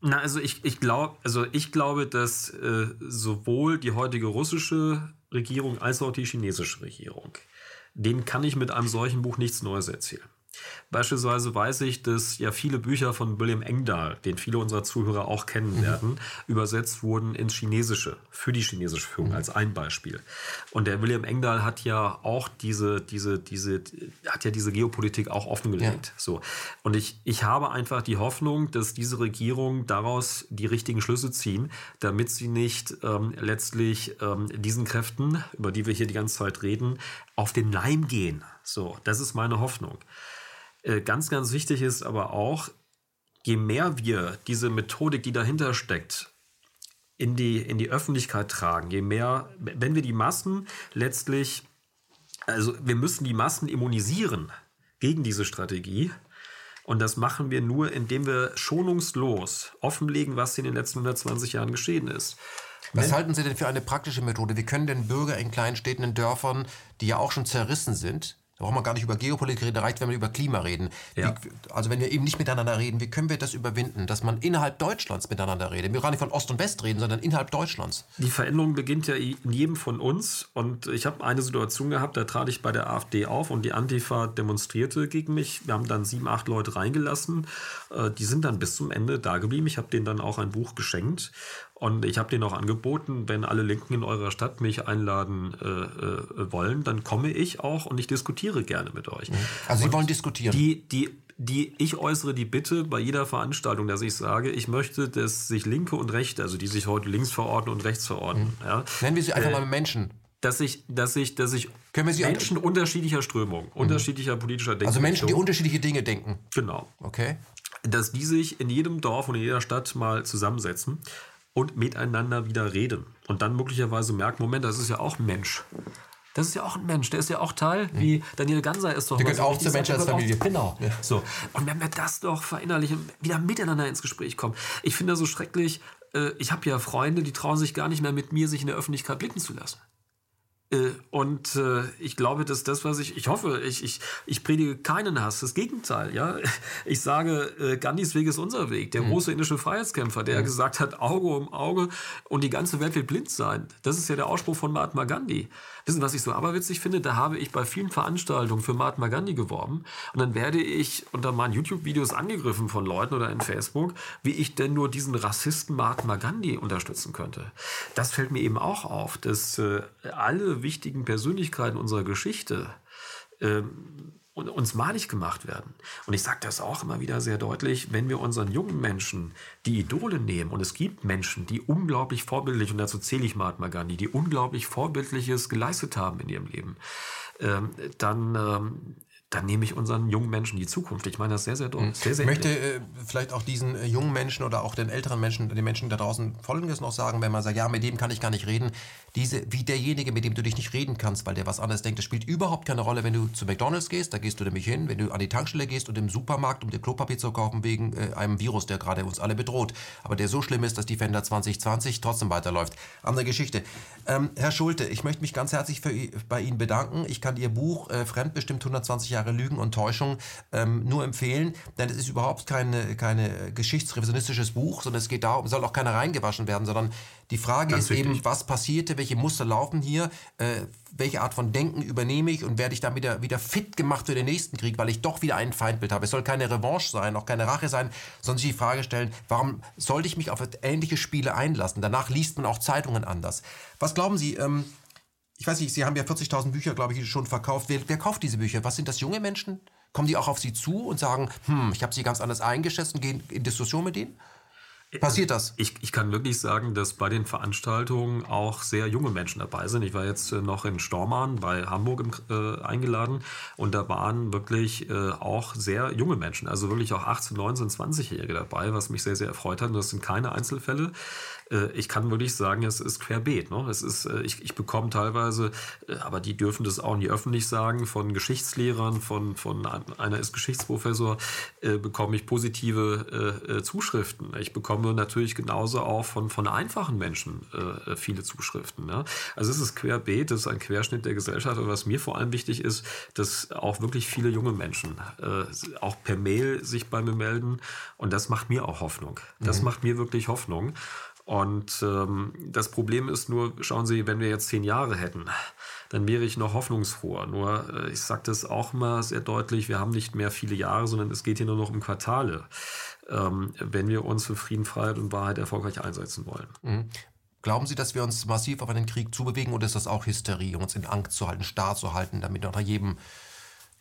Na, also ich, ich, glaub, also ich glaube, dass äh, sowohl die heutige russische Regierung als auch die chinesische Regierung, denen kann ich mit einem solchen Buch nichts Neues erzählen. Beispielsweise weiß ich, dass ja viele Bücher von William Engdahl, den viele unserer Zuhörer auch kennen mhm. werden, übersetzt wurden ins Chinesische, für die chinesische Führung mhm. als ein Beispiel. Und der William Engdahl hat ja auch diese, diese, diese, hat ja diese Geopolitik auch offengelegt. Ja. So. Und ich, ich habe einfach die Hoffnung, dass diese Regierung daraus die richtigen Schlüsse ziehen, damit sie nicht ähm, letztlich ähm, diesen Kräften, über die wir hier die ganze Zeit reden, auf den Leim gehen. So, das ist meine Hoffnung. Äh, ganz, ganz wichtig ist aber auch, je mehr wir diese Methodik, die dahinter steckt, in die, in die Öffentlichkeit tragen, je mehr, wenn wir die Massen letztlich, also wir müssen die Massen immunisieren gegen diese Strategie. Und das machen wir nur, indem wir schonungslos offenlegen, was in den letzten 120 Jahren geschehen ist. Was wenn, halten Sie denn für eine praktische Methode? Wie können denn Bürger in kleinen Städten, in Dörfern, die ja auch schon zerrissen sind, da braucht man gar nicht über Geopolitik reden, reicht, wenn wir über Klima reden. Ja. Wie, also wenn wir eben nicht miteinander reden, wie können wir das überwinden, dass man innerhalb Deutschlands miteinander redet? Wir gar nicht von Ost und West reden, sondern innerhalb Deutschlands. Die Veränderung beginnt ja in jedem von uns. Und ich habe eine Situation gehabt, da trat ich bei der AfD auf und die Antifa demonstrierte gegen mich. Wir haben dann sieben, acht Leute reingelassen. Äh, die sind dann bis zum Ende da geblieben. Ich habe denen dann auch ein Buch geschenkt. Und ich habe denen auch angeboten, wenn alle Linken in eurer Stadt mich einladen äh, äh, wollen, dann komme ich auch und ich diskutiere gerne mit euch. Mhm. Also Sie und wollen diskutieren? Die, die, die, ich äußere die Bitte bei jeder Veranstaltung, dass ich sage, ich möchte, dass sich Linke und Rechte, also die sich heute links verordnen und rechts verordnen. Mhm. Ja, Nennen wir sie einfach äh, mal Menschen dass ich, dass ich, dass ich Menschen unterschiedlicher Strömung, mhm. unterschiedlicher politischer Denken. Also Menschen, die unterschiedliche Dinge denken. Genau. Okay. Dass die sich in jedem Dorf und in jeder Stadt mal zusammensetzen und miteinander wieder reden. Und dann möglicherweise merken, Moment, das ist ja auch ein Mensch. Das ist ja auch ein Mensch, der ist ja auch Teil, wie Daniel Ganser ist doch. Der gehört auch zur Menschheitsfamilie. Genau. Ja. So. Und wenn wir das doch verinnerlichen, wieder miteinander ins Gespräch kommen. Ich finde das so schrecklich. Äh, ich habe ja Freunde, die trauen sich gar nicht mehr mit mir, sich in der Öffentlichkeit blicken zu lassen. Äh, und äh, ich glaube, dass das, was ich, ich hoffe, ich, ich, ich predige keinen Hass, das Gegenteil, ja. Ich sage, äh, Gandhis Weg ist unser Weg, der mhm. große indische Freiheitskämpfer, der mhm. gesagt hat, Auge um Auge und die ganze Welt wird blind sein. Das ist ja der Ausspruch von Mahatma Gandhi. Wissen, was ich so aberwitzig finde? Da habe ich bei vielen Veranstaltungen für Mahatma Gandhi geworben und dann werde ich unter meinen YouTube-Videos angegriffen von Leuten oder in Facebook, wie ich denn nur diesen Rassisten Mahatma Gandhi unterstützen könnte. Das fällt mir eben auch auf, dass äh, alle wichtigen Persönlichkeiten unserer Geschichte ähm, uns malig gemacht werden. Und ich sage das auch immer wieder sehr deutlich, wenn wir unseren jungen Menschen die Idole nehmen, und es gibt Menschen, die unglaublich vorbildlich, und dazu zähle ich Mahatma Gandhi, die unglaublich Vorbildliches geleistet haben in ihrem Leben, ähm, dann ähm, dann nehme ich unseren jungen Menschen die Zukunft. Ich meine das sehr, sehr doll. Hm. Sehr, sehr ich möchte äh, vielleicht auch diesen äh, jungen Menschen oder auch den älteren Menschen, den Menschen da draußen Folgendes noch sagen, wenn man sagt, ja, mit dem kann ich gar nicht reden. Diese, wie derjenige, mit dem du dich nicht reden kannst, weil der was anderes denkt, das spielt überhaupt keine Rolle, wenn du zu McDonalds gehst, da gehst du nämlich hin, wenn du an die Tankstelle gehst und im Supermarkt, um dir Klopapier zu kaufen, wegen äh, einem Virus, der gerade uns alle bedroht. Aber der so schlimm ist, dass die Fender 2020 trotzdem weiterläuft. Andere Geschichte. Ähm, Herr Schulte, ich möchte mich ganz herzlich für, bei Ihnen bedanken. Ich kann Ihr Buch äh, Fremdbestimmt 120 Jahre Lügen und Täuschung ähm, nur empfehlen, denn es ist überhaupt keine, keine geschichtsrevisionistisches Buch, sondern es geht darum, soll auch keiner reingewaschen werden, sondern die Frage Ganz ist wichtig. eben, was passierte, welche Muster laufen hier, äh, welche Art von Denken übernehme ich und werde ich dann wieder, wieder fit gemacht für den nächsten Krieg, weil ich doch wieder ein Feindbild habe. Es soll keine Revanche sein, auch keine Rache sein, sondern sich die Frage stellen, warum sollte ich mich auf ähnliche Spiele einlassen? Danach liest man auch Zeitungen anders. Was glauben Sie, ähm, ich weiß nicht, Sie haben ja 40.000 Bücher, glaube ich, schon verkauft. Wer, wer kauft diese Bücher? Was sind das junge Menschen? Kommen die auch auf Sie zu und sagen, hm, ich habe Sie ganz anders eingeschätzt und gehen in Diskussion mit denen? Passiert das? Ich, ich kann wirklich sagen, dass bei den Veranstaltungen auch sehr junge Menschen dabei sind. Ich war jetzt äh, noch in Stormarn bei Hamburg äh, eingeladen und da waren wirklich äh, auch sehr junge Menschen, also wirklich auch 18, 19, 20-Jährige dabei, was mich sehr, sehr erfreut hat. Und das sind keine Einzelfälle. Äh, ich kann wirklich sagen, es ist querbeet. Ne? Es ist, äh, ich, ich bekomme teilweise, äh, aber die dürfen das auch nie öffentlich sagen, von Geschichtslehrern, von, von einer ist Geschichtsprofessor, bekomme ich positive Zuschriften. Ich bekomme natürlich genauso auch von, von einfachen Menschen viele Zuschriften. Ne? Also es ist querbeet, es ist ein Querschnitt der Gesellschaft. Und was mir vor allem wichtig ist, dass auch wirklich viele junge Menschen auch per Mail sich bei mir melden. Und das macht mir auch Hoffnung. Das mhm. macht mir wirklich Hoffnung. Und ähm, das Problem ist nur, schauen Sie, wenn wir jetzt zehn Jahre hätten, dann wäre ich noch hoffnungsfroher. Nur, äh, ich sage das auch mal sehr deutlich, wir haben nicht mehr viele Jahre, sondern es geht hier nur noch um Quartale, ähm, wenn wir uns für Frieden, Freiheit und Wahrheit erfolgreich einsetzen wollen. Mhm. Glauben Sie, dass wir uns massiv auf einen Krieg zubewegen oder ist das auch Hysterie, uns in Angst zu halten, starr zu halten, damit nach jedem,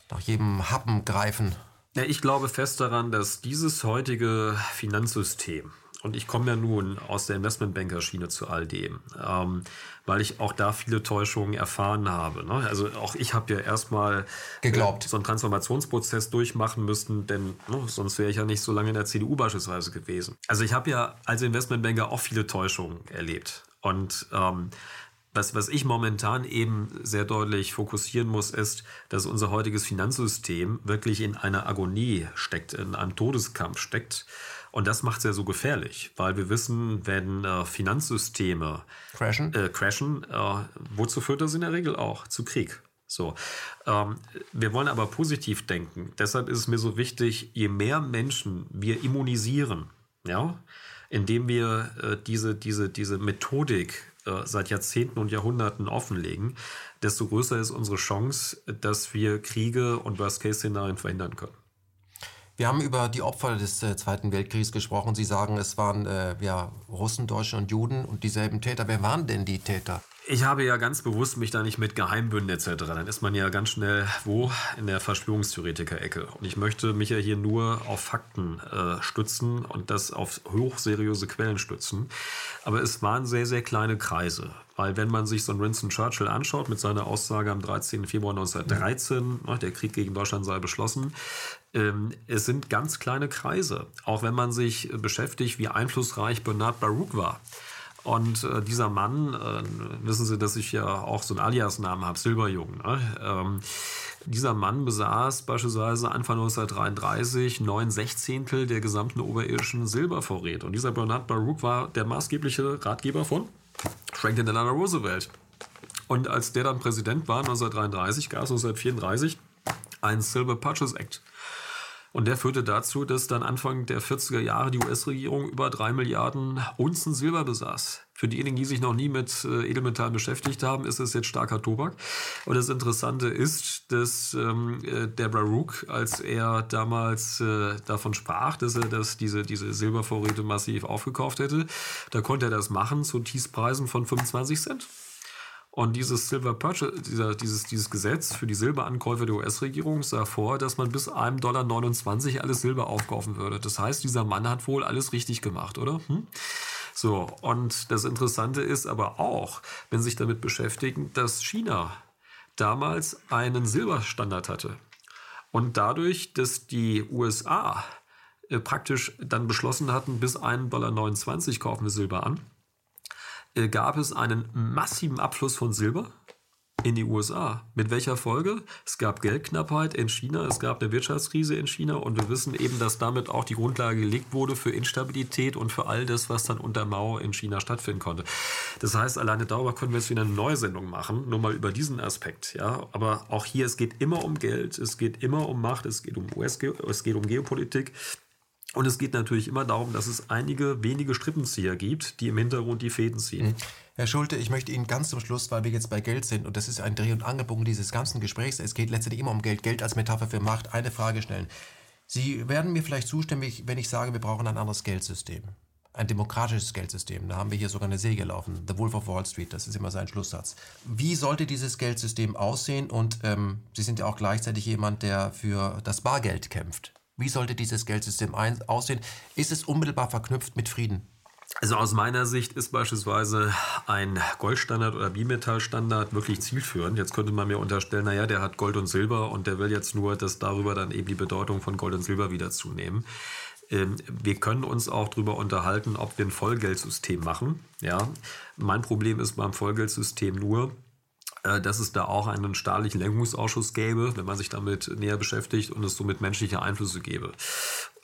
nach jedem Happen greifen? Ja, ich glaube fest daran, dass dieses heutige Finanzsystem, und ich komme ja nun aus der Investmentbanker-Schiene zu all dem, ähm, weil ich auch da viele Täuschungen erfahren habe. Ne? Also auch ich habe ja erstmal geglaubt, äh, so einen Transformationsprozess durchmachen müssen, denn ne, sonst wäre ich ja nicht so lange in der CDU beispielsweise gewesen. Also ich habe ja als Investmentbanker auch viele Täuschungen erlebt. Und ähm, was, was ich momentan eben sehr deutlich fokussieren muss, ist, dass unser heutiges Finanzsystem wirklich in einer Agonie steckt, in einem Todeskampf steckt. Und das macht es ja so gefährlich, weil wir wissen, wenn äh, Finanzsysteme crashen, äh, crashen äh, wozu führt das in der Regel auch? Zu Krieg. So. Ähm, wir wollen aber positiv denken. Deshalb ist es mir so wichtig, je mehr Menschen wir immunisieren, ja, indem wir äh, diese, diese, diese Methodik äh, seit Jahrzehnten und Jahrhunderten offenlegen, desto größer ist unsere Chance, dass wir Kriege und Worst-Case-Szenarien verhindern können. Wir haben über die Opfer des äh, Zweiten Weltkriegs gesprochen. Sie sagen, es waren äh, ja, Russen, Deutsche und Juden und dieselben Täter. Wer waren denn die Täter? Ich habe ja ganz bewusst mich da nicht mit Geheimbünden etc. Dann ist man ja ganz schnell wo in der Verschwörungstheoretiker-Ecke. Und ich möchte mich ja hier nur auf Fakten äh, stützen und das auf hochseriöse Quellen stützen. Aber es waren sehr, sehr kleine Kreise. Weil wenn man sich so einen Winston Churchill anschaut mit seiner Aussage am 13. Februar 1913, ja. der Krieg gegen Deutschland sei beschlossen, es sind ganz kleine Kreise. Auch wenn man sich beschäftigt, wie einflussreich Bernard Baruch war. Und äh, dieser Mann, äh, wissen Sie, dass ich ja auch so einen Alias-Namen habe, Silberjungen. Ne? Ähm, dieser Mann besaß beispielsweise Anfang 1933 neun Sechzehntel der gesamten oberirdischen Silbervorräte. Und dieser Bernard Baruch war der maßgebliche Ratgeber von Franklin Delano Roosevelt. Und als der dann Präsident war, 1933, gab es 1934 einen Silver Purchase Act. Und der führte dazu, dass dann Anfang der 40er Jahre die US-Regierung über drei Milliarden Unzen Silber besaß. Für diejenigen, die sich noch nie mit äh, Edelmetallen beschäftigt haben, ist es jetzt starker Tobak. Und das Interessante ist, dass ähm, äh, der Baruch, als er damals äh, davon sprach, dass er das, diese, diese Silbervorräte massiv aufgekauft hätte, da konnte er das machen zu Tiefpreisen von 25 Cent. Und dieses Silver Purchase, dieser, dieses, dieses Gesetz für die Silberankäufe der US-Regierung sah vor, dass man bis einem Dollar 29 alles Silber aufkaufen würde. Das heißt, dieser Mann hat wohl alles richtig gemacht, oder? Hm? So, und das Interessante ist aber auch, wenn Sie sich damit beschäftigen, dass China damals einen Silberstandard hatte. Und dadurch, dass die USA äh, praktisch dann beschlossen hatten, bis 1,29 Dollar kaufen wir Silber an, gab es einen massiven Abfluss von Silber in die USA. Mit welcher Folge? Es gab Geldknappheit in China, es gab eine Wirtschaftskrise in China und wir wissen eben, dass damit auch die Grundlage gelegt wurde für Instabilität und für all das, was dann unter Mao in China stattfinden konnte. Das heißt, alleine darüber können wir jetzt wieder eine neue Sendung machen, nur mal über diesen Aspekt. Ja, aber auch hier, es geht immer um Geld, es geht immer um Macht, es geht um US, es geht um Geopolitik. Und es geht natürlich immer darum, dass es einige wenige Strippenzieher gibt, die im Hintergrund die Fäden ziehen. Mhm. Herr Schulte, ich möchte Ihnen ganz zum Schluss, weil wir jetzt bei Geld sind, und das ist ein Dreh- und Angelpunkt dieses ganzen Gesprächs, es geht letztendlich immer um Geld, Geld als Metapher für Macht, eine Frage stellen. Sie werden mir vielleicht zustimmen, wenn ich sage, wir brauchen ein anderes Geldsystem. Ein demokratisches Geldsystem. Da haben wir hier sogar eine Säge laufen. The Wolf of Wall Street, das ist immer sein Schlusssatz. Wie sollte dieses Geldsystem aussehen? Und ähm, Sie sind ja auch gleichzeitig jemand, der für das Bargeld kämpft. Wie sollte dieses Geldsystem aussehen? Ist es unmittelbar verknüpft mit Frieden? Also aus meiner Sicht ist beispielsweise ein Goldstandard oder Bimetallstandard wirklich zielführend. Jetzt könnte man mir unterstellen, naja, der hat Gold und Silber und der will jetzt nur, dass darüber dann eben die Bedeutung von Gold und Silber wieder zunehmen. Ähm, wir können uns auch darüber unterhalten, ob wir ein Vollgeldsystem machen. Ja, mein Problem ist beim Vollgeldsystem nur, dass es da auch einen staatlichen Lenkungsausschuss gäbe, wenn man sich damit näher beschäftigt und es somit menschliche Einflüsse gäbe.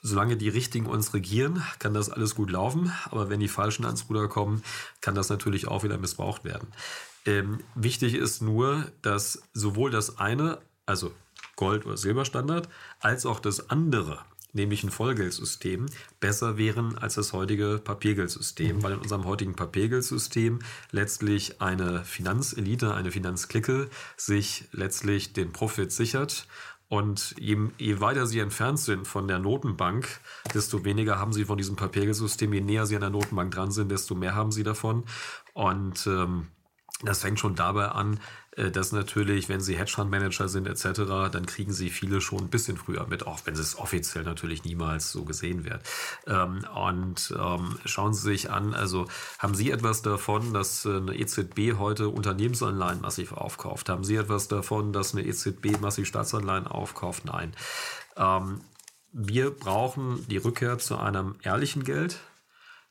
Solange die Richtigen uns regieren, kann das alles gut laufen, aber wenn die Falschen ans Ruder kommen, kann das natürlich auch wieder missbraucht werden. Ähm, wichtig ist nur, dass sowohl das eine, also Gold- oder Silberstandard, als auch das andere, nämlich ein Vollgeldsystem, besser wären als das heutige Papiergeldsystem, mhm. weil in unserem heutigen Papiergeldsystem letztlich eine Finanzelite, eine Finanzklicke sich letztlich den Profit sichert. Und je, je, weiter sie entfernt sind von der Notenbank, desto weniger haben sie von diesem Papiergeldsystem. Je näher sie an der Notenbank dran sind, desto mehr haben sie davon. Und ähm, das fängt schon dabei an, dass natürlich, wenn Sie Hedgefondsmanager sind etc., dann kriegen Sie viele schon ein bisschen früher mit, auch wenn es offiziell natürlich niemals so gesehen wird. Ähm, und ähm, schauen Sie sich an, also haben Sie etwas davon, dass äh, eine EZB heute Unternehmensanleihen massiv aufkauft? Haben Sie etwas davon, dass eine EZB massiv Staatsanleihen aufkauft? Nein. Ähm, wir brauchen die Rückkehr zu einem ehrlichen Geld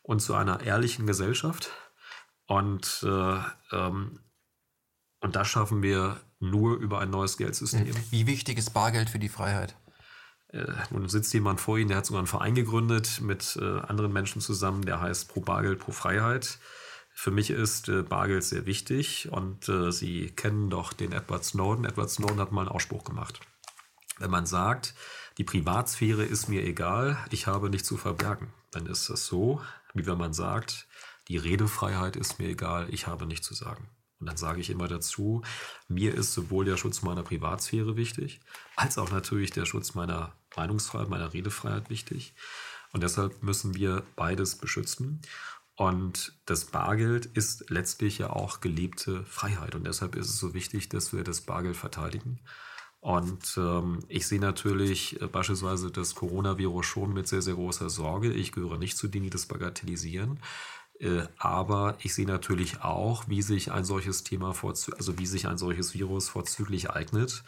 und zu einer ehrlichen Gesellschaft. Und äh, ähm, und das schaffen wir nur über ein neues Geldsystem. Wie wichtig ist Bargeld für die Freiheit? Äh, nun sitzt jemand vor Ihnen, der hat sogar einen Verein gegründet mit äh, anderen Menschen zusammen, der heißt Pro Bargeld, Pro Freiheit. Für mich ist äh, Bargeld sehr wichtig und äh, Sie kennen doch den Edward Snowden. Edward Snowden hat mal einen Ausspruch gemacht. Wenn man sagt, die Privatsphäre ist mir egal, ich habe nichts zu verbergen, dann ist das so, wie wenn man sagt, die Redefreiheit ist mir egal, ich habe nichts zu sagen. Und dann sage ich immer dazu, mir ist sowohl der Schutz meiner Privatsphäre wichtig, als auch natürlich der Schutz meiner Meinungsfreiheit, meiner Redefreiheit wichtig. Und deshalb müssen wir beides beschützen. Und das Bargeld ist letztlich ja auch gelebte Freiheit. Und deshalb ist es so wichtig, dass wir das Bargeld verteidigen. Und ähm, ich sehe natürlich äh, beispielsweise das Coronavirus schon mit sehr, sehr großer Sorge. Ich gehöre nicht zu denen, die das bagatellisieren. Äh, aber ich sehe natürlich auch, wie sich ein solches Thema, also wie sich ein solches Virus vorzüglich eignet,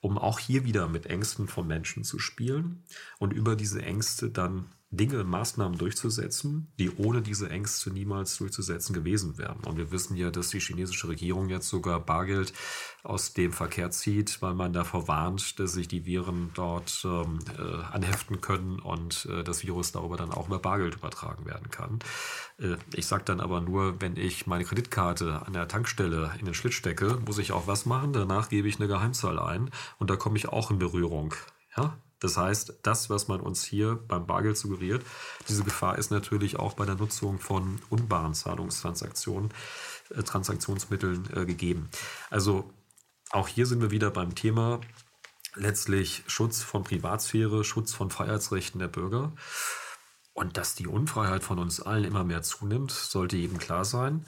um auch hier wieder mit Ängsten von Menschen zu spielen und über diese Ängste dann Dinge, Maßnahmen durchzusetzen, die ohne diese Ängste niemals durchzusetzen gewesen wären. Und wir wissen ja, dass die chinesische Regierung jetzt sogar Bargeld aus dem Verkehr zieht, weil man davor warnt, dass sich die Viren dort ähm, äh, anheften können und äh, das Virus darüber dann auch über Bargeld übertragen werden kann. Äh, ich sage dann aber nur, wenn ich meine Kreditkarte an der Tankstelle in den Schlitz stecke, muss ich auch was machen. Danach gebe ich eine Geheimzahl ein und da komme ich auch in Berührung. Ja, das heißt, das, was man uns hier beim Bargeld suggeriert, diese Gefahr ist natürlich auch bei der Nutzung von unbaren Zahlungstransaktionen, äh, Transaktionsmitteln äh, gegeben. Also auch hier sind wir wieder beim Thema letztlich Schutz von Privatsphäre, Schutz von Freiheitsrechten der Bürger. Und dass die Unfreiheit von uns allen immer mehr zunimmt, sollte jedem klar sein.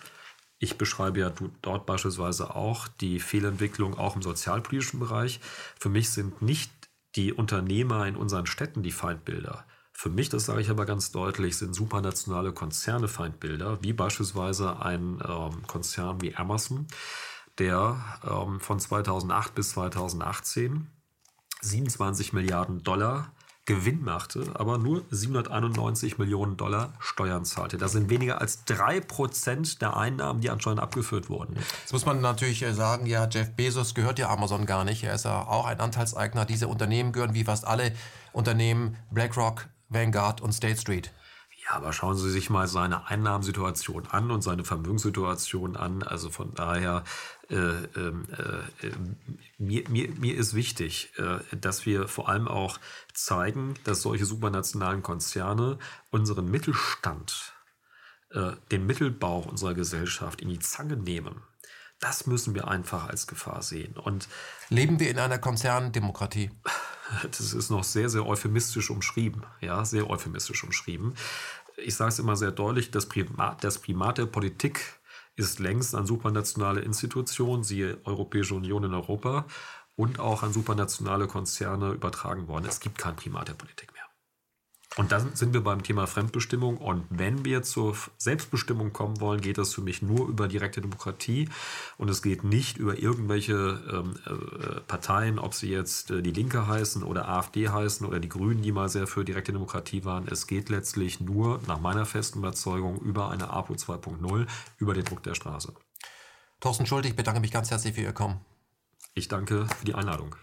Ich beschreibe ja dort beispielsweise auch die Fehlentwicklung auch im sozialpolitischen Bereich. Für mich sind nicht die Unternehmer in unseren Städten die Feindbilder. Für mich, das sage ich aber ganz deutlich, sind supranationale Konzerne Feindbilder, wie beispielsweise ein ähm, Konzern wie Amazon, der ähm, von 2008 bis 2018 27 Milliarden Dollar Gewinn machte, aber nur 791 Millionen Dollar Steuern zahlte. Das sind weniger als drei Prozent der Einnahmen, die anscheinend abgeführt wurden. Jetzt muss man natürlich äh, sagen, ja, Jeff Bezos gehört ja Amazon gar nicht. Er ist ja auch ein Anteilseigner. Diese Unternehmen gehören wie fast alle Unternehmen BlackRock, Vanguard und State Street. Ja, aber schauen Sie sich mal seine Einnahmensituation an und seine Vermögenssituation an. Also von daher, äh, ähm, äh, mir, mir, mir ist wichtig, äh, dass wir vor allem auch zeigen, dass solche supranationalen Konzerne unseren Mittelstand, den Mittelbau unserer Gesellschaft in die Zange nehmen. Das müssen wir einfach als Gefahr sehen. Und Leben wir in einer Konzerndemokratie? das ist noch sehr, sehr euphemistisch umschrieben. Ja, sehr euphemistisch umschrieben. Ich sage es immer sehr deutlich, das Primat, das Primat der Politik ist längst an supranationale Institutionen, siehe Europäische Union in Europa, und auch an supranationale Konzerne übertragen worden. Es gibt kein Primat der Politik. Und dann sind wir beim Thema Fremdbestimmung. Und wenn wir zur Selbstbestimmung kommen wollen, geht das für mich nur über direkte Demokratie. Und es geht nicht über irgendwelche ähm, äh, Parteien, ob sie jetzt äh, die Linke heißen oder AfD heißen oder die Grünen, die mal sehr für direkte Demokratie waren. Es geht letztlich nur, nach meiner festen Überzeugung, über eine APO 2.0, über den Druck der Straße. Thorsten Schulte, ich bedanke mich ganz herzlich für Ihr Kommen. Ich danke für die Einladung.